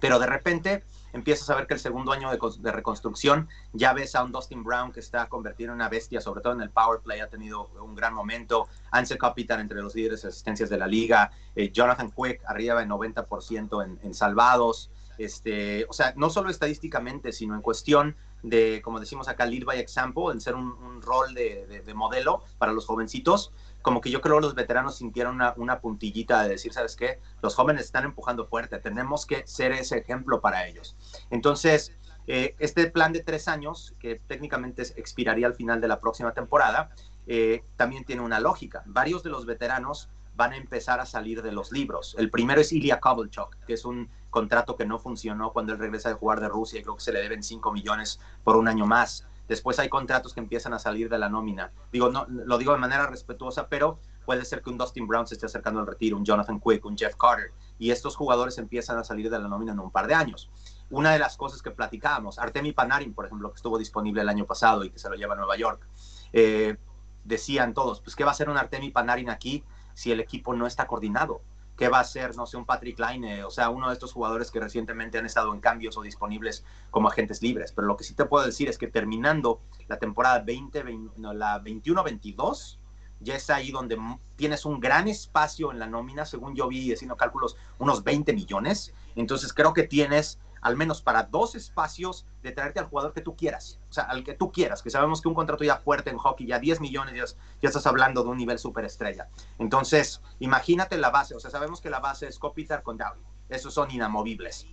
Pero de repente empiezas a ver que el segundo año de, reconstrucción ya ves a un Dustin Brown que está convertido en una bestia, sobre todo en el power play, ha tenido un gran momento. Ansel Kopitar entre los líderes de asistencias de la liga. Eh, Jonathan Quick arriba en 90% en, en salvados. Este, o sea, no solo estadísticamente, sino en cuestión de, como decimos acá, lead by example, en ser un, rol de, modelo para los jovencitos como que yo creo los veteranos sintieron una, puntillita de decir, ¿sabes qué? Los jóvenes están empujando fuerte, tenemos que ser ese ejemplo para ellos. Entonces, eh, este plan de tres años, que técnicamente expiraría al final de la próxima temporada, eh, también tiene una lógica. Varios de los veteranos van a empezar a salir de los libros. El primero es Ilya Kovalchuk, que es un contrato que no funcionó cuando él regresa de jugar de Rusia y creo que se le deben 5 millones por un año más. Después hay contratos que empiezan a salir de la nómina. Digo, no, lo digo de manera respetuosa, pero puede ser que un Dustin Brown se esté acercando al retiro, un Jonathan Quick, un Jeff Carter, y estos jugadores empiezan a salir de la nómina en un par de años. Una de las cosas que platicábamos, Artemi Panarin, por ejemplo, que estuvo disponible el año pasado y que se lo lleva a Nueva York, eh, decían todos, pues, ¿qué va a hacer un Artemi Panarin aquí si el equipo no está coordinado? Qué va a ser, no sé, un Patrick Line, o sea, uno de estos jugadores que recientemente han estado en cambios o disponibles como agentes libres. Pero lo que sí te puedo decir es que terminando la temporada 20, la 21-22, ya es ahí donde tienes un gran espacio en la nómina, según yo vi haciendo cálculos, unos 20 millones. Entonces creo que tienes al menos para dos espacios de traerte al jugador que tú quieras, o sea, al que tú quieras, que sabemos que un contrato ya fuerte en hockey, ya 10 millones, ya, estás hablando de un nivel superestrella. Entonces, imagínate la base, o sea, sabemos que la base es Kopitar con Downey, esos son inamovibles.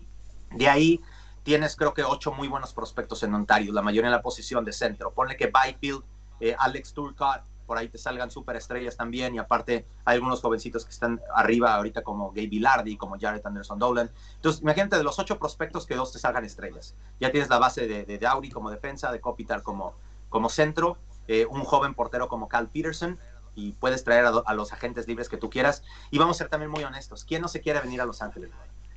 De ahí tienes creo que ocho muy buenos prospectos en Ontario, la mayoría en la posición de centro. Ponle que Byfield, eh, Alex Turcott, por ahí te salgan superestrellas también y aparte hay algunos jovencitos que están arriba ahorita como Gabe Bilardi, como Jared Anderson Dolan. Entonces, imagínate de los ocho prospectos que dos te salgan estrellas. Ya tienes la base de, de Dowdy como defensa, de Kopitar como, como centro, eh, un joven portero como Cal Peterson y puedes traer a, los agentes libres que tú quieras. Y vamos a ser también muy honestos, ¿quién no se quiere venir a Los Ángeles?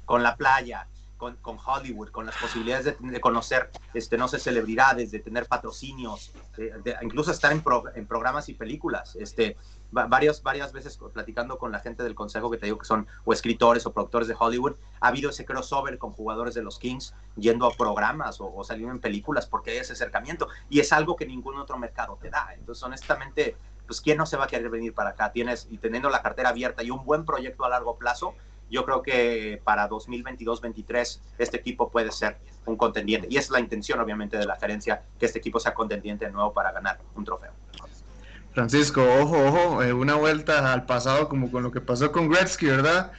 Con la playa, con, Hollywood, con las posibilidades de, conocer, este, no sé, celebridades, de tener patrocinios, de, incluso estar en, programas y películas. Este, varios, varias veces platicando con la gente del consejo que te digo que son o escritores o productores de Hollywood, ha habido ese crossover con jugadores de los Kings yendo a programas o, o saliendo en películas porque hay ese acercamiento y es algo que ningún otro mercado te da. Entonces, honestamente, pues ¿quién no se va a querer venir para acá? Tienes, y teniendo la cartera abierta y un buen proyecto a largo plazo, yo creo que para 2022-23 este equipo puede ser un contendiente. Y es la intención, obviamente, de la gerencia, que este equipo sea contendiente de nuevo para ganar un trofeo. Francisco, ojo, ojo, eh, una vuelta al pasado como con lo que pasó con Gretzky, ¿verdad?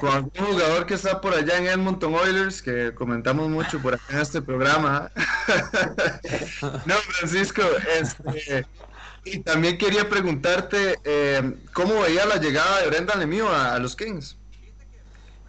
Con algún jugador que está por allá en Edmonton Oilers, que comentamos mucho por acá en este programa. no, Francisco, este, y también quería preguntarte eh, cómo veía la llegada de Brendan Lemieux a los Kings.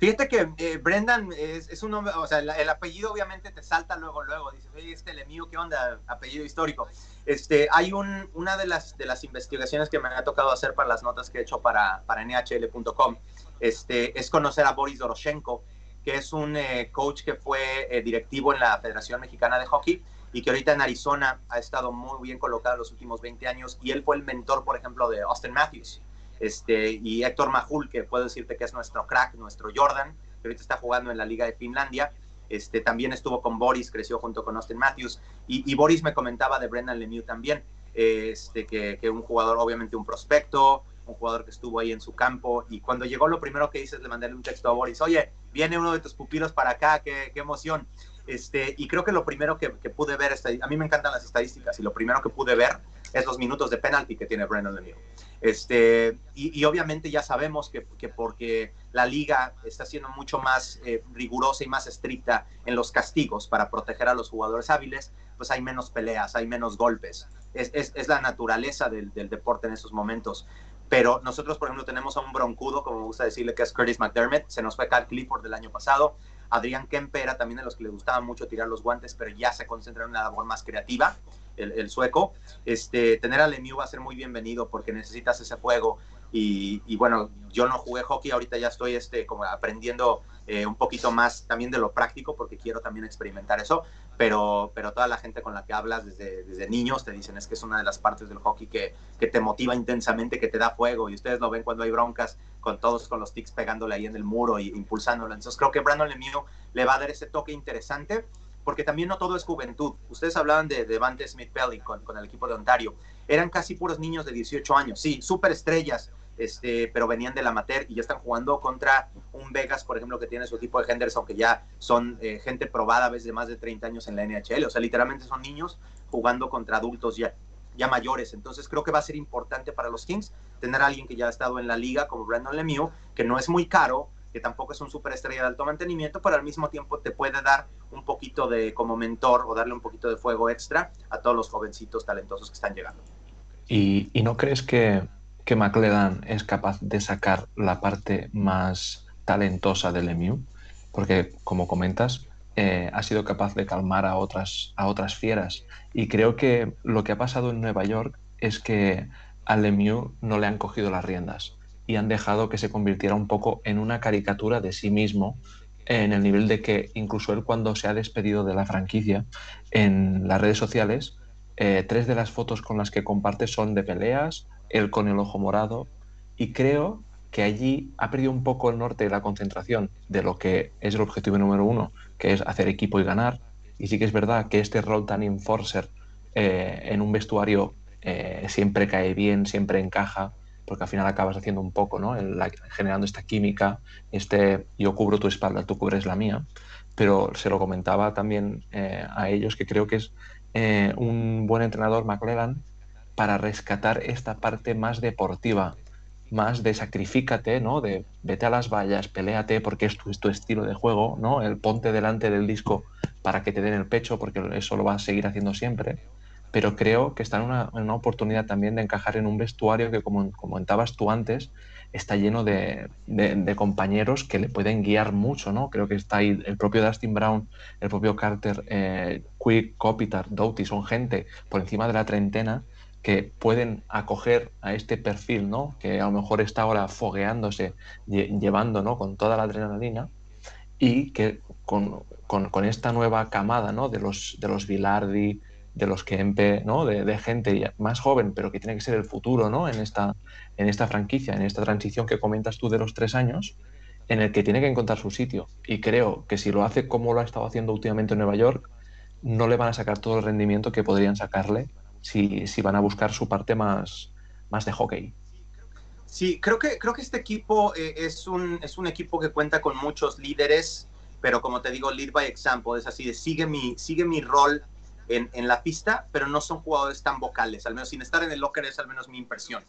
Fíjate que eh, Brendan es, un nombre, o sea, el, apellido obviamente te salta luego, luego. Dices, oye, este Lemieux, ¿qué onda? Apellido histórico. Este, hay un, una de las, de las investigaciones que me ha tocado hacer para las notas que he hecho para, para NHL.com este, es conocer a Boris Doroshenko, que es un eh, coach que fue eh, directivo en la Federación Mexicana de Hockey y que ahorita en Arizona ha estado muy bien colocado los últimos 20 años y él fue el mentor, por ejemplo, de Austin Matthews. Este, y Héctor Majul, que puedo decirte que es nuestro crack, nuestro Jordan, que ahorita está jugando en la Liga de Finlandia. Este, también estuvo con Boris, creció junto con Austin Matthews. Y, Boris me comentaba de Brendan Lemieux también, este, que, un jugador, obviamente un prospecto, un jugador que estuvo ahí en su campo. Y cuando llegó, lo primero que hice es le mandé un texto a Boris: Oye, viene uno de tus pupilos para acá, qué, qué emoción. Este, y creo que lo primero que, que pude ver, a mí me encantan las estadísticas, y lo primero que pude ver es los minutos de penalti que tiene Brendan Lemieux. Este, y, obviamente ya sabemos que, porque la liga está siendo mucho más eh, rigurosa y más estricta en los castigos para proteger a los jugadores hábiles, pues hay menos peleas, hay menos golpes. Es, es, la naturaleza del, deporte en esos momentos. Pero nosotros, por ejemplo, tenemos a un broncudo, como me gusta decirle, que es Curtis McDermott. Se nos fue Cal Clifford del año pasado. Adrián Kempe era también de los que le gustaba mucho tirar los guantes, pero ya se concentra en una labor más creativa el, sueco, este, tener a Lemieux va a ser muy bienvenido porque necesitas ese juego. Y, bueno, yo no jugué hockey, ahorita ya estoy este, como aprendiendo eh, un poquito más también de lo práctico porque quiero también experimentar eso. Pero, pero toda la gente con la que hablas desde, desde niños te dicen es que es una de las partes del hockey que, que te motiva intensamente, que te da fuego. Y ustedes lo ven cuando hay broncas con todos con los tics pegándole ahí en el muro y impulsándolo. Entonces creo que Brandon Lemieux le va a dar ese toque interesante porque también no todo es juventud. Ustedes hablaban de Devante Smith Pelly con, con, el equipo de Ontario. Eran casi puros niños de 18 años, sí, súper estrellas, este, pero venían de la amateur y ya están jugando contra un Vegas, por ejemplo, que tiene su equipo de Henderson, que ya son eh, gente probada a veces de más de 30 años en la NHL. O sea, literalmente son niños jugando contra adultos ya, ya mayores. Entonces creo que va a ser importante para los Kings tener a alguien que ya ha estado en la liga, como Brandon Lemieux, que no es muy caro, que tampoco es un superestrella de alto mantenimiento, pero al mismo tiempo te puede dar un poquito de como mentor o darle un poquito de fuego extra a todos los jovencitos talentosos que están llegando. ¿Y, no crees que, que McLeod es capaz de sacar la parte más talentosa del Lemieux? Porque, como comentas, eh, ha sido capaz de calmar a otras, a otras fieras. Y creo que lo que ha pasado en Nueva York es que a Lemieux no le han cogido las riendas y han dejado que se convirtiera un poco en una caricatura de sí mismo, en el nivel de que incluso él cuando se ha despedido de la franquicia en las redes sociales, eh, tres de las fotos con las que comparte son de peleas, él con el ojo morado, y creo que allí ha perdido un poco el norte de la concentración de lo que es el objetivo número uno, que es hacer equipo y ganar. Y sí que es verdad que este rol tan enforcer eh, en un vestuario eh, siempre cae bien, siempre encaja, porque al final acabas haciendo un poco, ¿no? generando esta química, este yo cubro tu espalda, tú cubres la mía, pero se lo comentaba también eh, a ellos que creo que es eh, un buen entrenador McLaren para rescatar esta parte más deportiva, más de sacrifícate, ¿no? De vete a las vallas, peleate porque es tu, tu, estilo de juego, ¿no? El ponte delante del disco para que te den el pecho porque eso lo vas a seguir haciendo siempre pero creo que está en una, oportunidad también de encajar en un vestuario que, como comentabas tú antes, está lleno de, compañeros que le pueden guiar mucho, ¿no? Creo que está ahí el propio Dustin Brown, el propio Carter, eh, Quick, Kopitar, Doughty, son gente por encima de la treintena que pueden acoger a este perfil, ¿no? Que a lo mejor está ahora fogueándose, llevando, ¿no? Con toda la adrenalina y que con, con, esta nueva camada ¿no? de los de los Vilardi, de los ¿no? De, de, gente más joven, pero que tiene que ser el futuro ¿no? en, esta, en esta franquicia, en esta transición que comentas tú de los tres años, en el que tiene que encontrar su sitio. Y creo que si lo hace como lo ha estado haciendo últimamente en Nueva York, no le van a sacar todo el rendimiento que podrían sacarle si, si van a buscar su parte más, más de hockey. Sí, creo que, creo que este equipo eh, es, un, es un equipo que cuenta con muchos líderes, pero como te digo, lead by example, es así de sigue mi, sigue mi rol en, en, la pista, pero no son jugadores tan vocales, al menos sin estar en el locker es al menos mi impresión.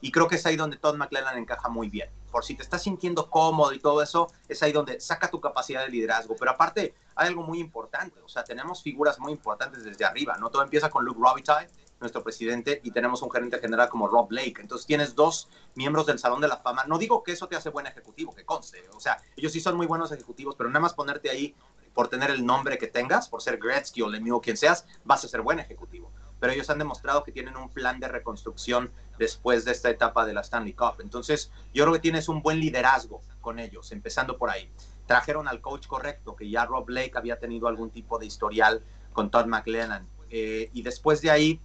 Y creo que es ahí donde Todd McClellan encaja muy bien. Por si te estás sintiendo cómodo y todo eso, es ahí donde saca tu capacidad de liderazgo. Pero aparte, hay algo muy importante. O sea, tenemos figuras muy importantes desde arriba, ¿no? Todo empieza con Luke Robitaille, nuestro presidente, y tenemos un gerente general como Rob Blake. Entonces tienes dos miembros del Salón de la Fama. No digo que eso te hace buen ejecutivo, que conste. O sea, ellos sí son muy buenos ejecutivos, pero nada más ponerte ahí por tener el nombre que tengas, por ser Gretzky o Lemieux o quien seas, vas a ser buen ejecutivo. Pero ellos han demostrado que tienen un plan de reconstrucción después de esta etapa de la Stanley Cup. Entonces, yo creo que tienes un buen liderazgo con ellos, empezando por ahí. Trajeron al coach correcto, que ya Rob Blake había tenido algún tipo de historial con Todd McLennan. Eh, y después de ahí,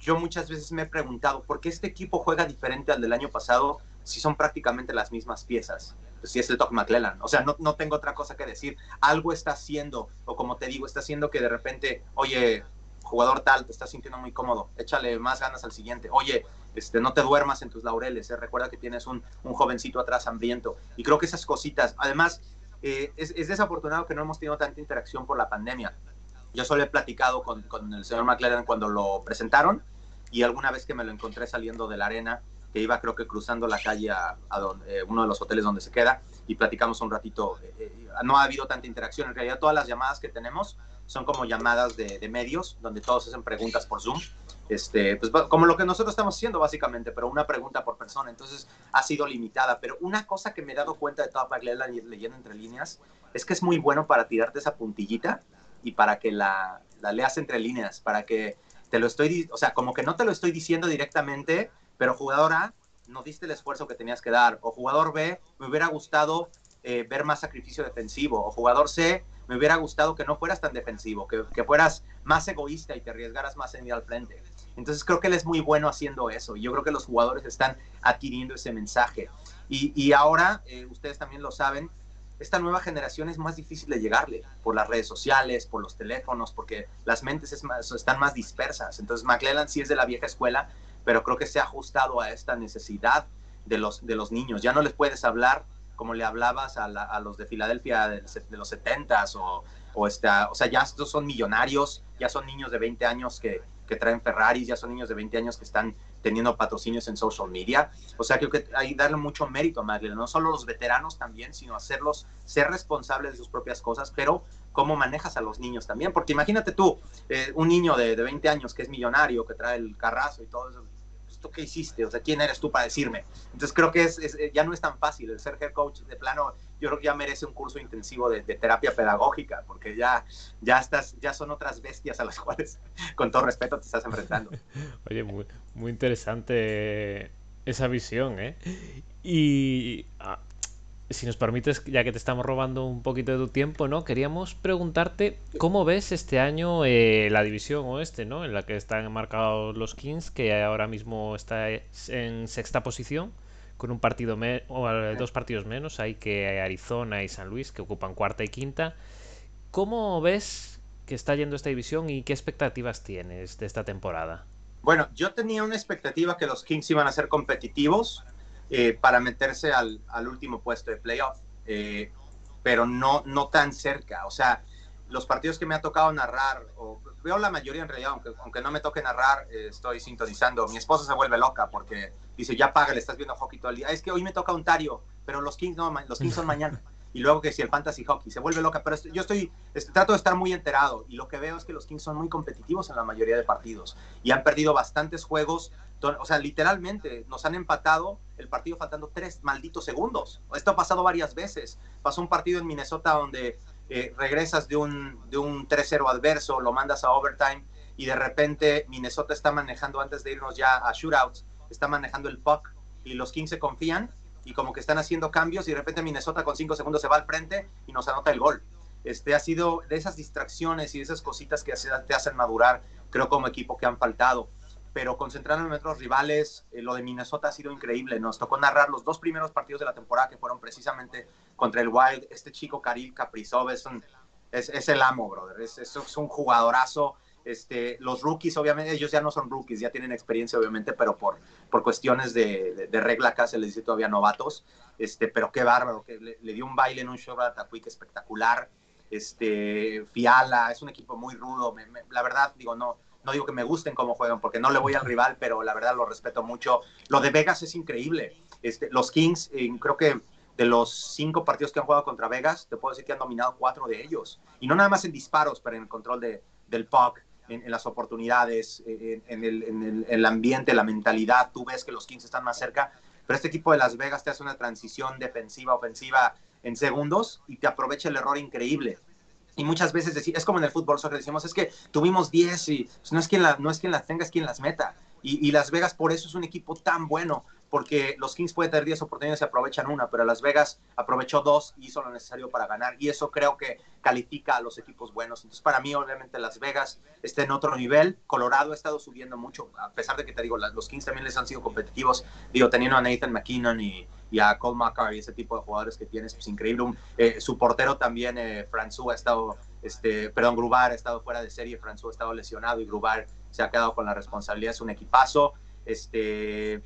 yo muchas veces me he preguntado, ¿por qué este equipo juega diferente al del año pasado si son prácticamente las mismas piezas? Si es el Todd McLellan. O sea, no, no tengo otra cosa que decir. Algo está haciendo, o como te digo, está haciendo que de repente, oye, jugador tal, te estás sintiendo muy cómodo, échale más ganas al siguiente. Oye, este, no te duermas en tus laureles, ¿eh? recuerda que tienes un, un, jovencito atrás hambriento. Y creo que esas cositas, además, eh, es, es, desafortunado que no hemos tenido tanta interacción por la pandemia. Yo solo he platicado con, con el señor McLaren cuando lo presentaron y alguna vez que me lo encontré saliendo de la arena, que iba creo que cruzando la calle a, eh, uno de los hoteles donde se queda y platicamos un ratito. Eh, eh, no ha habido tanta interacción, en realidad todas las llamadas que tenemos son como llamadas de, medios, donde todos hacen preguntas por Zoom este, pues como lo que nosotros estamos haciendo básicamente, pero una pregunta por persona, entonces ha sido limitada. Pero una cosa que me he dado cuenta de toda Paglela leyendo entre líneas es que es muy bueno para tirarte esa puntillita y para que la, la leas entre líneas, para que te lo estoy, o sea, como que no te lo estoy diciendo directamente, pero jugador A, no diste el esfuerzo que tenías que dar, o jugador B, me hubiera gustado eh, ver más sacrificio defensivo, o jugador C, me hubiera gustado que no fueras tan defensivo, que, que fueras más egoísta y te arriesgaras más en ir al frente. Entonces creo que él es muy bueno haciendo eso yo creo que los jugadores están adquiriendo ese mensaje. Y, y ahora, eh, ustedes también lo saben, esta nueva generación es más difícil de llegarle por las redes sociales, por los teléfonos, porque las mentes están más dispersas. Entonces McClellan sí es de la vieja escuela, pero creo que se ha ajustado a esta necesidad de los, de los niños. Ya no les puedes hablar como le hablabas a, la, a los de Filadelfia de, de los 70s o, o, o sea, ya estos son millonarios, ya son niños de 20 años que, que traen Ferraris, ya son niños de 20 años que están teniendo patrocinios en social media. O sea, creo que hay darle mucho mérito a Magdalena, no solo los veteranos también, sino hacerlos ser responsables de sus propias cosas, pero cómo manejas a los niños también. Porque imagínate tú, eh, un niño de, de, 20 años que es millonario, que trae el carrazo y todo eso. ¿Tú qué hiciste? O sea, ¿quién eres tú para decirme? Entonces creo que es, es, ya no es tan fácil el ser head coach de plano yo creo que ya merece un curso intensivo de, de, terapia pedagógica, porque ya, ya, estás, ya son otras bestias a las cuales, con todo respeto, te estás enfrentando. Oye, muy, muy interesante esa visión, ¿eh? Y ah, si nos permites, ya que te estamos robando un poquito de tu tiempo, ¿no? Queríamos preguntarte cómo ves este año eh, la división oeste, ¿no? En la que están enmarcados los Kings, que ahora mismo está en sexta posición con un partido o dos partidos menos hay que Arizona y San Luis que ocupan cuarta y quinta. ¿Cómo ves que está yendo esta división y qué expectativas tienes de esta temporada? Bueno, yo tenía una expectativa que los Kings iban a ser competitivos eh, para meterse al, al, último puesto de playoff, eh, pero no, no tan cerca. O sea, los partidos que me ha tocado narrar, o veo la mayoría en realidad, aunque, aunque no me toque narrar, eh, estoy sintonizando. Mi esposa se vuelve loca porque dice, ya paga, le estás viendo hockey todo el día. Es que hoy me toca Ontario, pero los Kings no, los Kings son mañana. Y luego que si el fantasy hockey se vuelve loca, pero yo estoy, trato de estar muy enterado y lo que veo es que los Kings son muy competitivos en la mayoría de partidos y han perdido bastantes juegos, o sea, literalmente nos han empatado el partido faltando tres malditos segundos. Esto ha pasado varias veces. Pasó un partido en Minnesota donde eh, regresas de un, de un 3-0 adverso, lo mandas a overtime y de repente Minnesota está manejando antes de irnos ya a shootouts, está manejando el puck y los Kings se confían y como que están haciendo cambios y de repente Minnesota con cinco segundos se va al frente y nos anota el gol. Este, ha sido de esas distracciones y de esas cositas que te hacen madurar, creo, como equipo que han faltado. Pero concentrarnos en nuestros rivales, eh, lo de Minnesota ha sido increíble. Nos tocó narrar los dos primeros partidos de la temporada que fueron precisamente contra el Wild. Este chico Karil Kaprizov es, es, el amo, brother. Es, es, un jugadorazo. Este, los rookies, obviamente, ellos ya no son rookies, ya tienen experiencia, obviamente, pero por, por cuestiones de, regla acá se les dice todavía novatos. Este, pero qué bárbaro, que le, dio un baile en un show de Quick espectacular este, Fiala, es un equipo muy rudo. la verdad, digo, no, no digo que me gusten cómo juegan, porque no le voy al rival, pero la verdad lo respeto mucho. Lo de Vegas es increíble. Este, los Kings, eh, creo que de los cinco partidos que han jugado contra Vegas, te puedo decir que han dominado cuatro de ellos. Y no nada más en disparos, pero en el control de, del puck, en, las oportunidades, en, el, en, el, el, ambiente, la mentalidad. Tú ves que los Kings están más cerca, pero este equipo de Las Vegas te hace una transición defensiva, ofensiva en segundos y te aprovecha el error increíble. Y muchas veces decir, es como en el fútbol soccer, decimos, es que tuvimos 10 y pues, no, es quien la, no es quien las tenga, es quien las meta. Y, y, Las Vegas por eso es un equipo tan bueno, porque los Kings pueden tener 10 oportunidades y aprovechan una, pero Las Vegas aprovechó dos y hizo lo necesario para ganar. Y eso creo que califica a los equipos buenos. Entonces, para mí, obviamente, Las Vegas está en otro nivel. Colorado ha estado subiendo mucho, a pesar de que te digo, los Kings también les han sido competitivos. Digo, teniendo a Nathan McKinnon y, y a Cole McCarr ese tipo de jugadores que tienes, pues increíble. Eh, su portero también, eh, ha estado, este, perdón, Grubar ha estado fuera de serie, François ha estado lesionado y Grubar se ha quedado con la responsabilidad, es un equipazo. Este,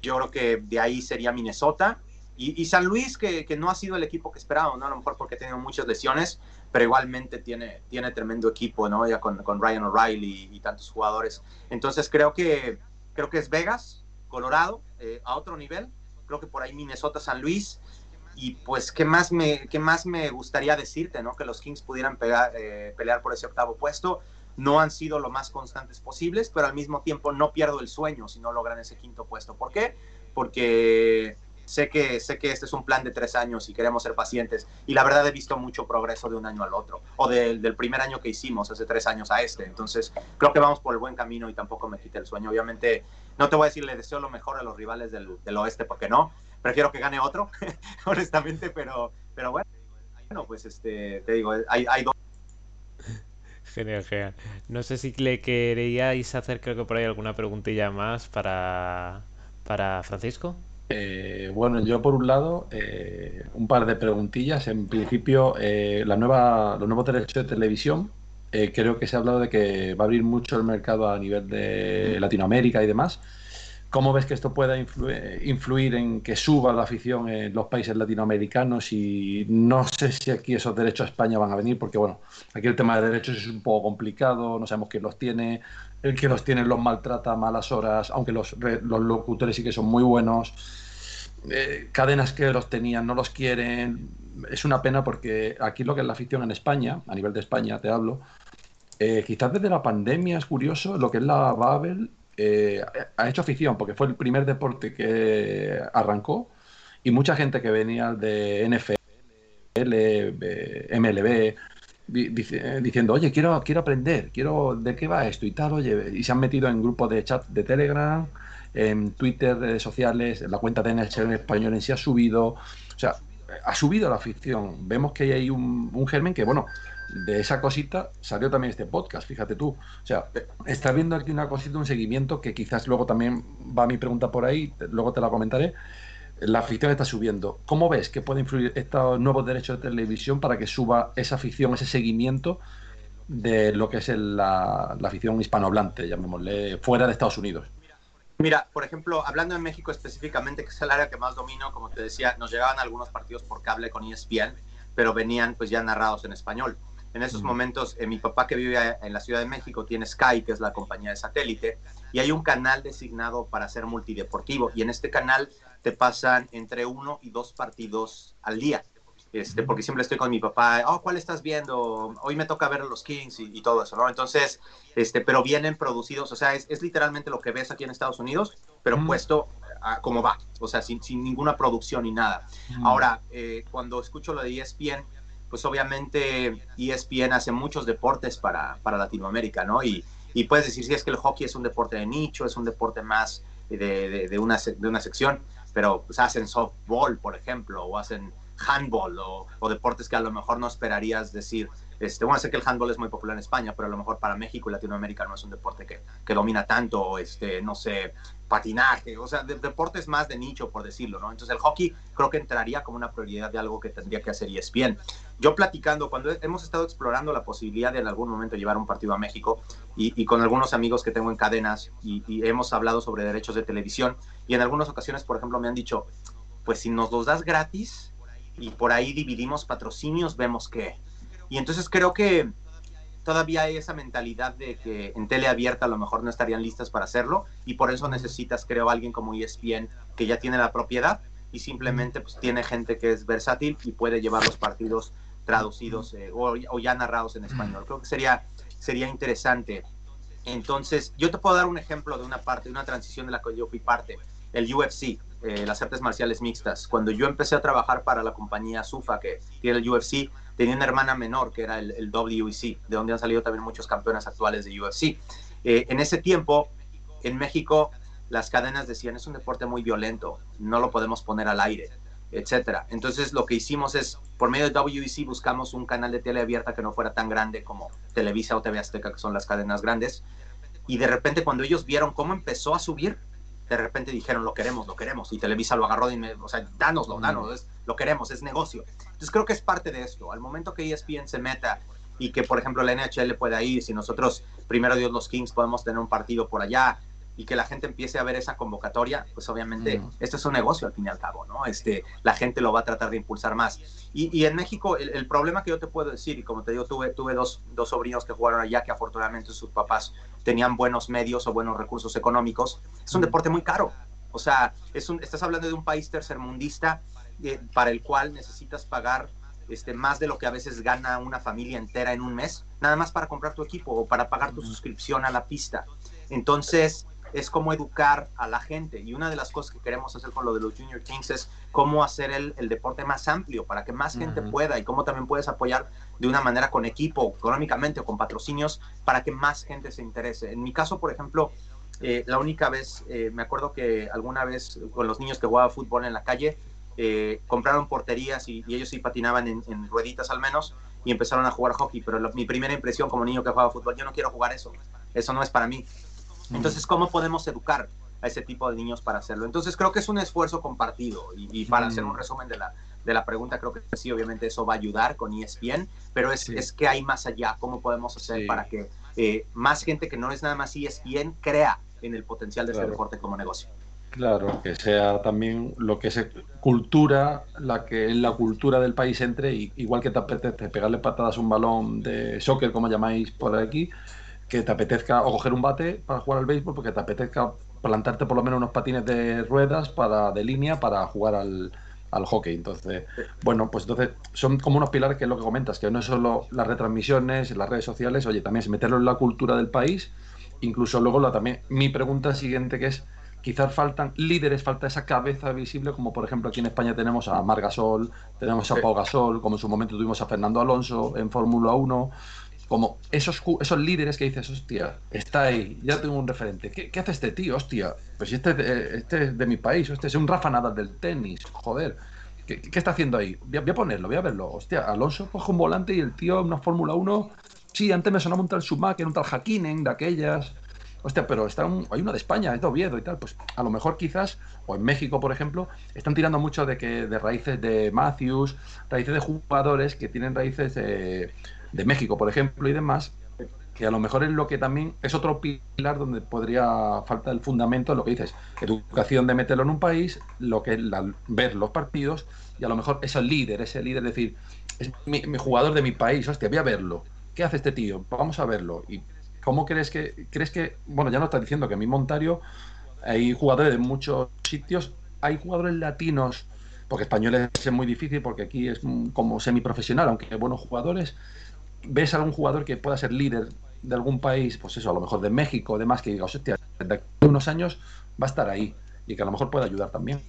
yo creo que de ahí sería Minnesota. Y, San Luis, que, que, no ha sido el equipo que esperaba, ¿no? A lo mejor porque ha tenido muchas lesiones, pero igualmente tiene, tiene tremendo equipo, ¿no? Ya con, con Ryan O'Reilly y, tantos jugadores. Entonces creo que, creo que es Vegas, Colorado, eh, a otro nivel creo que por ahí Minnesota, San Luis. Y pues, ¿qué más me, qué más me gustaría decirte, no? Que los Kings pudieran pegar, eh, pelear por ese octavo puesto. No han sido lo más constantes posibles, pero al mismo tiempo no pierdo el sueño si no logran ese quinto puesto. ¿Por qué? Porque sé que, sé que este es un plan de tres años y queremos ser pacientes. Y la verdad he visto mucho progreso de un año al otro, o del primer año que hicimos, hace tres años a este. Entonces, creo que vamos por el buen camino y tampoco me quite el sueño. Obviamente, no te voy a decir, le deseo lo mejor a los rivales del, del oeste, porque no. Prefiero que gane otro, honestamente, pero, pero bueno, bueno, pues este, te digo, hay, hay dos. Genial, genial. No sé si le queríais hacer, creo que por ahí alguna preguntilla más para, para Francisco. Eh, bueno, yo por un lado, eh, un par de preguntillas. En principio, eh, la nueva, los nuevos derechos de televisión, creo que se ha hablado de que va a abrir mucho el mercado a nivel de Latinoamérica y demás. ¿Cómo ves que esto pueda influir, en que suba la afición en los países latinoamericanos? Y no sé si aquí esos derechos a España van a venir, porque bueno, aquí el tema de derechos es un poco complicado, no sabemos quién los tiene, el que los tiene los maltrata malas horas, aunque los, los locutores sí que son muy buenos. Eh, cadenas que los tenían no los quieren. Es una pena porque aquí lo que es la afición en España, a nivel de España te hablo, eh, quizás desde la pandemia es curioso, lo que es la Babel eh, ha hecho afición porque fue el primer deporte que arrancó y mucha gente que venía de NFL, MLB, diciendo, oye, quiero, quiero aprender, quiero de qué va esto y tal, oye, y se han metido en grupos de chat de Telegram, en Twitter, redes sociales, la cuenta de NHL en español en sí ha subido, o sea, ha subido la afición. Vemos que hay un, un germen que, bueno, de esa cosita salió también este podcast, fíjate tú. O sea, está viendo aquí una cosita, un seguimiento que quizás luego también va mi pregunta por ahí, luego te la comentaré la afición está subiendo. ¿Cómo ves que puede influir estos nuevos derechos de televisión para que suba esa afición, ese seguimiento de lo que es la, afición hispanohablante, llamémosle, fuera de Estados Unidos? Mira, por ejemplo, hablando en México específicamente, que es el área que más domino, como te decía, nos llegaban algunos partidos por cable con ESPN, pero venían pues ya narrados en español. En esos momentos, eh, mi papá que vive en la Ciudad de México tiene Sky, que es la compañía de satélite, y hay un canal designado para ser multideportivo. Y en este canal te pasan entre uno y dos partidos al día. Este, porque siempre estoy con mi papá, oh, ¿cuál estás viendo? Hoy me toca ver los Kings y, todo eso, ¿no? Entonces, este, pero vienen producidos, o sea, es, literalmente lo que ves aquí en Estados Unidos, pero puesto como va, o sea, sin, sin, ninguna producción ni nada. Ahora, eh, cuando escucho lo de ESPN, pues obviamente ESPN hace muchos deportes para, para Latinoamérica, ¿no? Y, y puedes decir si es que el hockey es un deporte de nicho, es un deporte más de, de, una, de una sección pero pues, hacen softball, por ejemplo, o hacen handball o, o, deportes que a lo mejor no esperarías decir. Este, bueno, sé que el handball es muy popular en España, pero a lo mejor para México y Latinoamérica no es un deporte que, que domina tanto, este, no sé, patinaje, o sea, de, deportes más de nicho, por decirlo, ¿no? Entonces el hockey creo que entraría como una prioridad de algo que tendría que hacer ESPN. Yo platicando, cuando hemos estado explorando la posibilidad de en algún momento llevar un partido a México y, y con algunos amigos que tengo en cadenas y, y, hemos hablado sobre derechos de televisión y en algunas ocasiones, por ejemplo, me han dicho, pues si nos los das gratis y por ahí dividimos patrocinios, vemos que... Y entonces creo que todavía hay esa mentalidad de que en tele abierta a lo mejor no estarían listas para hacerlo y por eso necesitas, creo, alguien como ESPN que ya tiene la propiedad y simplemente pues tiene gente que es versátil y puede llevar los partidos traducidos eh, o, o, ya narrados en español. Creo que sería, sería interesante. Entonces, yo te puedo dar un ejemplo de una parte, de una transición de la que yo fui parte, el UFC, eh, las artes marciales mixtas. Cuando yo empecé a trabajar para la compañía SUFA, que tiene el UFC, tenía una hermana menor que era el, el WEC, de donde han salido también muchos campeones actuales de UFC. Eh, en ese tiempo, en México, las cadenas decían, es un deporte muy violento, no lo podemos poner al aire, etcétera. Entonces lo que hicimos es, por medio de WEC buscamos un canal de tele abierta que no fuera tan grande como Televisa o TV Azteca, que son las cadenas grandes. Y de repente cuando ellos vieron cómo empezó a subir, de repente dijeron, lo queremos, lo queremos, y Televisa lo agarró, de o sea, dánoslo, danos, lo queremos, es negocio. Entonces creo que es parte de esto. Al momento que ESPN se meta y que, por ejemplo, la NHL pueda ir, si nosotros, primero Dios, los Kings, podemos tener un partido por allá y que la gente empiece a ver esa convocatoria, pues obviamente mm. esto es un negocio al fin y al cabo, ¿no? Este, la gente lo va a tratar de impulsar más. Y, y en México, el, el, problema que yo te puedo decir, y como te digo, tuve, tuve dos, dos sobrinos que jugaron allá, que afortunadamente sus papás tenían buenos medios o buenos recursos económicos, es un deporte muy caro. O sea, es un, estás hablando de un país tercermundista eh, para el cual necesitas pagar este, más de lo que a veces gana una familia entera en un mes, nada más para comprar tu equipo o para pagar tu suscripción a la pista. Entonces, es cómo educar a la gente. Y una de las cosas que queremos hacer con lo de los Junior Kings es cómo hacer el, el deporte más amplio para que más gente uh -huh. pueda y cómo también puedes apoyar de una manera con equipo, económicamente o con patrocinios para que más gente se interese. En mi caso, por ejemplo, eh, la única vez, eh, me acuerdo que alguna vez con los niños que jugaba fútbol en la calle, eh, compraron porterías y, y, ellos sí patinaban en, en, rueditas al menos y empezaron a jugar hockey, pero lo, mi primera impresión como niño que jugaba fútbol, yo no quiero jugar eso, eso no es para mí. Entonces, ¿cómo podemos educar a ese tipo de niños para hacerlo? Entonces, creo que es un esfuerzo compartido y, y para mm. hacer un resumen de la, de la pregunta, creo que sí, obviamente eso va a ayudar con ESPN, pero es, sí. es que hay más allá, ¿cómo podemos hacer sí. para que eh, más gente que no es nada más ESPN crea en el potencial de claro. este deporte como negocio? Claro, que sea también lo que es cultura, la que es la cultura del país entre, y, igual que te apetece pegarle patadas a un balón de soccer, como llamáis por aquí, que te apetezca o coger un bate para jugar al béisbol, porque te apetezca plantarte por lo menos unos patines de ruedas para de línea para jugar al, al hockey. Entonces, bueno, pues entonces son como unos pilares que es lo que comentas, que no es solo las retransmisiones, las redes sociales, oye, también es meterlo en la cultura del país, incluso luego la, también mi pregunta siguiente que es quizás faltan líderes, falta esa cabeza visible, como por ejemplo aquí en España tenemos a Margasol, tenemos a Pau Gasol, como en su momento tuvimos a Fernando Alonso en Fórmula 1, como esos, esos líderes que dices, hostia, está ahí, ya tengo un referente. ¿Qué, qué hace este tío? Hostia, pues si este, este es de mi país, este es un Rafa Nadal del tenis, joder. ¿Qué, ¿Qué, está haciendo ahí? Voy a, voy a, ponerlo, voy a verlo. Hostia, Alonso coge un volante y el tío en una Fórmula 1. Sí, antes me sonaba un tal Schumacher, un tal Hakkinen de aquellas. Hostia, pero está un, hay uno de España, es de Oviedo y tal. Pues a lo mejor quizás, o en México, por ejemplo, están tirando mucho de que de raíces de Matthews, raíces de jugadores que tienen raíces de, de México, por ejemplo, y demás, que a lo mejor es lo que también es otro pilar donde podría faltar el fundamento, lo que dices, educación de meterlo en un país, lo que es la, ver los partidos y a lo mejor es el líder, ese líder, decir, es mi, mi, jugador de mi país, hostia, voy a verlo. ¿Qué hace este tío? Vamos a verlo. ¿Y cómo crees que, crees que, bueno, ya nos está diciendo que en mi Montario hay jugadores de muchos sitios, hay jugadores latinos, porque españoles es muy difícil, porque aquí es como semiprofesional, aunque hay buenos jugadores, ves a algún jugador que pueda ser líder de algún país, pues eso, a lo mejor de México, demás, que diga, hostia, de unos años va a estar ahí y que a lo mejor puede ayudar también.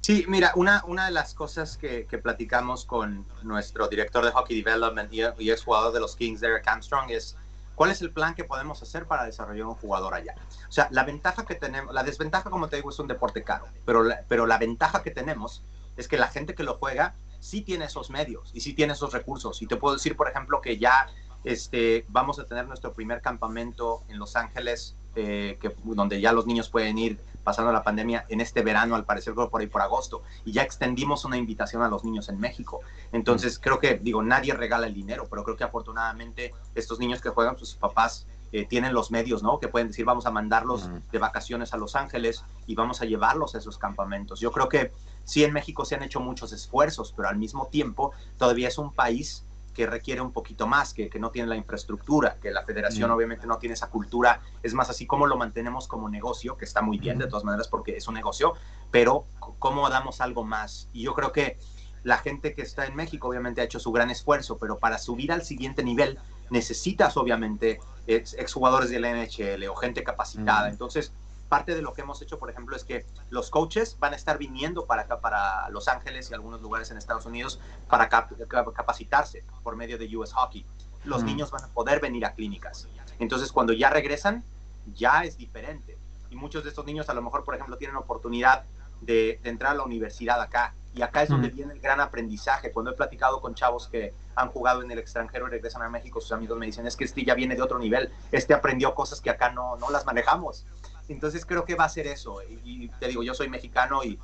Sí, mira, una, una de las cosas que, platicamos con nuestro director de Hockey Development y, y es jugador de los Kings, Derek Armstrong, es ¿Cuál es el plan que podemos hacer para desarrollar un jugador allá? O sea, la ventaja que tenemos, la desventaja, como te digo, es un deporte caro, pero la, pero la ventaja que tenemos es que la gente que lo juega sí tiene esos medios y sí tiene esos recursos. Y te puedo decir, por ejemplo, que ya este, vamos a tener nuestro primer campamento en Los Ángeles, eh, que, donde ya los niños pueden ir pasando la pandemia en este verano, al parecer por ahí por agosto, y ya extendimos una invitación a los niños en México. Entonces, creo que, digo, nadie regala el dinero, pero creo que afortunadamente estos niños que juegan, sus papás eh, tienen los medios, ¿no? Que pueden decir, vamos a mandarlos de vacaciones a Los Ángeles y vamos a llevarlos a esos campamentos. Yo creo que sí en México se han hecho muchos esfuerzos, pero al mismo tiempo todavía es un país que requiere un poquito más, que, que no tiene la infraestructura, que la federación obviamente no tiene esa cultura. Es más, así como lo mantenemos como negocio, que está muy bien de todas maneras porque es un negocio, pero cómo damos algo más. Y yo creo que la gente que está en México obviamente ha hecho su gran esfuerzo, pero para subir al siguiente nivel necesitas obviamente exjugadores de la NHL o gente capacitada. Entonces, parte de lo que hemos hecho, por ejemplo, es que los coaches van a estar viniendo para acá, para Los Ángeles y algunos lugares en Estados Unidos para capacitarse por medio de US Hockey. Los niños van a poder venir a clínicas. Entonces, cuando ya regresan, ya es diferente. Y muchos de estos niños a lo mejor, por ejemplo, tienen oportunidad de, entrar a la universidad acá. Y acá es donde viene el gran aprendizaje. Cuando he platicado con chavos que han jugado en el extranjero y regresan a México, sus amigos me dicen, es que este ya viene de otro nivel. Este aprendió cosas que acá no, no las manejamos. Entonces creo que va a ser eso. Y, te digo, yo soy mexicano y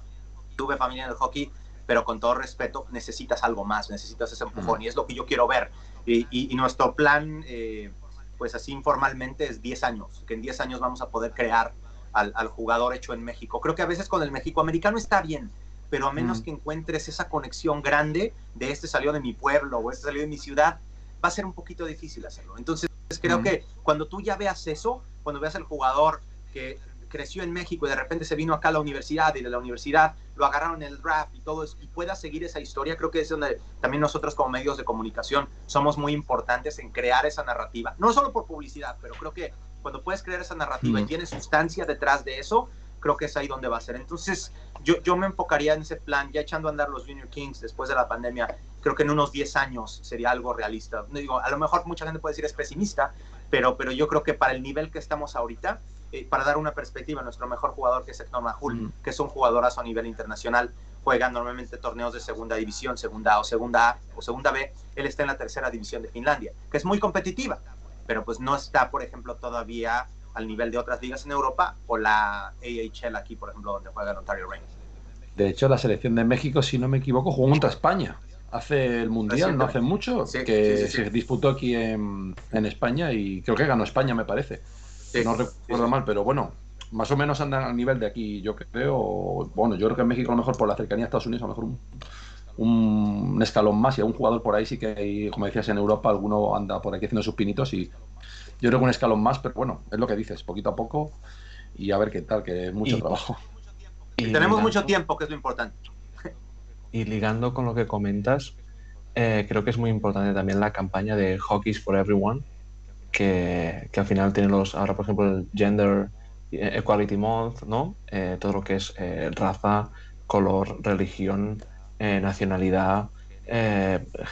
tuve familia en el hockey, pero con todo respeto, necesitas algo más, necesitas ese empujón. Y es lo que yo quiero ver. Y, nuestro plan, eh, pues así informalmente, es 10 años. Que en 10 años vamos a poder crear al, jugador hecho en México. Creo que a veces con el México americano está bien, pero a menos que encuentres esa conexión grande de este salió de mi pueblo o este salió de mi ciudad, va a ser un poquito difícil hacerlo. Entonces creo que cuando tú ya veas eso, cuando veas el jugador que creció en México y de repente se vino acá a la universidad y de la universidad lo agarraron en el draft y todo eso, y pueda seguir esa historia, creo que es donde también nosotros como medios de comunicación somos muy importantes en crear esa narrativa, no solo por publicidad, pero creo que cuando puedes crear esa narrativa y tienes sustancia detrás de eso, creo que es ahí donde va a ser. Entonces, yo, yo me enfocaría en ese plan, ya echando a andar los Junior Kings después de la pandemia, creo que en unos 10 años sería algo realista. Digo, a lo mejor mucha gente puede decir es pesimista, pero, pero yo creo que para el nivel que estamos ahorita, para dar una perspectiva, nuestro mejor jugador, que es Héctor Mahul, que es un jugadorazo a nivel internacional, juega normalmente torneos de segunda división, segunda A o segunda A o segunda B, él está en la tercera división de Finlandia, que es muy competitiva, pero pues no está, por ejemplo, todavía al nivel de otras ligas en Europa o la AHL aquí, por ejemplo, donde juega el Ontario Reigns. De hecho, la selección de México, si no me equivoco, jugó contra España. Hace el Mundial, no hace mucho, que se disputó aquí en, en, España y creo que ganó España, me parece. No recuerdo mal, pero bueno, más o menos andan al nivel de aquí, yo creo. Bueno, yo creo que en México a lo mejor por la cercanía a Estados Unidos, a lo mejor un, un escalón más y a un jugador por ahí sí que hay, como decías, en Europa alguno anda por aquí haciendo sus pinitos y yo creo que un escalón más, pero bueno, es lo que dices, poquito a poco y a ver qué tal, que es mucho trabajo. Y tenemos mucho tiempo, que es lo importante. Y ligando con lo que comentas, eh, creo que es muy importante también la campaña de Hockey's for Everyone, que, al final tiene los, ahora por ejemplo el Gender Equality Month, ¿no? Eh, todo lo que es eh, raza, color, religión, nacionalidad,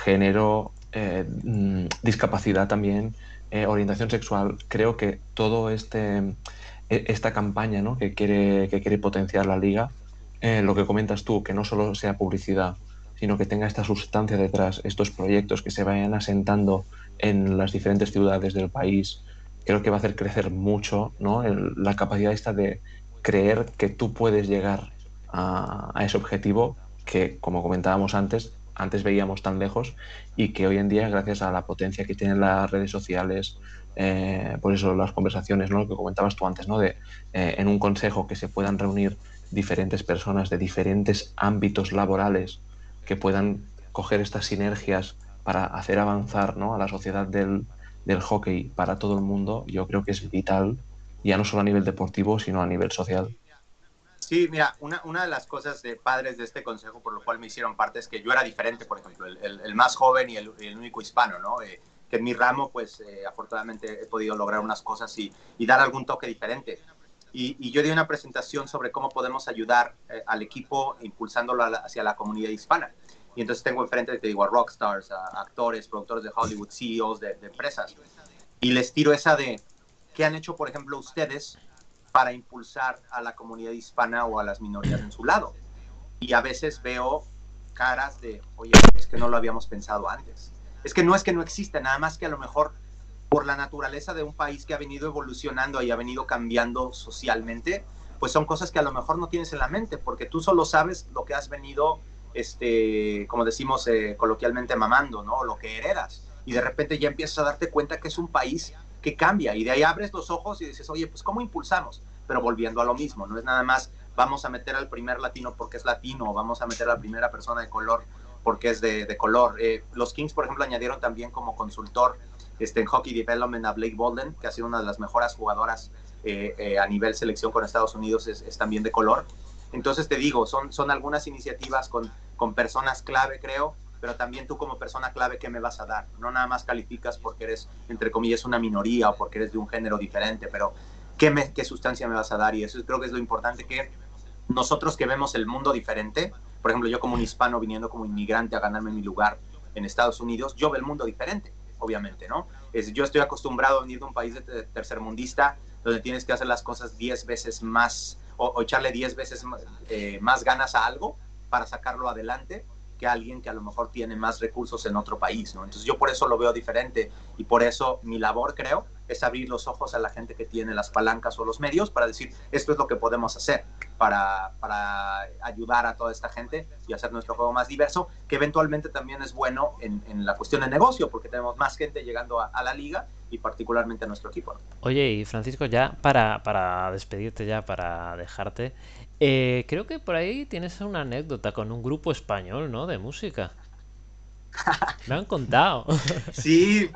género, mm, discapacidad también, orientación sexual. Creo que todo este e, esta campaña ¿no? que, quiere, que quiere potenciar la liga eh, lo que comentas tú, que no solo sea publicidad, sino que tenga esta sustancia detrás, estos proyectos que se vayan asentando en las diferentes ciudades del país, creo que va a hacer crecer mucho ¿no? la capacidad esta de creer que tú puedes llegar a, ese objetivo que, como comentábamos antes, antes veíamos tan lejos y que hoy en día, gracias a la potencia que tienen las redes sociales, eh, por eso las conversaciones, ¿no? lo que comentabas tú antes, ¿no? de eh, en un consejo que se puedan reunir diferentes personas de diferentes ámbitos laborales que puedan coger estas sinergias para hacer avanzar ¿no? a la sociedad del, del hockey para todo el mundo, yo creo que es vital, ya no solo a nivel deportivo, sino a nivel social. Sí, mira, una, una de las cosas de padres de este consejo por lo cual me hicieron parte es que yo era diferente, por ejemplo, el, más joven y el, único hispano, ¿no? Eh, que en mi ramo, pues eh, afortunadamente he podido lograr unas cosas y, y dar algún toque diferente. Y, yo di una presentación sobre cómo podemos ayudar eh, al equipo impulsándolo hacia la comunidad hispana. Y entonces tengo enfrente, te digo, a rockstars, a actores, productores de Hollywood, CEOs de, empresas. Y les tiro esa de, ¿qué han hecho, por ejemplo, ustedes para impulsar a la comunidad hispana o a las minorías en su lado? Y a veces veo caras de, oye, es que no lo habíamos pensado antes. Es que no es que no exista, nada más que a lo mejor por la naturaleza de un país que ha venido evolucionando y ha venido cambiando socialmente, pues son cosas que a lo mejor no tienes en la mente, porque tú solo sabes lo que has venido, este, como decimos eh, coloquialmente, mamando, ¿no? Lo que heredas. Y de repente ya empiezas a darte cuenta que es un país que cambia y de ahí abres los ojos y dices, oye, pues ¿cómo impulsamos? Pero volviendo a lo mismo, no es nada más vamos a meter al primer latino porque es latino, vamos a meter a la primera persona de color porque es de, color. Eh, los Kings, por ejemplo, añadieron también como consultor este, en Hockey Development a Blake Bolden, que ha sido una de las mejores jugadoras eh, eh, a nivel selección con Estados Unidos, es, también de color. Entonces te digo, son, son algunas iniciativas con, con personas clave, creo, pero también tú como persona clave, ¿qué me vas a dar? No nada más calificas porque eres, entre comillas, una minoría o porque eres de un género diferente, pero ¿qué, me, qué sustancia me vas a dar? Y eso creo que es lo importante que nosotros que vemos el mundo diferente, por ejemplo, yo como un hispano viniendo como inmigrante a ganarme mi lugar en Estados Unidos, yo veo el mundo diferente, obviamente, ¿no? Es, yo estoy acostumbrado a venir de un país de tercermundista donde tienes que hacer las cosas 10 veces más o, echarle 10 veces eh, más ganas a algo para sacarlo adelante que alguien que a lo mejor tiene más recursos en otro país, ¿no? Entonces yo por eso lo veo diferente y por eso mi labor, creo, es abrir los ojos a la gente que tiene las palancas o los medios para decir, esto es lo que podemos hacer para, para ayudar a toda esta gente y hacer nuestro juego más diverso, que eventualmente también es bueno en, en la cuestión de negocio, porque tenemos más gente llegando a, la liga y particularmente a nuestro equipo. Oye, y Francisco, ya para, para despedirte, ya para dejarte, eh, creo que por ahí tienes una anécdota con un grupo español, ¿no? De música. Me han contado. sí,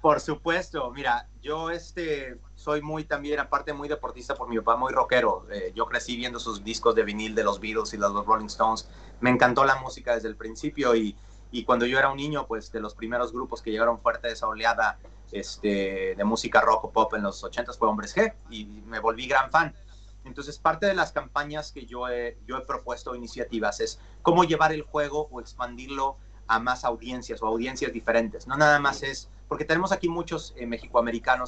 por supuesto, mira, yo este soy muy también, aparte muy deportista por mi papá, muy rockero. Eh, yo crecí viendo sus discos de vinil de los Beatles y los Rolling Stones. Me encantó la música desde el principio y, y cuando yo era un niño, pues de los primeros grupos que llegaron fuerte a esa oleada este, de música rock o pop en los 80 fue Hombres G y me volví gran fan. Entonces, parte de las campañas que yo he, yo he propuesto, iniciativas, es cómo llevar el juego o expandirlo a más audiencias o audiencias diferentes. No nada más es porque tenemos aquí muchos eh,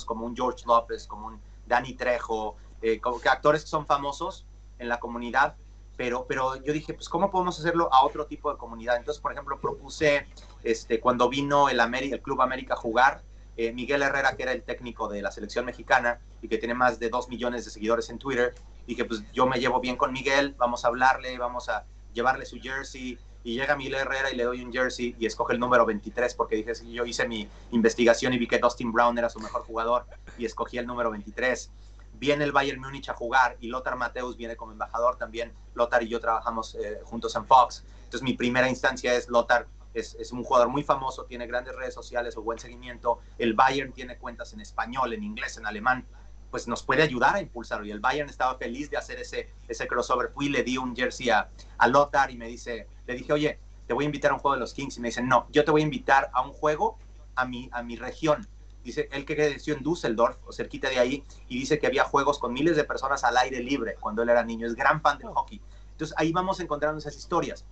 como un George López, como un Danny Trejo, eh, como que actores que son famosos en la comunidad, pero, pero yo dije, pues, ¿cómo podemos hacerlo a otro tipo de comunidad? Entonces, por ejemplo, propuse, este, cuando vino el, el Club América a jugar, eh, Miguel Herrera, que era el técnico de la selección mexicana y que tiene más de dos millones de seguidores en Twitter, dije, pues yo me llevo bien con Miguel, vamos a hablarle, vamos a llevarle su jersey, y llega Miguel Herrera y le doy un jersey y escoge el número 23 porque dije, yo hice mi investigación y vi que Dustin Brown era su mejor jugador y escogí el número 23. Viene el Bayern Múnich a jugar y Lothar Mateus viene como embajador también. Lothar y yo trabajamos eh, juntos en Fox. Entonces mi primera instancia es Lothar es, es, un jugador muy famoso, tiene grandes redes sociales o buen seguimiento. El Bayern tiene cuentas en español, en inglés, en alemán pues nos puede ayudar a impulsarlo. Y el Bayern estaba feliz de hacer ese, ese crossover. Fui, le di un jersey a, a Lothar y me dice, le dije, oye, te voy a invitar a un juego de los Kings. Y me dice, no, yo te voy a invitar a un juego a mi, a mi región. Dice, él que creció en Düsseldorf, o cerquita de ahí, y dice que había juegos con miles de personas al aire libre cuando él era niño. Es gran fan del hockey. Entonces ahí vamos encontrando esas historias.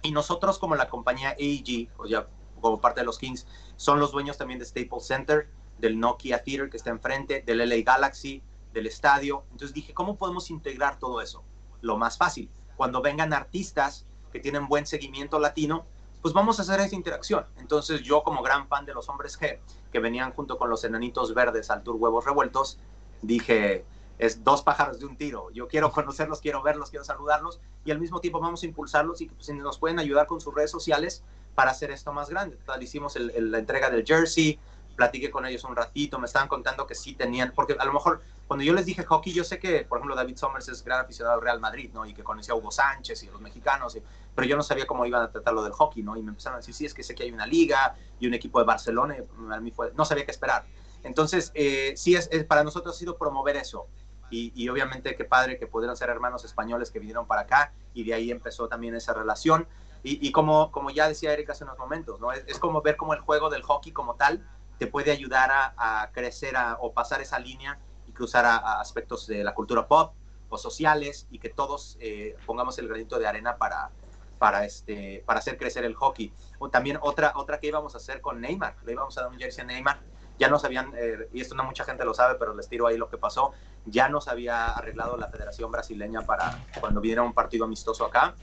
Y nosotros como la compañía AEG, o ya como parte de los Kings, son los dueños también de Staples Center, del Nokia Theater que está enfrente, del LA Galaxy, del estadio. Entonces dije, ¿cómo podemos integrar todo eso? Lo más fácil, cuando vengan artistas que tienen buen seguimiento latino, pues vamos a hacer esa interacción. Entonces yo como gran fan de los hombres G, que venían junto con los enanitos verdes al tour Huevos Revueltos, dije, es dos pájaros de un tiro. Yo quiero conocerlos, quiero verlos, quiero saludarlos y al mismo tiempo vamos a impulsarlos y pues, nos pueden ayudar con sus redes sociales para hacer esto más grande. Entonces, hicimos la entrega del jersey, platiqué con ellos un ratito, me estaban contando que sí tenían, porque a lo mejor cuando yo les dije hockey, yo sé que, por ejemplo, David Somers es gran aficionado al Real Madrid, ¿no? Y que conocía a Hugo Sánchez y a los mexicanos, pero yo no sabía cómo iban a tratar lo del hockey, ¿no? Y me empezaron a decir, sí, es que sé que hay una liga y un equipo de Barcelona, y a mí fue, no sabía qué esperar. Entonces, eh, sí, es, para nosotros ha sido promover eso. Y, y, obviamente qué padre que pudieron ser hermanos españoles que vinieron para acá y de ahí empezó también esa relación. Y, y como, como ya decía Erika hace unos momentos, ¿no? Es, es, como ver como el juego del hockey como tal te puede ayudar a, crecer o pasar esa línea y cruzar a, aspectos de la cultura pop o sociales y que todos eh, pongamos el granito de arena para, para, este, para hacer crecer el hockey. O también otra, otra que íbamos a hacer con Neymar, le íbamos a dar un jersey a Neymar. ya nos habían, eh, y esto no mucha gente lo sabe, pero les tiro ahí lo que pasó, ya nos había arreglado la Federación Brasileña para cuando viniera un partido amistoso acá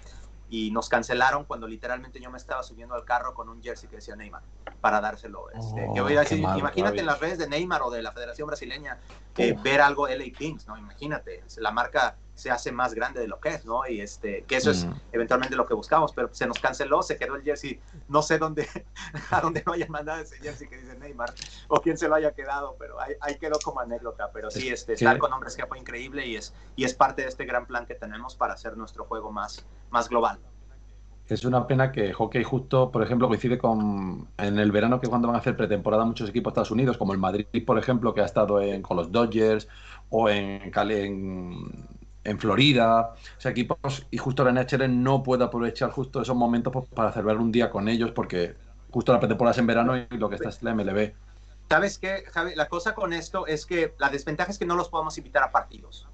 y nos cancelaron cuando literalmente yo me estaba subiendo al carro con un jersey que decía Neymar para dárselo. Este, que voy a decir, imagínate en las redes de Neymar o de la Federación Brasileña eh, ver algo LA Kings, ¿no? Imagínate, la marca se hace más grande de lo que es, ¿no? Y este, que eso es mm. eventualmente lo que buscamos, pero se nos canceló, se quedó el jersey, no sé dónde, a dónde no hayan mandado ese jersey que dice Neymar, o quién se lo haya quedado, pero ahí, ahí quedó como anécdota, pero sí, este, estar con hombres que fue increíble y es, y es parte de este gran plan que tenemos para hacer nuestro juego más, más global. Es una pena que hockey justo, por ejemplo, coincide con en el verano que cuando van a hacer pretemporada muchos equipos de Estados Unidos, como el Madrid, por ejemplo, que ha estado en, con los Dodgers o en, en, en Florida, o sea, equipos, y justo la NHL no puede aprovechar justo esos momentos pues, para celebrar un día con ellos, porque justo la pretemporada es en verano y lo que está es la MLB. ¿Sabes qué, Javi? La cosa con esto es que la desventaja es que no los podemos invitar a partidos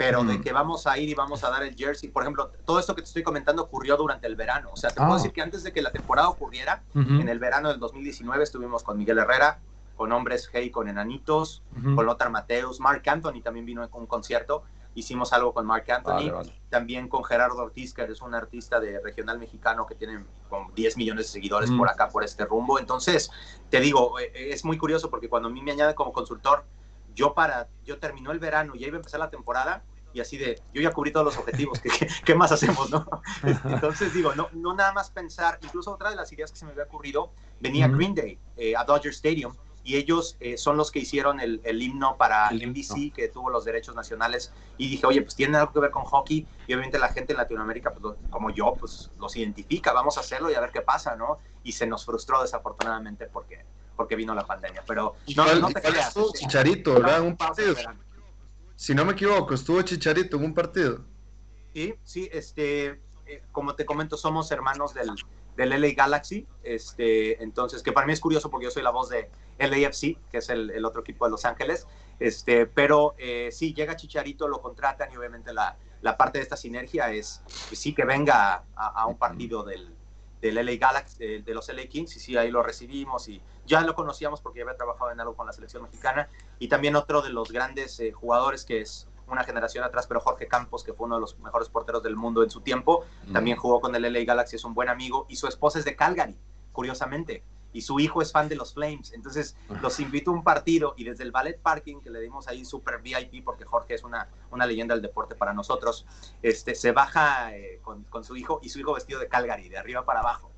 pero de que vamos a ir y vamos a dar el jersey. Por ejemplo, todo esto que te estoy comentando ocurrió durante el verano. O sea, te puedo ah. decir que antes de que la temporada ocurriera, en el verano del 2019 estuvimos con Miguel Herrera, con Hombres Hey, con Enanitos, con Lothar Mateus, Mark Anthony también vino con un concierto. Hicimos algo con Mark Anthony, también con Gerardo Ortiz, que es un artista de regional mexicano que tiene como 10 millones de seguidores por acá, por este rumbo. Entonces, te digo, eh, es muy curioso porque cuando a mí me añaden como consultor, yo para, yo terminó el verano y ya iba a empezar la temporada, y así de, yo ya cubrí todos los objetivos, ¿qué, más hacemos, no? Entonces digo, no, no nada más pensar, incluso otra de las ideas que se me había ocurrido, venía Green Day eh, a Dodger Stadium, y ellos eh, son los que hicieron el, el himno para el NBC, que tuvo los derechos nacionales, y dije, oye, pues tiene algo que ver con hockey, y obviamente la gente en Latinoamérica, pues, como yo, pues los identifica, vamos a hacerlo y a ver qué pasa, ¿no? Y se nos frustró desafortunadamente porque, porque vino la pandemia, pero no, no te creas. Chicharito, ¿verdad? Un partido si no me equivoco, estuvo Chicharito en un partido. Sí, sí, este, eh, como te comento, somos hermanos del, del LA Galaxy, este, entonces, que para mí es curioso porque yo soy la voz de LAFC, que es el, otro equipo de Los Ángeles, este, pero eh, sí, llega Chicharito, lo contratan y obviamente la, la parte de esta sinergia es, pues sí, que venga a un partido del, del LA Galaxy, de, los LA Kings, y sí, ahí lo recibimos y ya lo conocíamos porque ya había trabajado en algo con la selección mexicana. Y también otro de los grandes eh, jugadores que es una generación atrás, pero Jorge Campos, que fue uno de los mejores porteros del mundo en su tiempo, también jugó con el LA Galaxy, es un buen amigo, y su esposa es de Calgary, curiosamente y su hijo es fan de los Flames. Entonces los invito a un partido y desde el Ballet Parking, que le dimos ahí super VIP, porque Jorge es una, una leyenda del deporte para nosotros, este, se baja eh, con, con, su hijo y su hijo vestido de Calgary, de arriba para abajo.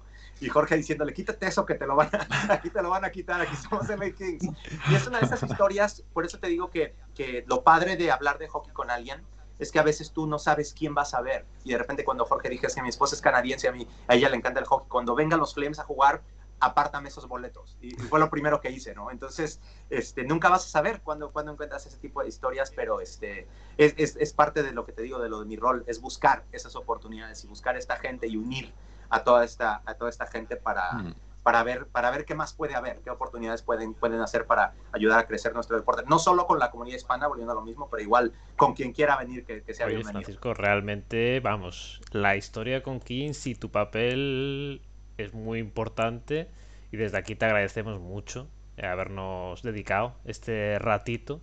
Y Jorge diciéndole, quítate eso que te lo van a, aquí te lo van a quitar, aquí somos LA Kings. Y es una de esas historias, por eso te digo que, que lo padre de hablar de hockey con alguien es que a veces tú no sabes quién vas a ver. Y de repente cuando Jorge dije, es que mi esposa es canadiense, a, mí, a ella le encanta el hockey, cuando vengan los Flames a jugar, apártame esos boletos. Y, fue lo primero que hice, ¿no? Entonces, este, nunca vas a saber cuándo, cuando encuentras ese tipo de historias, pero este, es, es, es, parte de lo que te digo, de lo de mi rol, es buscar esas oportunidades y buscar esta gente y unir a toda esta, a toda esta gente para, mm. para, ver, para ver qué más puede haber, qué oportunidades pueden, pueden hacer para ayudar a crecer nuestro deporte. No solo con la comunidad hispana, volviendo a lo mismo, pero igual con quien quiera venir, que, que sea Oye, bienvenido. Francisco, realmente, vamos, la historia con Kings y tu papel es muy importante y desde aquí te agradecemos mucho habernos dedicado este ratito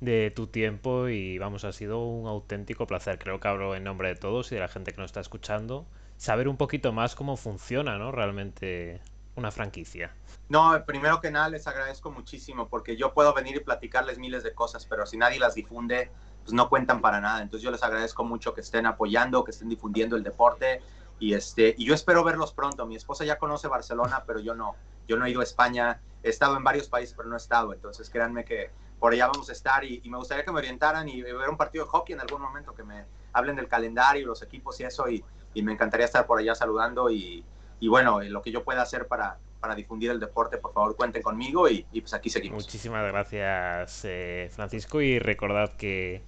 de tu tiempo y vamos, ha sido un auténtico placer. Creo que hablo en nombre de todos y de la gente que nos está escuchando. Saber un poquito más cómo funciona, ¿no? Realmente una franquicia. No, primero que nada les agradezco muchísimo porque yo puedo venir y platicarles miles de cosas, pero si nadie las difunde, pues no cuentan para nada. Entonces yo les agradezco mucho que estén apoyando, que estén difundiendo el deporte y, este, y yo espero verlos pronto. Mi esposa ya conoce Barcelona, pero yo no. Yo no he ido a España. He estado en varios países, pero no he estado. Entonces créanme que por allá vamos a estar y, me gustaría que me orientaran y ver un partido de hockey en algún momento, que me hablen del calendario, los equipos y eso. Y, y me encantaría estar por allá saludando. Y, y bueno, lo que yo pueda hacer para, para difundir el deporte, por favor cuenten conmigo y, y pues aquí seguimos. Muchísimas gracias, eh, Francisco, y recordad que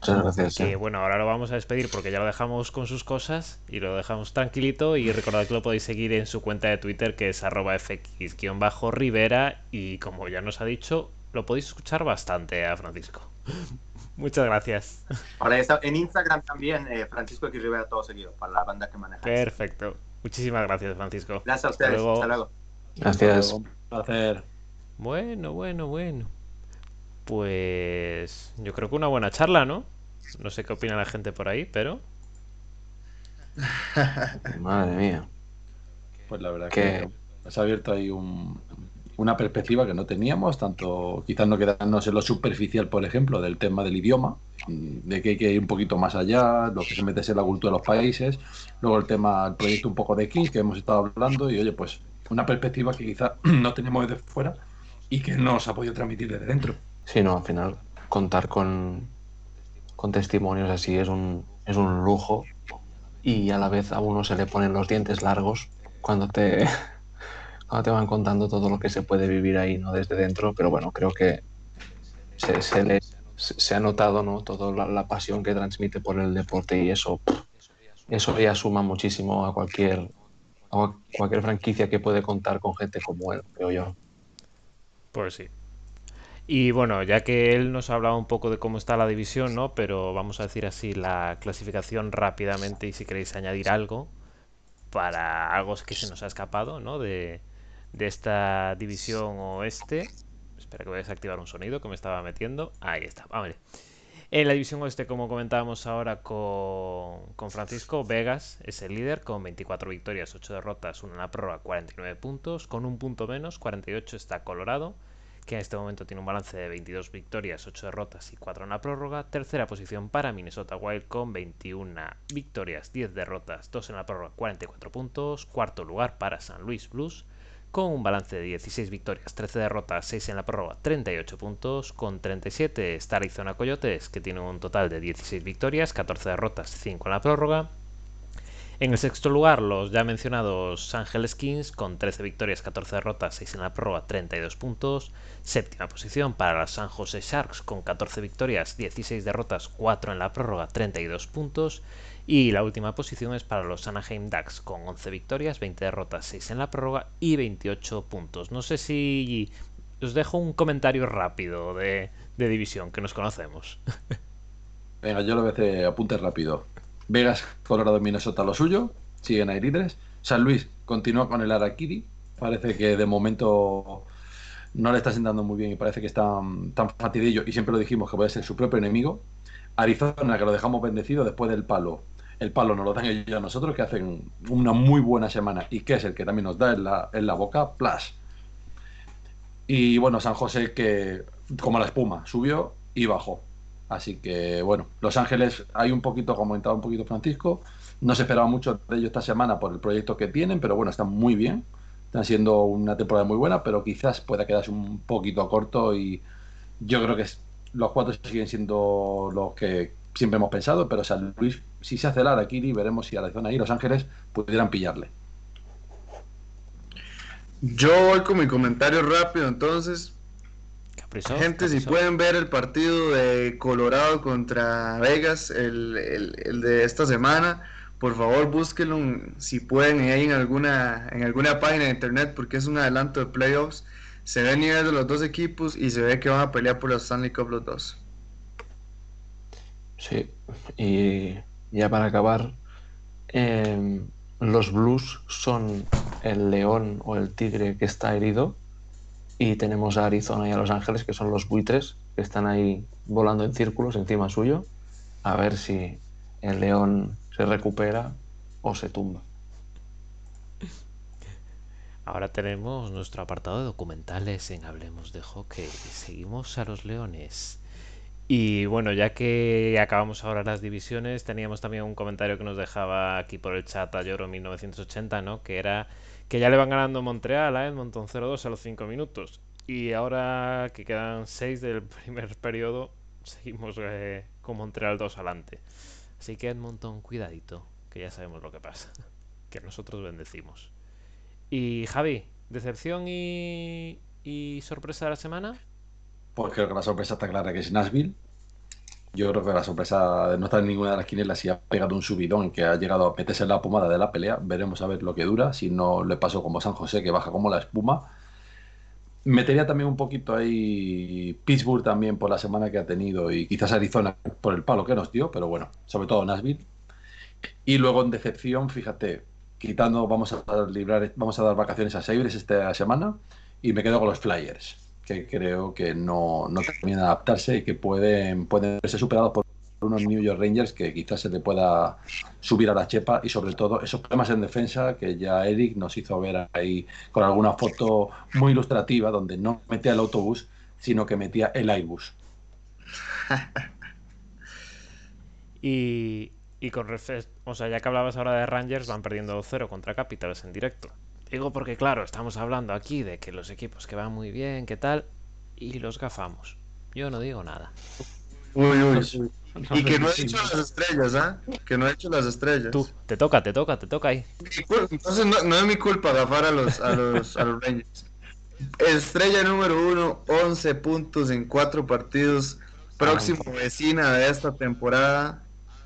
Muchas gracias. Que bueno, ahora lo vamos a despedir porque ya lo dejamos con sus cosas y lo dejamos tranquilito. Y recordad que lo podéis seguir en su cuenta de Twitter que es arroba fx-rivera. Y como ya nos ha dicho, lo podéis escuchar bastante a Francisco. Muchas gracias. Ahora está en Instagram también, eh, Francisco X Rivera, todo seguido, para la banda que maneja. Perfecto. Muchísimas gracias, Francisco. Gracias a ustedes. Hasta luego. Gracias. Un placer. Bueno, bueno, bueno. Pues yo creo que una buena charla, ¿no? No sé qué opina la gente por ahí, pero... Madre mía. Pues la verdad que, has abierto ahí una perspectiva que no teníamos, tanto quizás no quedarnos en lo superficial, por ejemplo, del tema del idioma, de que hay que ir un poquito más allá, lo que se mete en la cultura de los países, luego el tema, el proyecto un poco de Kings que hemos estado hablando, y oye, pues una perspectiva que quizás no tenemos desde fuera y que no se ha podido transmitir desde dentro. Sí, no, al final contar con, con testimonios así es un, es un lujo y a la vez a uno se le ponen los dientes largos cuando te, cuando te van contando todo lo que se puede vivir ahí, ¿no? Desde dentro, pero bueno, creo que se, se se, ha notado, ¿no? Toda la, pasión que transmite por el deporte y eso, eso ya suma muchísimo a cualquier, a cualquier franquicia que puede contar con gente como él, creo yo. Pues sí. Y bueno, ya que él nos ha hablado un poco de cómo está la división, ¿no? Pero vamos a decir así la clasificación rápidamente y si queréis añadir algo para algo que se nos ha escapado, ¿no? De, esta división oeste. Espera que voy a desactivar un sonido que me estaba metiendo. Ahí está, vamos En la división oeste, como comentábamos ahora con, con, Francisco, Vegas es el líder con 24 victorias, 8 derrotas, 1 en la prórroga, 49 puntos. Con un punto menos, 48 está Colorado que en este momento tiene un balance de 22 victorias, 8 derrotas y 4 en la prórroga. Tercera posición para Minnesota Wild con 21 victorias, 10 derrotas, 2 en la prórroga, 44 puntos. Cuarto lugar para San Luis Blues con un balance de 16 victorias, 13 derrotas, 6 en la prórroga, 38 puntos. Con 37 está Arizona Coyotes que tiene un total de 16 victorias, 14 derrotas, 5 en la prórroga. En el sexto lugar, los ya mencionados Ángeles Kings con 13 victorias, 14 derrotas, 6 en la prórroga, 32 puntos. Séptima posición para los San Jose Sharks con 14 victorias, 16 derrotas, 4 en la prórroga, 32 puntos. Y la última posición es para los Anaheim Ducks con 11 victorias, 20 derrotas, 6 en la prórroga y 28 puntos. No sé si os dejo un comentario rápido de, división, que nos conocemos. Venga, yo lo voy a hacer apunte rápido. Vegas, Colorado, Minnesota lo suyo, siguen ahí líderes. San Luis continúa con el Arakiri, parece que de momento no le está sentando muy bien y parece que está tan fatidillo y siempre lo dijimos que puede ser su propio enemigo. Arizona, que lo dejamos bendecido después del palo. El palo nos lo dan ellos a nosotros, que hacen una muy buena semana y que es el que también nos da en la, en la boca, plus. Y bueno, San José que, como la espuma, subió y bajó. Así que bueno, Los Ángeles hay un poquito, como comentaba un poquito Francisco, no se esperaba mucho de ellos esta semana por el proyecto que tienen, pero bueno, están muy bien. Están siendo una temporada muy buena, pero quizás pueda quedarse un poquito corto y yo creo que los cuatro siguen siendo los que siempre hemos pensado, pero San Luis, si se hace la Kiri, veremos si Arizona y Los Ángeles pudieran pillarle. Yo voy con mi comentario rápido, entonces. Gente, si pueden ver el partido de Colorado contra Vegas, el, el, de esta semana, por favor búsquenlo si pueden ahí en alguna, en alguna página de internet, porque es un adelanto de playoffs. Se ve el nivel de los dos equipos y se ve que van a pelear por los Stanley Cup los dos. Sí, y ya para acabar, em, los Blues son el león o el tigre que está herido y tenemos a Arizona y a Los Ángeles, que son los buitres, que están ahí volando en círculos encima suyo, a ver si el león se recupera o se tumba. Ahora tenemos nuestro apartado de documentales en Hablemos de Hockey. Seguimos a los leones. Y bueno, ya que acabamos ahora las divisiones, teníamos también un comentario que nos dejaba aquí por el chat a Lloro 1980, ¿no? Que era que ya le van ganando Montreal a Edmonton 0-2 a los 5 minutos. Y ahora que quedan 6 del primer periodo, seguimos eh, con Montreal 2 adelante. Así que Edmonton, cuidadito, que ya sabemos lo que pasa. que nosotros bendecimos. Y Javi, ¿decepción y, y sorpresa de la semana? Pues creo que la sorpresa está clara que es Nashville. Yo creo que la sorpresa no estar en ninguna de las quinielas y ha pegado un subidón que ha llegado a meterse en la pomada de la pelea. Veremos a ver lo que dura. Si no le pasó como San José, que baja como la espuma. Metería también un poquito ahí Pittsburgh también por la semana que ha tenido y quizás Arizona por el palo que nos dio, pero bueno, sobre todo Nashville. Y luego en decepción, fíjate, quitando, vamos a librar, vamos a dar vacaciones a Sabres esta semana y me quedo con los Flyers que creo que no, no terminan de adaptarse y que pueden, pueden ser superados por unos New York Rangers que quizás se le pueda subir a la chepa y sobre todo esos problemas en defensa que ya Eric nos hizo ver ahí con alguna foto muy ilustrativa donde no metía el autobús sino que metía el Airbus. y, y con o sea, ya que hablabas ahora de Rangers, van perdiendo 2-0 contra Capitals en directo. Digo porque, claro, estamos hablando aquí de que los equipos que van muy bien, qué tal, y los gafamos. Yo no digo nada. Uy, uy, y que no he hecho las estrellas, ¿ah? Que no he hecho las estrellas. Tú, te toca, te toca, te toca ahí. Entonces no, es mi culpa gafar a los, a los, a los Rangers. Estrella número uno, 11 puntos en cuatro partidos. Próximo vecina de esta temporada,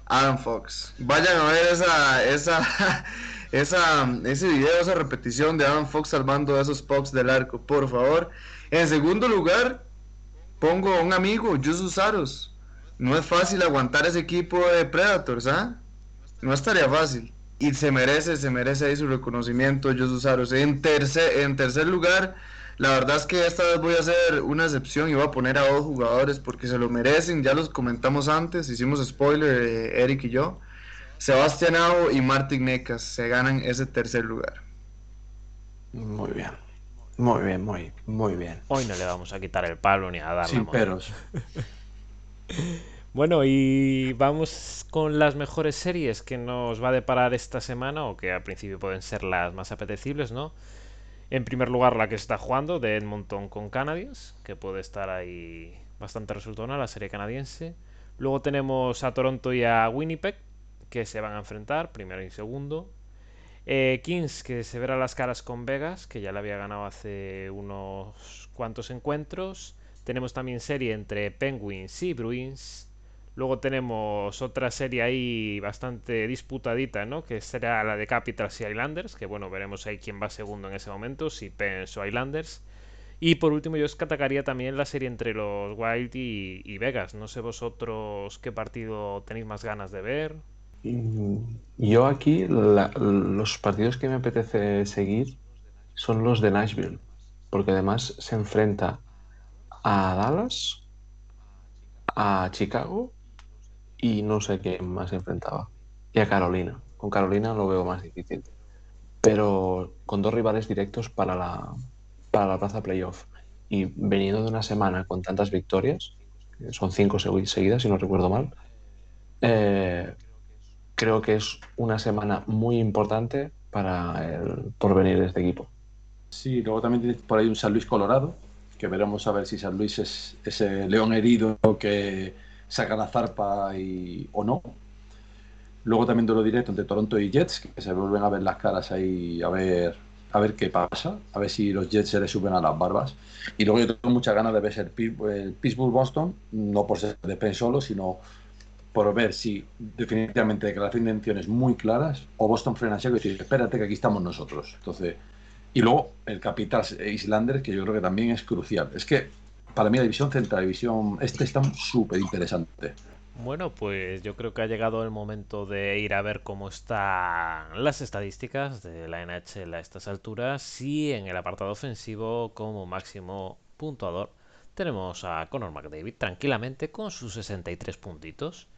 Adam Fox. Vayan a ver esa, esa, esa, ese video, esa repetición de Adam Fox salvando esos pops del arco, por favor. En segundo lugar, pongo a un amigo, Jusus Saros. No es fácil aguantar ese equipo de Predators, ¿ah? No estaría fácil. Y se merece, se merece ahí su reconocimiento, Jusus Saros. En tercer, en tercer lugar, la verdad es que esta vez voy a hacer una excepción y voy a poner a dos jugadores porque se lo merecen. Ya los comentamos antes, hicimos spoiler, eh, Eric y yo. Sebastián Avo y Martin Necas se ganan ese tercer lugar. Muy bien. Muy bien, muy, muy bien. Hoy no le vamos a quitar el palo ni a dar Sin peros. Bueno, y vamos con las mejores series que nos va a deparar esta semana, o que al principio pueden ser las más apetecibles, ¿no? En primer lugar, la que está jugando de Edmonton con Canadiens, que puede estar ahí bastante resultona, la serie canadiense. Luego tenemos a Toronto y a Winnipeg, que se van a enfrentar, primero y segundo. Eh, Kings, que se verá las caras con Vegas, que ya le había ganado hace unos cuantos encuentros. Tenemos también serie entre Penguins y Bruins. Luego tenemos otra serie ahí bastante disputadita, ¿no? Que será la de Capitals y Islanders, que bueno, veremos ahí quién va segundo en ese momento, si Pens o Islanders. Y por último yo destacaría también la serie entre los Wild y, Vegas. No sé vosotros qué partido tenéis más ganas de ver. Yo aquí los partidos que me apetece seguir son los de Nashville, porque además se enfrenta a Dallas, a Chicago y no sé qué más se enfrentaba. Y a Carolina. Con Carolina lo veo más difícil. Pero con dos rivales directos para la, para la plaza playoff. Y veniendo de una semana con tantas victorias, son cinco seguidas, si no recuerdo mal, eh, creo que es una semana muy importante para el porvenir de este equipo. Sí, luego también tienes por ahí un San Luis Colorado, que veremos a ver si San Luis es ese león herido que saca la zarpa y, o no. Luego también lo directo entre Toronto y Jets, que se vuelven a ver las caras ahí, a ver, a ver qué pasa, a ver si los Jets se les suben a las barbas. Y luego yo tengo muchas ganas de ver el, Pittsburgh-Boston, no por ser de pen solo, sino por ver si definitivamente declaración de intenciones muy claras o Boston y decir, espérate que aquí estamos nosotros. Entonces, y luego el capital Islanders, que yo creo que también es crucial. Es que para mí la división central, división este está súper interesante. Bueno, pues yo creo que ha llegado el momento de ir a ver cómo están las estadísticas de la NHL a estas alturas y en el apartado ofensivo como máximo puntuador tenemos a Conor McDavid tranquilamente con sus 63 puntitos.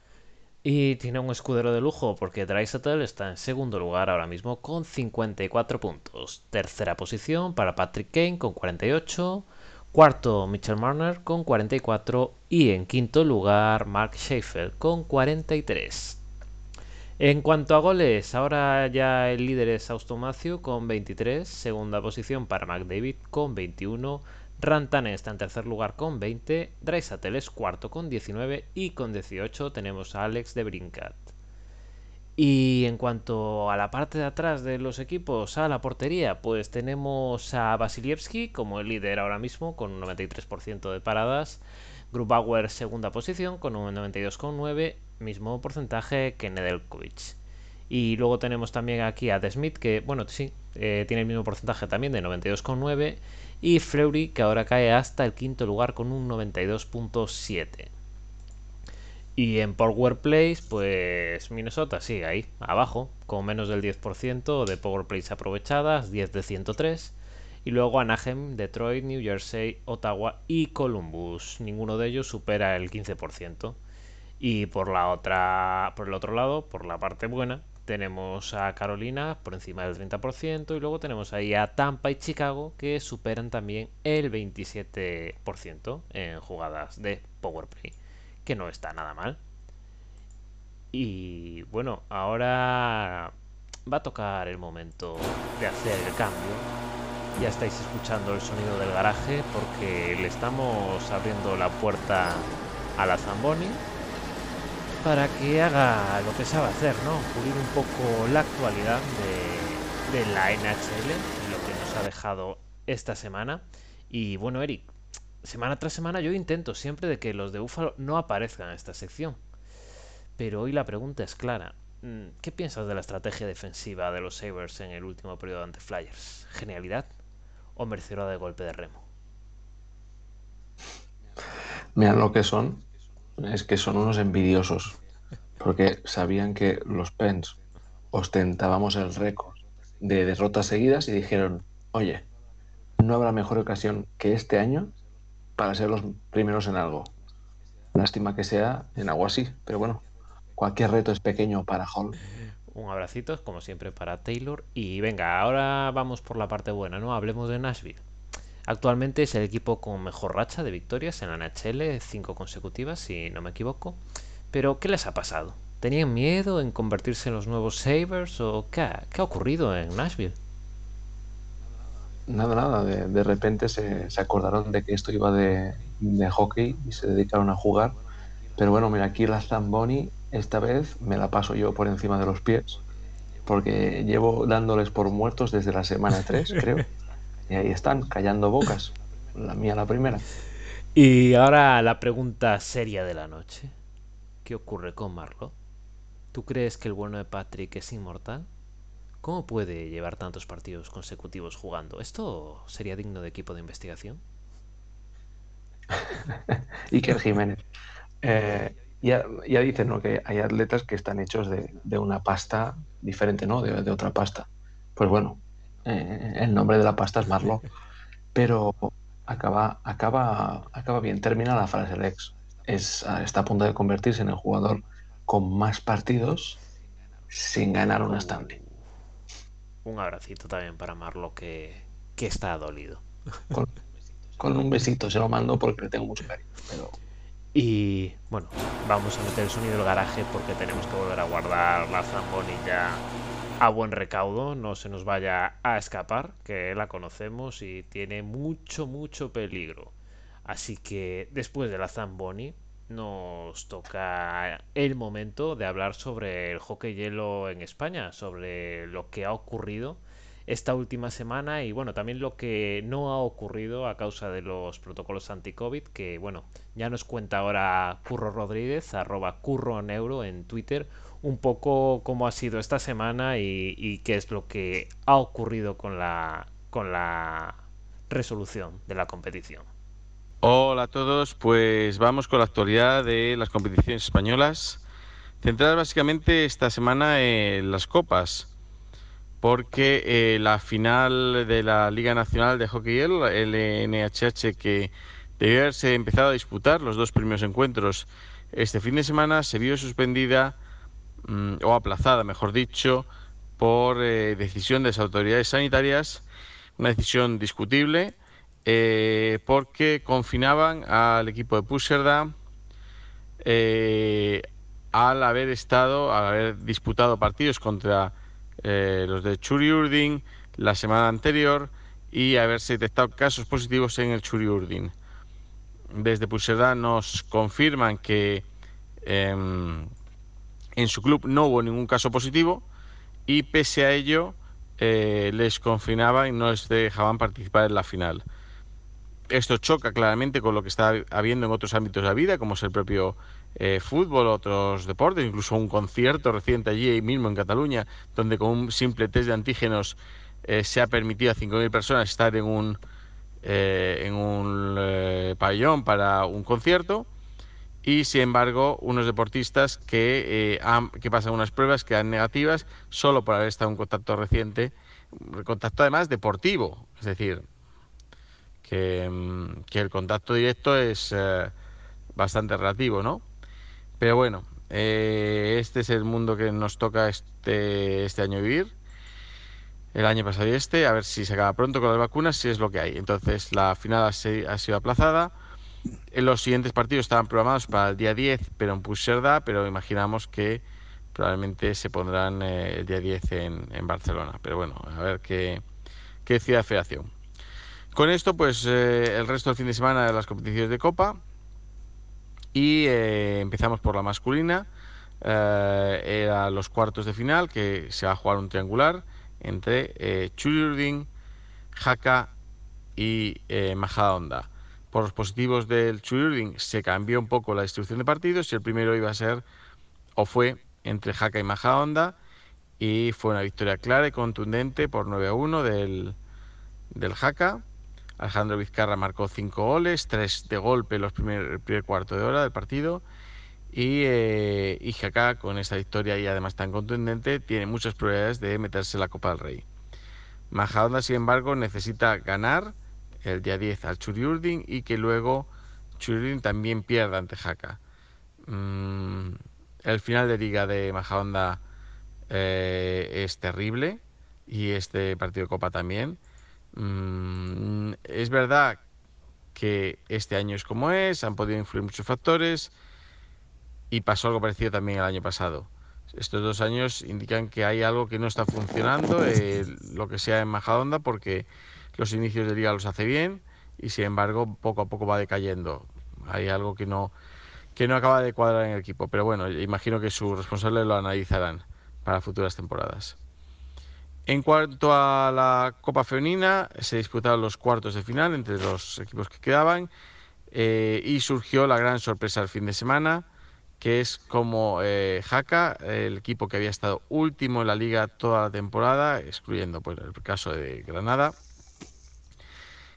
Y tiene un escudero de lujo porque Drysdale está en segundo lugar ahora mismo con 54 puntos. Tercera posición para Patrick Kane con 48. Cuarto, Mitchell Marner con 44 y en quinto lugar, Mark Schaefer con 43. En cuanto a goles, ahora ya el líder es Austomacio con 23, segunda posición para McDavid con 21, Rantanen está en tercer lugar con 20, Draisatel es cuarto con 19 y con 18 tenemos a Alex de Brincat. Y en cuanto a la parte de atrás de los equipos, a la portería, pues tenemos a Vasilievski como el líder ahora mismo con un 93% de paradas. Grubauer segunda posición con un 92,9, mismo porcentaje que Nedeljkovic. Y luego tenemos también aquí a De Smith, que, bueno, sí, eh, tiene el mismo porcentaje también de 92,9. Y Fleury, que ahora cae hasta el quinto lugar con un 92,7. Y en Power Plays, pues Minnesota sigue ahí, abajo, con menos del 10% de Power Plays aprovechadas, 10 de 103. Y luego Anaheim, Detroit, New Jersey, Ottawa y Columbus. Ninguno de ellos supera el 15%. Y por la otra, por el otro lado, por la parte buena, tenemos a Carolina por encima del 30% y luego tenemos ahí a Tampa y Chicago que superan también el 27% en jugadas de power play, que no está nada mal. Y bueno, ahora va a tocar el momento de hacer el cambio. Ya estáis escuchando el sonido del garaje porque le estamos abriendo la puerta a la Zamboni para que haga lo que sabe hacer, ¿no? Cubrir un poco la actualidad de, la NHL, lo que nos ha dejado esta semana. Y bueno, Eric, semana tras semana yo intento siempre de que los de Búfalo no aparezcan en esta sección. Pero hoy la pregunta es clara. Mm, ¿Qué piensas de la estrategia defensiva de los Sabres en el último periodo ante Flyers? ¿Genialidad o merecedora de golpe de remo? Mira lo que son es que son unos envidiosos, porque sabían que los Pens ostentábamos el récord de derrotas seguidas y dijeron, oye, no habrá mejor ocasión que este año para ser los primeros en algo. Lástima que sea en agua así, pero bueno, cualquier reto es pequeño para Hall. Un abracito, como siempre, para Taylor. Y venga, ahora vamos por la parte buena, ¿no? Hablemos de Nashville. Actualmente es el equipo con mejor racha de victorias en la NHL, cinco consecutivas, si no me equivoco. Pero, ¿qué les ha pasado? ¿Tenían miedo en convertirse en los nuevos Sabres o qué ha, ocurrido en Nashville? Nada, nada. De, repente se, acordaron de que esto iba de, hockey y se dedicaron a jugar. Pero bueno, mira, aquí la Zamboni esta vez me la paso yo por encima de los pies porque llevo dándoles por muertos desde la semana 3, creo. Y ahí están, callando bocas. La mía la primera. Y ahora la pregunta seria de la noche. ¿Qué ocurre con Marlo? ¿Tú crees que el bueno de Patrick es inmortal? ¿Cómo puede llevar tantos partidos consecutivos jugando? ¿Esto sería digno de equipo de investigación? Iker Jiménez. Eh, ya, ya, dicen ¿no? que hay atletas que están hechos de, de una pasta diferente, ¿no? De, de, otra pasta. Pues bueno, eh, el nombre de la pasta es Marlo, pero acaba, acaba, acaba bien, termina la frase Lex. Es, está a punto de convertirse en el jugador con más partidos sin ganar un Stanley. Un abracito también para Marlo que, que está dolido. Con, un besito se lo mando porque le tengo mucho cariño. Y bueno, vamos a meter el sonido del garaje porque tenemos que volver a guardar la zambonilla a buen recaudo, no se nos vaya a escapar, que la conocemos y tiene mucho, mucho peligro. Así que después de la Zamboni nos toca el momento de hablar sobre el hockey hielo en España, sobre lo que ha ocurrido esta última semana y bueno, también lo que no ha ocurrido a causa de los protocolos anti-COVID, que bueno, ya nos cuenta ahora Curro Rodríguez, arroba Curro Neuro en Twitter, un poco cómo ha sido esta semana y, qué es lo que ha ocurrido con la, con la resolución de la competición. Hola a todos, pues vamos con la actualidad de las competiciones españolas, centradas básicamente esta semana en las copas, porque eh, la final de la Liga Nacional de Hockey, el NHH, que debió haberse empezado a disputar los dos primeros encuentros este fin de semana, se vio suspendida Mm, o aplazada, mejor dicho, por eh, decisión de las autoridades sanitarias, una decisión discutible, eh, porque confinaban al equipo de Puserda eh, al haber estado, al haber disputado partidos contra los de Churi Urdin la semana anterior y haberse detectado casos positivos en el Churi Urdin. Desde Puserda nos confirman que em, en su club no hubo ningún caso positivo y pese a ello eh, les confinaban y no les dejaban participar en la final. Esto choca claramente con lo que está habiendo en otros ámbitos de la vida, como es el propio eh, fútbol, otros deportes, incluso un concierto reciente allí mismo en Cataluña, donde con un simple test de antígenos eh, se ha permitido a 5.000 personas estar en un, en un pabellón para un concierto y sin embargo unos deportistas que, eh, que pasan unas pruebas que dan negativas solo por haber estado en contacto reciente, contacto además deportivo, es decir, que, mm, el contacto directo es eh, bastante relativo, ¿no? Pero bueno, eh, este es el mundo que nos toca este, este año vivir. El año pasado y este, a ver si se acaba pronto con las vacunas, si es lo que hay. Entonces, la final ha, sido aplazada. Los siguientes partidos estaban programados para el día 10, pero en Puigcerdá, pero imaginamos que probablemente se pondrán eh, el día 10 en, Barcelona. Pero bueno, a ver qué, qué decide la federación. Con esto, pues eh, el resto del fin de semana de las competiciones de Copa. Y eh, empezamos por la masculina. Era los cuartos de final, que se va a jugar un triangular entre eh, Churiurdin, Haka y Majadahonda. Por los positivos del Churiurdin se cambió un poco la distribución de partidos y el primero iba a ser, o fue, entre Haka y Majadahonda. Y fue una victoria clara y contundente por 9 a 1 del, del Haka. Alejandro Vizcarra marcó cinco goles, tres de golpe los primer, el primer cuarto de hora del partido. Y, eh, con esta victoria y además tan contundente, tiene muchas probabilidades de meterse en la Copa del Rey. Majadahonda, sin embargo, necesita ganar el día 10 al Churiurdin y que luego Churiurdin también pierda ante Jaca. Mm, el final de liga de Majadahonda eh, es terrible y este partido de Copa también. Mm, es verdad que este año es como es, han podido influir muchos factores y pasó algo parecido también el año pasado. Estos dos años indican que hay algo que no está funcionando, eh, lo que sea en Majadonda, porque los inicios de liga los hace bien y sin embargo poco a poco va decayendo. Hay algo que no, que no acaba de cuadrar en el equipo, pero bueno, imagino que sus responsables lo analizarán para futuras temporadas. En cuanto a la Copa Femenina, se disputaron los cuartos de final entre los equipos que quedaban eh, y surgió la gran sorpresa el fin de semana, que es como eh, Jaca, el equipo que había estado último en la liga toda la temporada, excluyendo pues, el caso de Granada,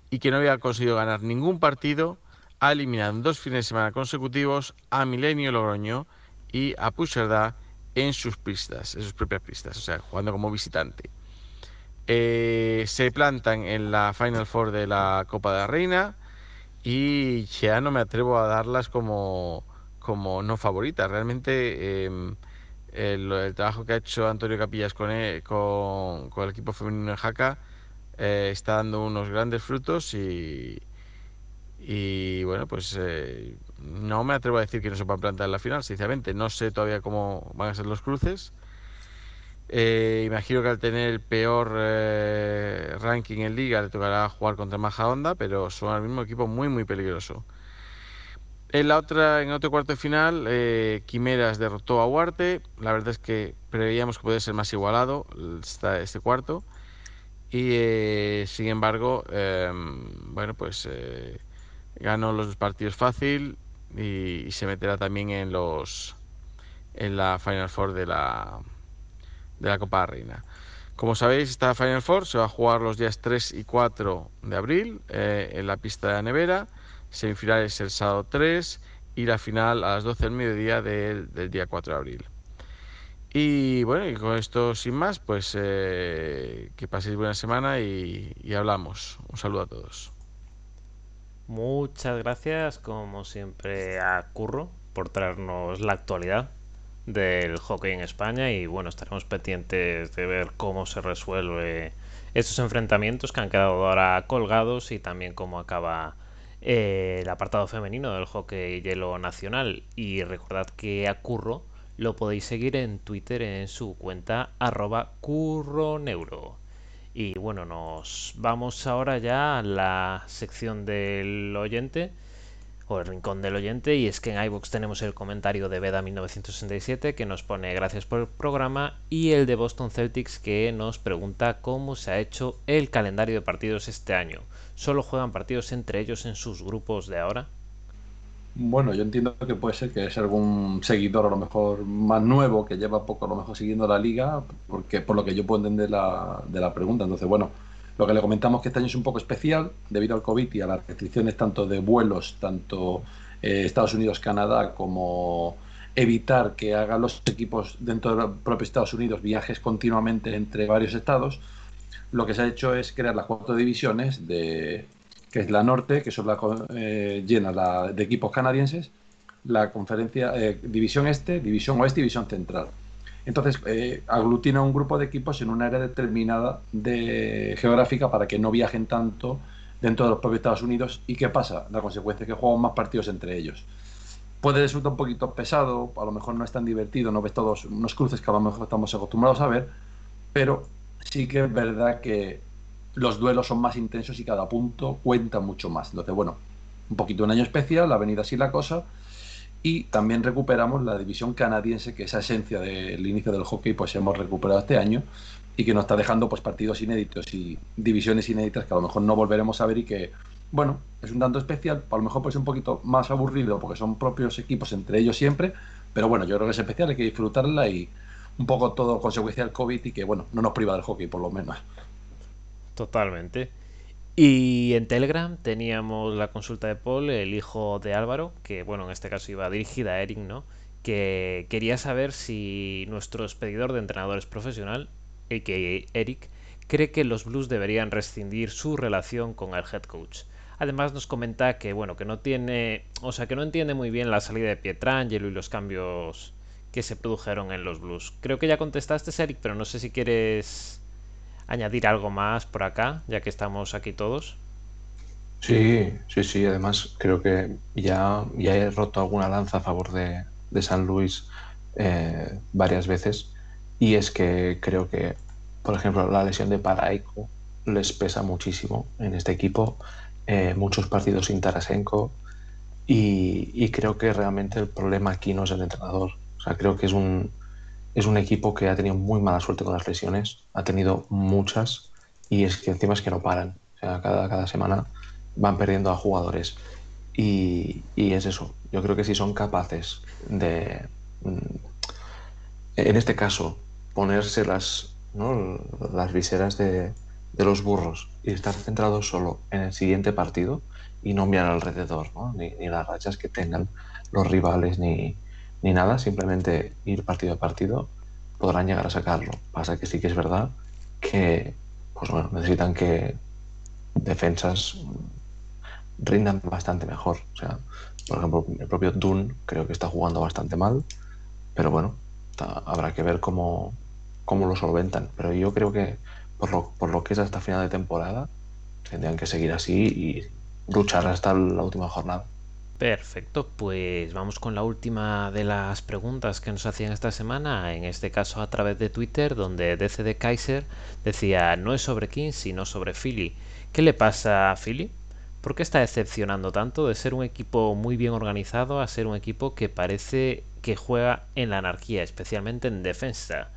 y que no había conseguido ganar ningún partido, ha eliminado en dos fines de semana consecutivos a Milenio Logroño y a Puigcerdá en sus pistas, en sus propias pistas, o sea, jugando como visitante. Eh, se plantan en la Final Four de la Copa de la Reina y ya no me atrevo a darlas como, como no favoritas. Realmente em, el, trabajo que ha hecho Antonio Capillas con, el, con, el equipo femenino de Jaca eh, está dando unos grandes frutos y, y bueno, pues eh, no me atrevo a decir que no se va a plantar en la final, sinceramente. No sé todavía cómo van a ser los cruces. Eh, imagino que al tener el peor ranking en liga le tocará jugar contra Maja Honda, pero son el mismo equipo muy muy peligroso. En la otra, en otro cuarto de final, Quimeras derrotó a Huarte. La verdad es que preveíamos que podía ser más igualado este cuarto. Y sin embargo, em, bueno, pues ganó los partidos fácil y, se meterá también en los en la Final Four de la de la Copa Reina. Como sabéis, esta Final Four se va a jugar los días 3 y 4 de abril eh, en la pista de la nevera. Semifinales el sábado 3 y la final a las 12 del mediodía del, día 4 de abril. Y bueno, y con esto sin más, pues eh, que paséis buena semana y hablamos. Un saludo a todos. Muchas gracias, como siempre, a Curro por traernos la actualidad del hockey en España y bueno, estaremos pendientes de ver cómo se resuelve estos enfrentamientos que han quedado ahora colgados y también cómo acaba eh, el apartado femenino del hockey hielo nacional y recordad que a Curro lo podéis seguir en Twitter en su cuenta arroba curroneuro. Y bueno, nos vamos ahora ya a la sección del oyente o el rincón del oyente y es que en iBox tenemos el comentario de Veda 1967 que nos pone gracias por el programa y el de Boston Celtics que nos pregunta cómo se ha hecho el calendario de partidos este año. ¿Solo juegan partidos entre ellos en sus grupos de ahora? Bueno, yo entiendo que puede ser que es algún seguidor a lo mejor más nuevo que lleva poco a lo mejor siguiendo la liga, porque por lo que yo puedo entender la, de la pregunta. Entonces, bueno, lo que le comentamos que este año es un poco especial debido al COVID y a las restricciones tanto de vuelos, tanto eh, Estados Unidos-Canadá, como evitar que hagan los equipos dentro del propio Estados Unidos viajes continuamente entre varios estados. Lo que se ha hecho es crear las cuatro divisiones de que es la norte, que son la, eh, llena de equipos canadienses, la conferencia, eh, división este, división oeste división central. Entonces, eh, aglutina un grupo de equipos en una área determinada de geográfica para que no viajen tanto dentro de los propios Estados Unidos. ¿Y qué pasa? La consecuencia es que juegan más partidos entre ellos. Puede resultar un poquito pesado, a lo mejor no es tan divertido, no ves todos unos cruces que a lo mejor estamos acostumbrados a ver, pero sí que es verdad que los duelos son más intensos y cada punto cuenta mucho más. Entonces, bueno, un poquito un año especial, la avenida así la cosa, y también recuperamos la división canadiense, que esa esencia del inicio del hockey, pues hemos recuperado este año y que nos está dejando pues partidos inéditos y divisiones inéditas que a lo mejor no volveremos a ver y que, bueno, es un tanto especial, a lo mejor pues un poquito más aburrido porque son propios equipos entre ellos siempre, pero bueno, yo creo que es especial, hay que disfrutarla y un poco todo consecuencia del COVID y que, bueno, no nos priva del hockey por lo menos. Totalmente. Y en Telegram teníamos la consulta de Paul, el hijo de Álvaro, que bueno, en este caso iba dirigida a Eric, ¿no? Que quería saber si nuestro expedidor de entrenadores profesional, que Eric, cree que los Blues deberían rescindir su relación con el head coach. Además nos comenta que bueno, que no tiene, o sea, que no entiende muy bien la salida de Pietrangelo y los cambios que se produjeron en los Blues. Creo que ya contestaste, Eric, pero no sé si quieres añadir algo más por acá, ya que estamos aquí todos. Sí, sí, sí. Además, creo que ya, ya he roto alguna lanza a favor de, San Luis eh, varias veces. Y es que creo que, por ejemplo, la lesión de Paraico les pesa muchísimo en este equipo. Eh, muchos partidos sin Tarasenko. Y, y, creo que realmente el problema aquí no es el entrenador. O sea, creo que es un, es un equipo que ha tenido muy mala suerte con las lesiones, ha tenido muchas y es que encima es que no paran. O sea, cada, cada semana van perdiendo a jugadores. Y, es eso. Yo creo que si son capaces de, mm, en este caso, ponerse las, las viseras de, los burros y estar centrados solo en el siguiente partido y no mirar alrededor, ni, ni las rachas que tengan los rivales, ni, ni nada, simplemente ir partido a partido, podrán llegar a sacarlo. Pasa que sí que es verdad que pues bueno, necesitan que defensas rindan bastante mejor. O sea, por ejemplo, el propio Dune creo que está jugando bastante mal, pero bueno, habrá que ver cómo, cómo lo solventan. Pero yo creo que por lo, por lo que es hasta final de temporada, tendrían que seguir así y luchar hasta la última jornada. Perfecto, pues vamos con la última de las preguntas que nos hacían esta semana, en este caso a través de Twitter, donde DCD Kaiser decía no es sobre King, sino sobre Philly. ¿Qué le pasa a Philly? ¿Por qué está decepcionando tanto de ser un equipo muy bien organizado a ser un equipo que parece que juega en la anarquía, especialmente en defensa?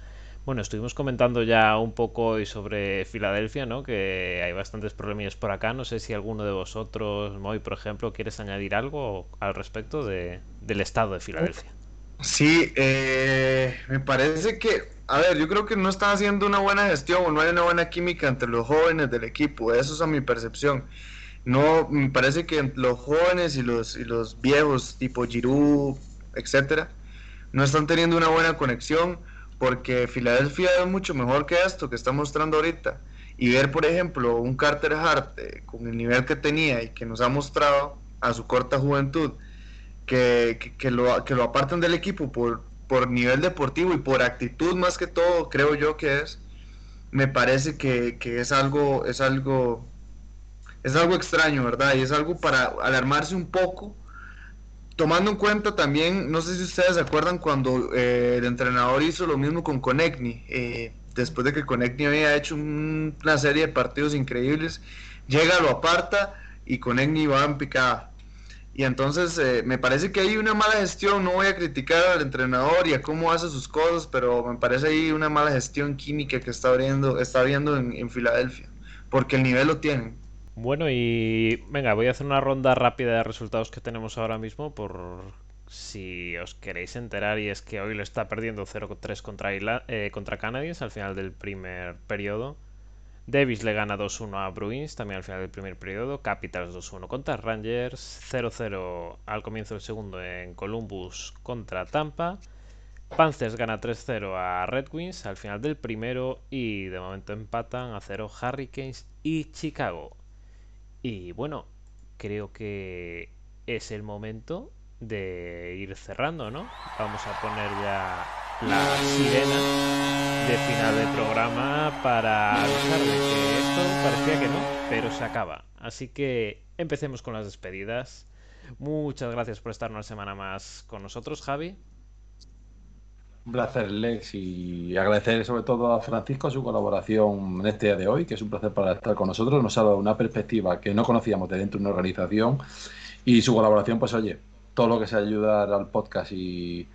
Bueno, estuvimos comentando ya un poco hoy sobre Filadelfia, ¿no? Que hay bastantes problemillas por acá. No sé si alguno de vosotros, Moy, por ejemplo, quieres añadir algo al respecto de, del estado de Filadelfia. Sí, eh, me parece que, a ver, yo creo que no están haciendo una buena gestión o no hay una buena química entre los jóvenes del equipo. Eso es a mi percepción. No, me parece que los jóvenes y los, y los viejos, tipo Giroud, etcétera, no están teniendo una buena conexión porque Filadelfia es mucho mejor que esto que está mostrando ahorita. Y ver, por ejemplo, un Carter Hart eh, con el nivel que tenía y que nos ha mostrado a su corta juventud, que, que, lo, que lo apartan del equipo por, por nivel deportivo y por actitud más que todo, creo yo que es, me parece que, que es algo, es algo, es algo extraño, ¿verdad? Y es algo para alarmarse un poco tomando en cuenta también, no sé si ustedes se acuerdan cuando eh, el entrenador hizo lo mismo con Conecni, eh, después de que Conecni había hecho una serie de partidos increíbles, llega, lo aparta y Conecni va en picada. Y entonces eh, me parece que hay una mala gestión, no voy a criticar al entrenador y a cómo hace sus cosas, pero me parece ahí una mala gestión química que está viendo, está viendo en, en Filadelfia, porque el nivel lo tienen. Bueno, y venga, voy a hacer una ronda rápida de resultados que tenemos ahora mismo por si os queréis enterar y es que hoy lo está perdiendo 0-3 contra, eh, contra Canadiens al final del primer periodo. Davis le gana 2-1 a Bruins también al final del primer periodo. Capitals 2-1 contra Rangers. 0-0 al comienzo del segundo en Columbus contra Tampa. Panthers gana 3-0 a Red Wings al final del primero y de momento empatan a 0 Hurricanes y Chicago. Y bueno, creo que es el momento de ir cerrando, ¿no? Vamos a poner ya la sirena de final del programa para avisar de que esto parecía que no, pero se acaba. Así que empecemos con las despedidas. Muchas gracias por estar una semana más con nosotros, Javi. Un placer, Lex, y agradecer sobre todo a Francisco su colaboración en este día de hoy, que es un placer para estar con nosotros. Nos ha dado una perspectiva que no conocíamos de dentro de una organización y su colaboración, pues oye, todo lo que sea ayudar al podcast y,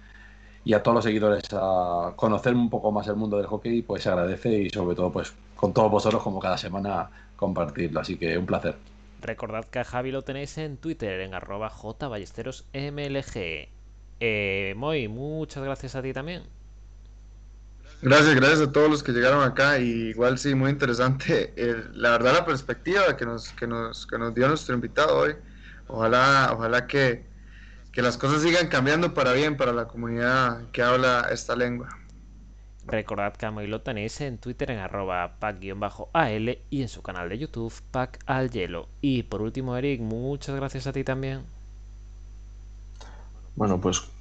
y a todos los seguidores a conocer un poco más el mundo del hockey, pues se agradece y sobre todo pues con todos vosotros como cada semana compartirlo. Así que un placer. Recordad que a Javi lo tenéis en Twitter, en arroba jballesterosmlg. Eh, Moy, muchas gracias a ti también. Gracias, gracias a todos los que llegaron acá. Y igual sí, muy interesante. la verdad, la perspectiva que nos, que nos, que nos dio nuestro invitado hoy. Ojalá, ojalá que, que las cosas sigan cambiando para bien para la comunidad que habla esta lengua. Recordad que a Moy lo tenéis en Twitter en arroba pack-al y en su canal de YouTube pack al hielo. Y por último, Eric, muchas gracias a ti también. Bueno, pues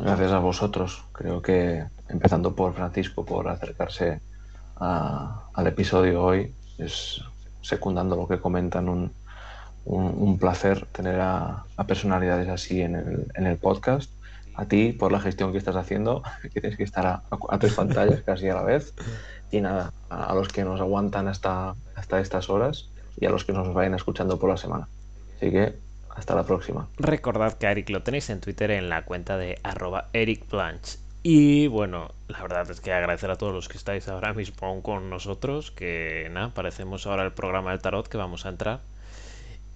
gracias a vosotros. Creo que empezando por Francisco, por acercarse al episodio hoy, es secundando lo que comentan, un, un, placer tener a, personalidades así en el, en el podcast a ti por la gestión que estás haciendo, que tienes que estar a, tres pantallas casi a la vez. Y nada, a, los que nos aguantan hasta, hasta estas horas y a los que nos vayan escuchando por la semana. Así que hasta la próxima. Recordad que a Eric lo tenéis en Twitter en la cuenta de arroba Eric Y bueno, la verdad es que agradecer a todos los que estáis ahora mismo con nosotros, que nada, parecemos ahora el programa del tarot que vamos a entrar.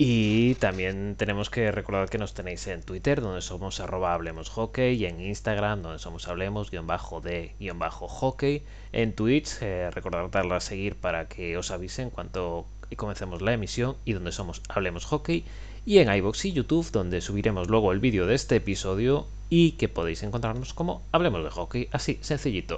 Y también tenemos que recordar que nos tenéis en Twitter, donde somos arroba hablemos hockey, y en Instagram, donde somos hablemos guion bajo de guion bajo hockey. En Twitch, eh, recordad darle a seguir para que os avisen cuando comencemos la emisión y donde somos hablemos hockey. Y en iBox y YouTube, donde subiremos luego el vídeo de este episodio y que podéis encontrarnos como hablemos de hockey, así sencillito.